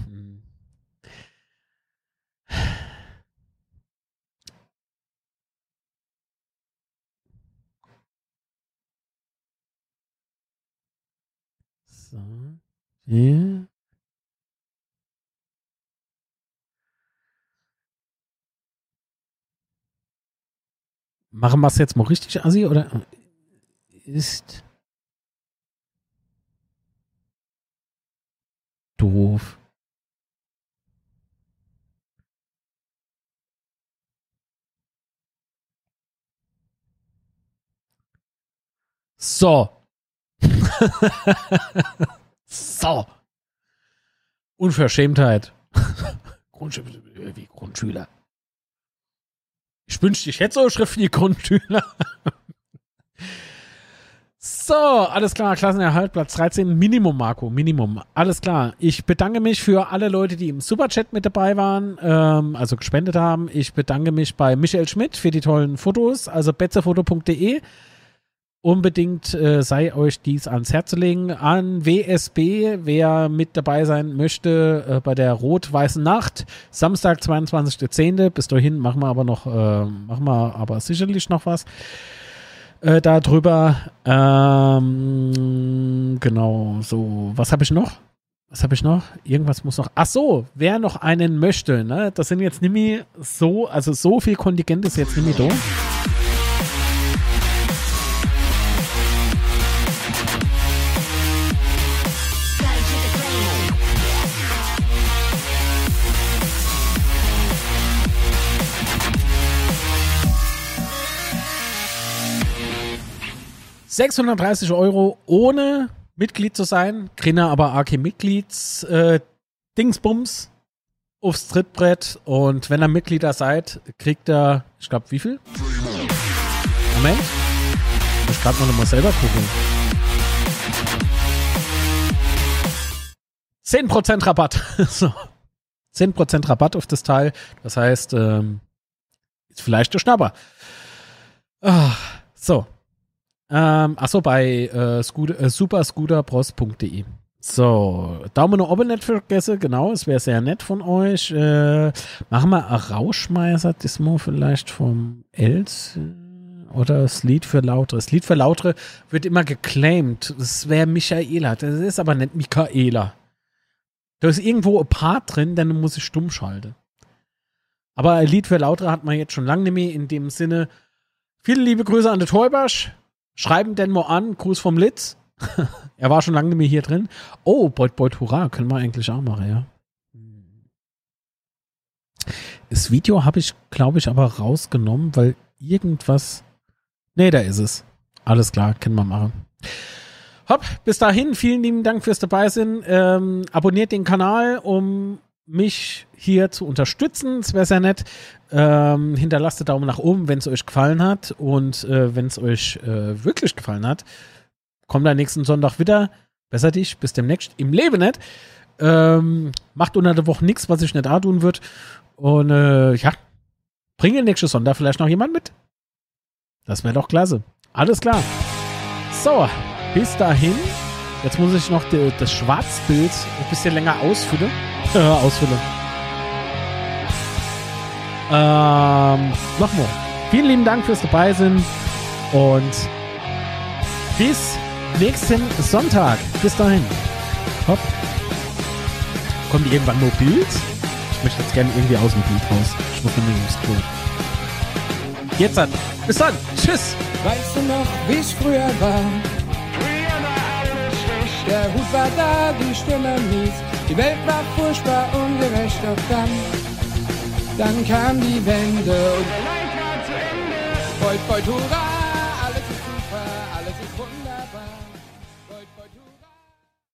So. Hier. Machen wir es jetzt mal richtig, Assi, oder ist doof. So. so. Unverschämtheit. Grundschüler. Ich wünschte, ich hätte so Schrift wie Grundschüler. so, alles klar, Klassenerhalt, Platz 13, Minimum, Marco, Minimum. Alles klar. Ich bedanke mich für alle Leute, die im Superchat mit dabei waren, ähm, also gespendet haben. Ich bedanke mich bei Michael Schmidt für die tollen Fotos, also betzefoto.de unbedingt äh, sei euch dies ans Herz legen. An WSB, wer mit dabei sein möchte äh, bei der Rot-Weißen Nacht, Samstag, 22.10. Bis dahin machen wir aber noch, äh, machen wir aber sicherlich noch was äh, darüber. Ähm, genau, so, was habe ich noch? Was habe ich noch? Irgendwas muss noch. Ach so, wer noch einen möchte, ne? Das sind jetzt nicht mehr so, also so viel Kontingent ist jetzt nicht mehr da. 630 Euro ohne Mitglied zu sein, kriegen aber AK Mitglieds äh, Dingsbums aufs Trittbrett und wenn ihr Mitglieder seid, kriegt er, ich glaube, wie viel? Moment. Ich kann noch mal selber gucken. 10% Rabatt. so. 10% Rabatt auf das Teil. Das heißt, ähm, ist vielleicht der Schnapper. Ah, so, ähm, achso, bei äh, Scooter, äh, superscooterbros.de. So, Daumen nach oben nicht vergessen, genau, es wäre sehr nett von euch. Äh, machen wir ein Rauschmeißer, das mal vielleicht vom Els oder das Lied für Lautere. Das Lied für Lautere wird immer geclaimed. Das wäre Michaela, das ist aber nicht Michaela. Da ist irgendwo ein Part drin, dann muss ich stumm schalten. Aber ein Lied für Lautere hat man jetzt schon lange nicht mehr in dem Sinne. Viele liebe Grüße an den Teubasch. Schreiben denn mal an, Gruß vom Litz. er war schon lange nicht mehr hier drin. Oh, Beut Beut Hurra, können wir eigentlich auch machen, ja. Das Video habe ich, glaube ich, aber rausgenommen, weil irgendwas. Nee, da ist es. Alles klar, können wir machen. Hopp, bis dahin, vielen lieben Dank fürs dabei sein. Ähm, abonniert den Kanal, um mich hier zu unterstützen. Es wäre sehr nett. Ähm, hinterlasst einen Daumen nach oben, wenn es euch gefallen hat. Und äh, wenn es euch äh, wirklich gefallen hat, kommt am nächsten Sonntag wieder. Besser dich, bis demnächst im Leben nicht. Ähm, macht unter der Woche nichts, was ich nicht da tun wird. Und äh, ja, bringe nächste Sonntag vielleicht noch jemand mit. Das wäre doch klasse. Alles klar. So, bis dahin. Jetzt muss ich noch das Schwarzbild ein bisschen länger ausfüllen. Ausfüllen. Ähm, nochmal. Vielen lieben Dank fürs dabei sein und bis nächsten Sonntag. Bis dahin. Hopp. Kommt irgendwann nur Bild? Ich möchte jetzt gerne irgendwie aus dem Bild raus. Ich muss nämlich ins Klo. Jetzt dann. Bis dann. Tschüss. Weißt du noch, wie es früher war? Der Hut war da, die Stimme mies. Die Welt war furchtbar ungerecht, doch dann, dann kam die Wende und der Leid war zu Ende. Beut, beut, hurra!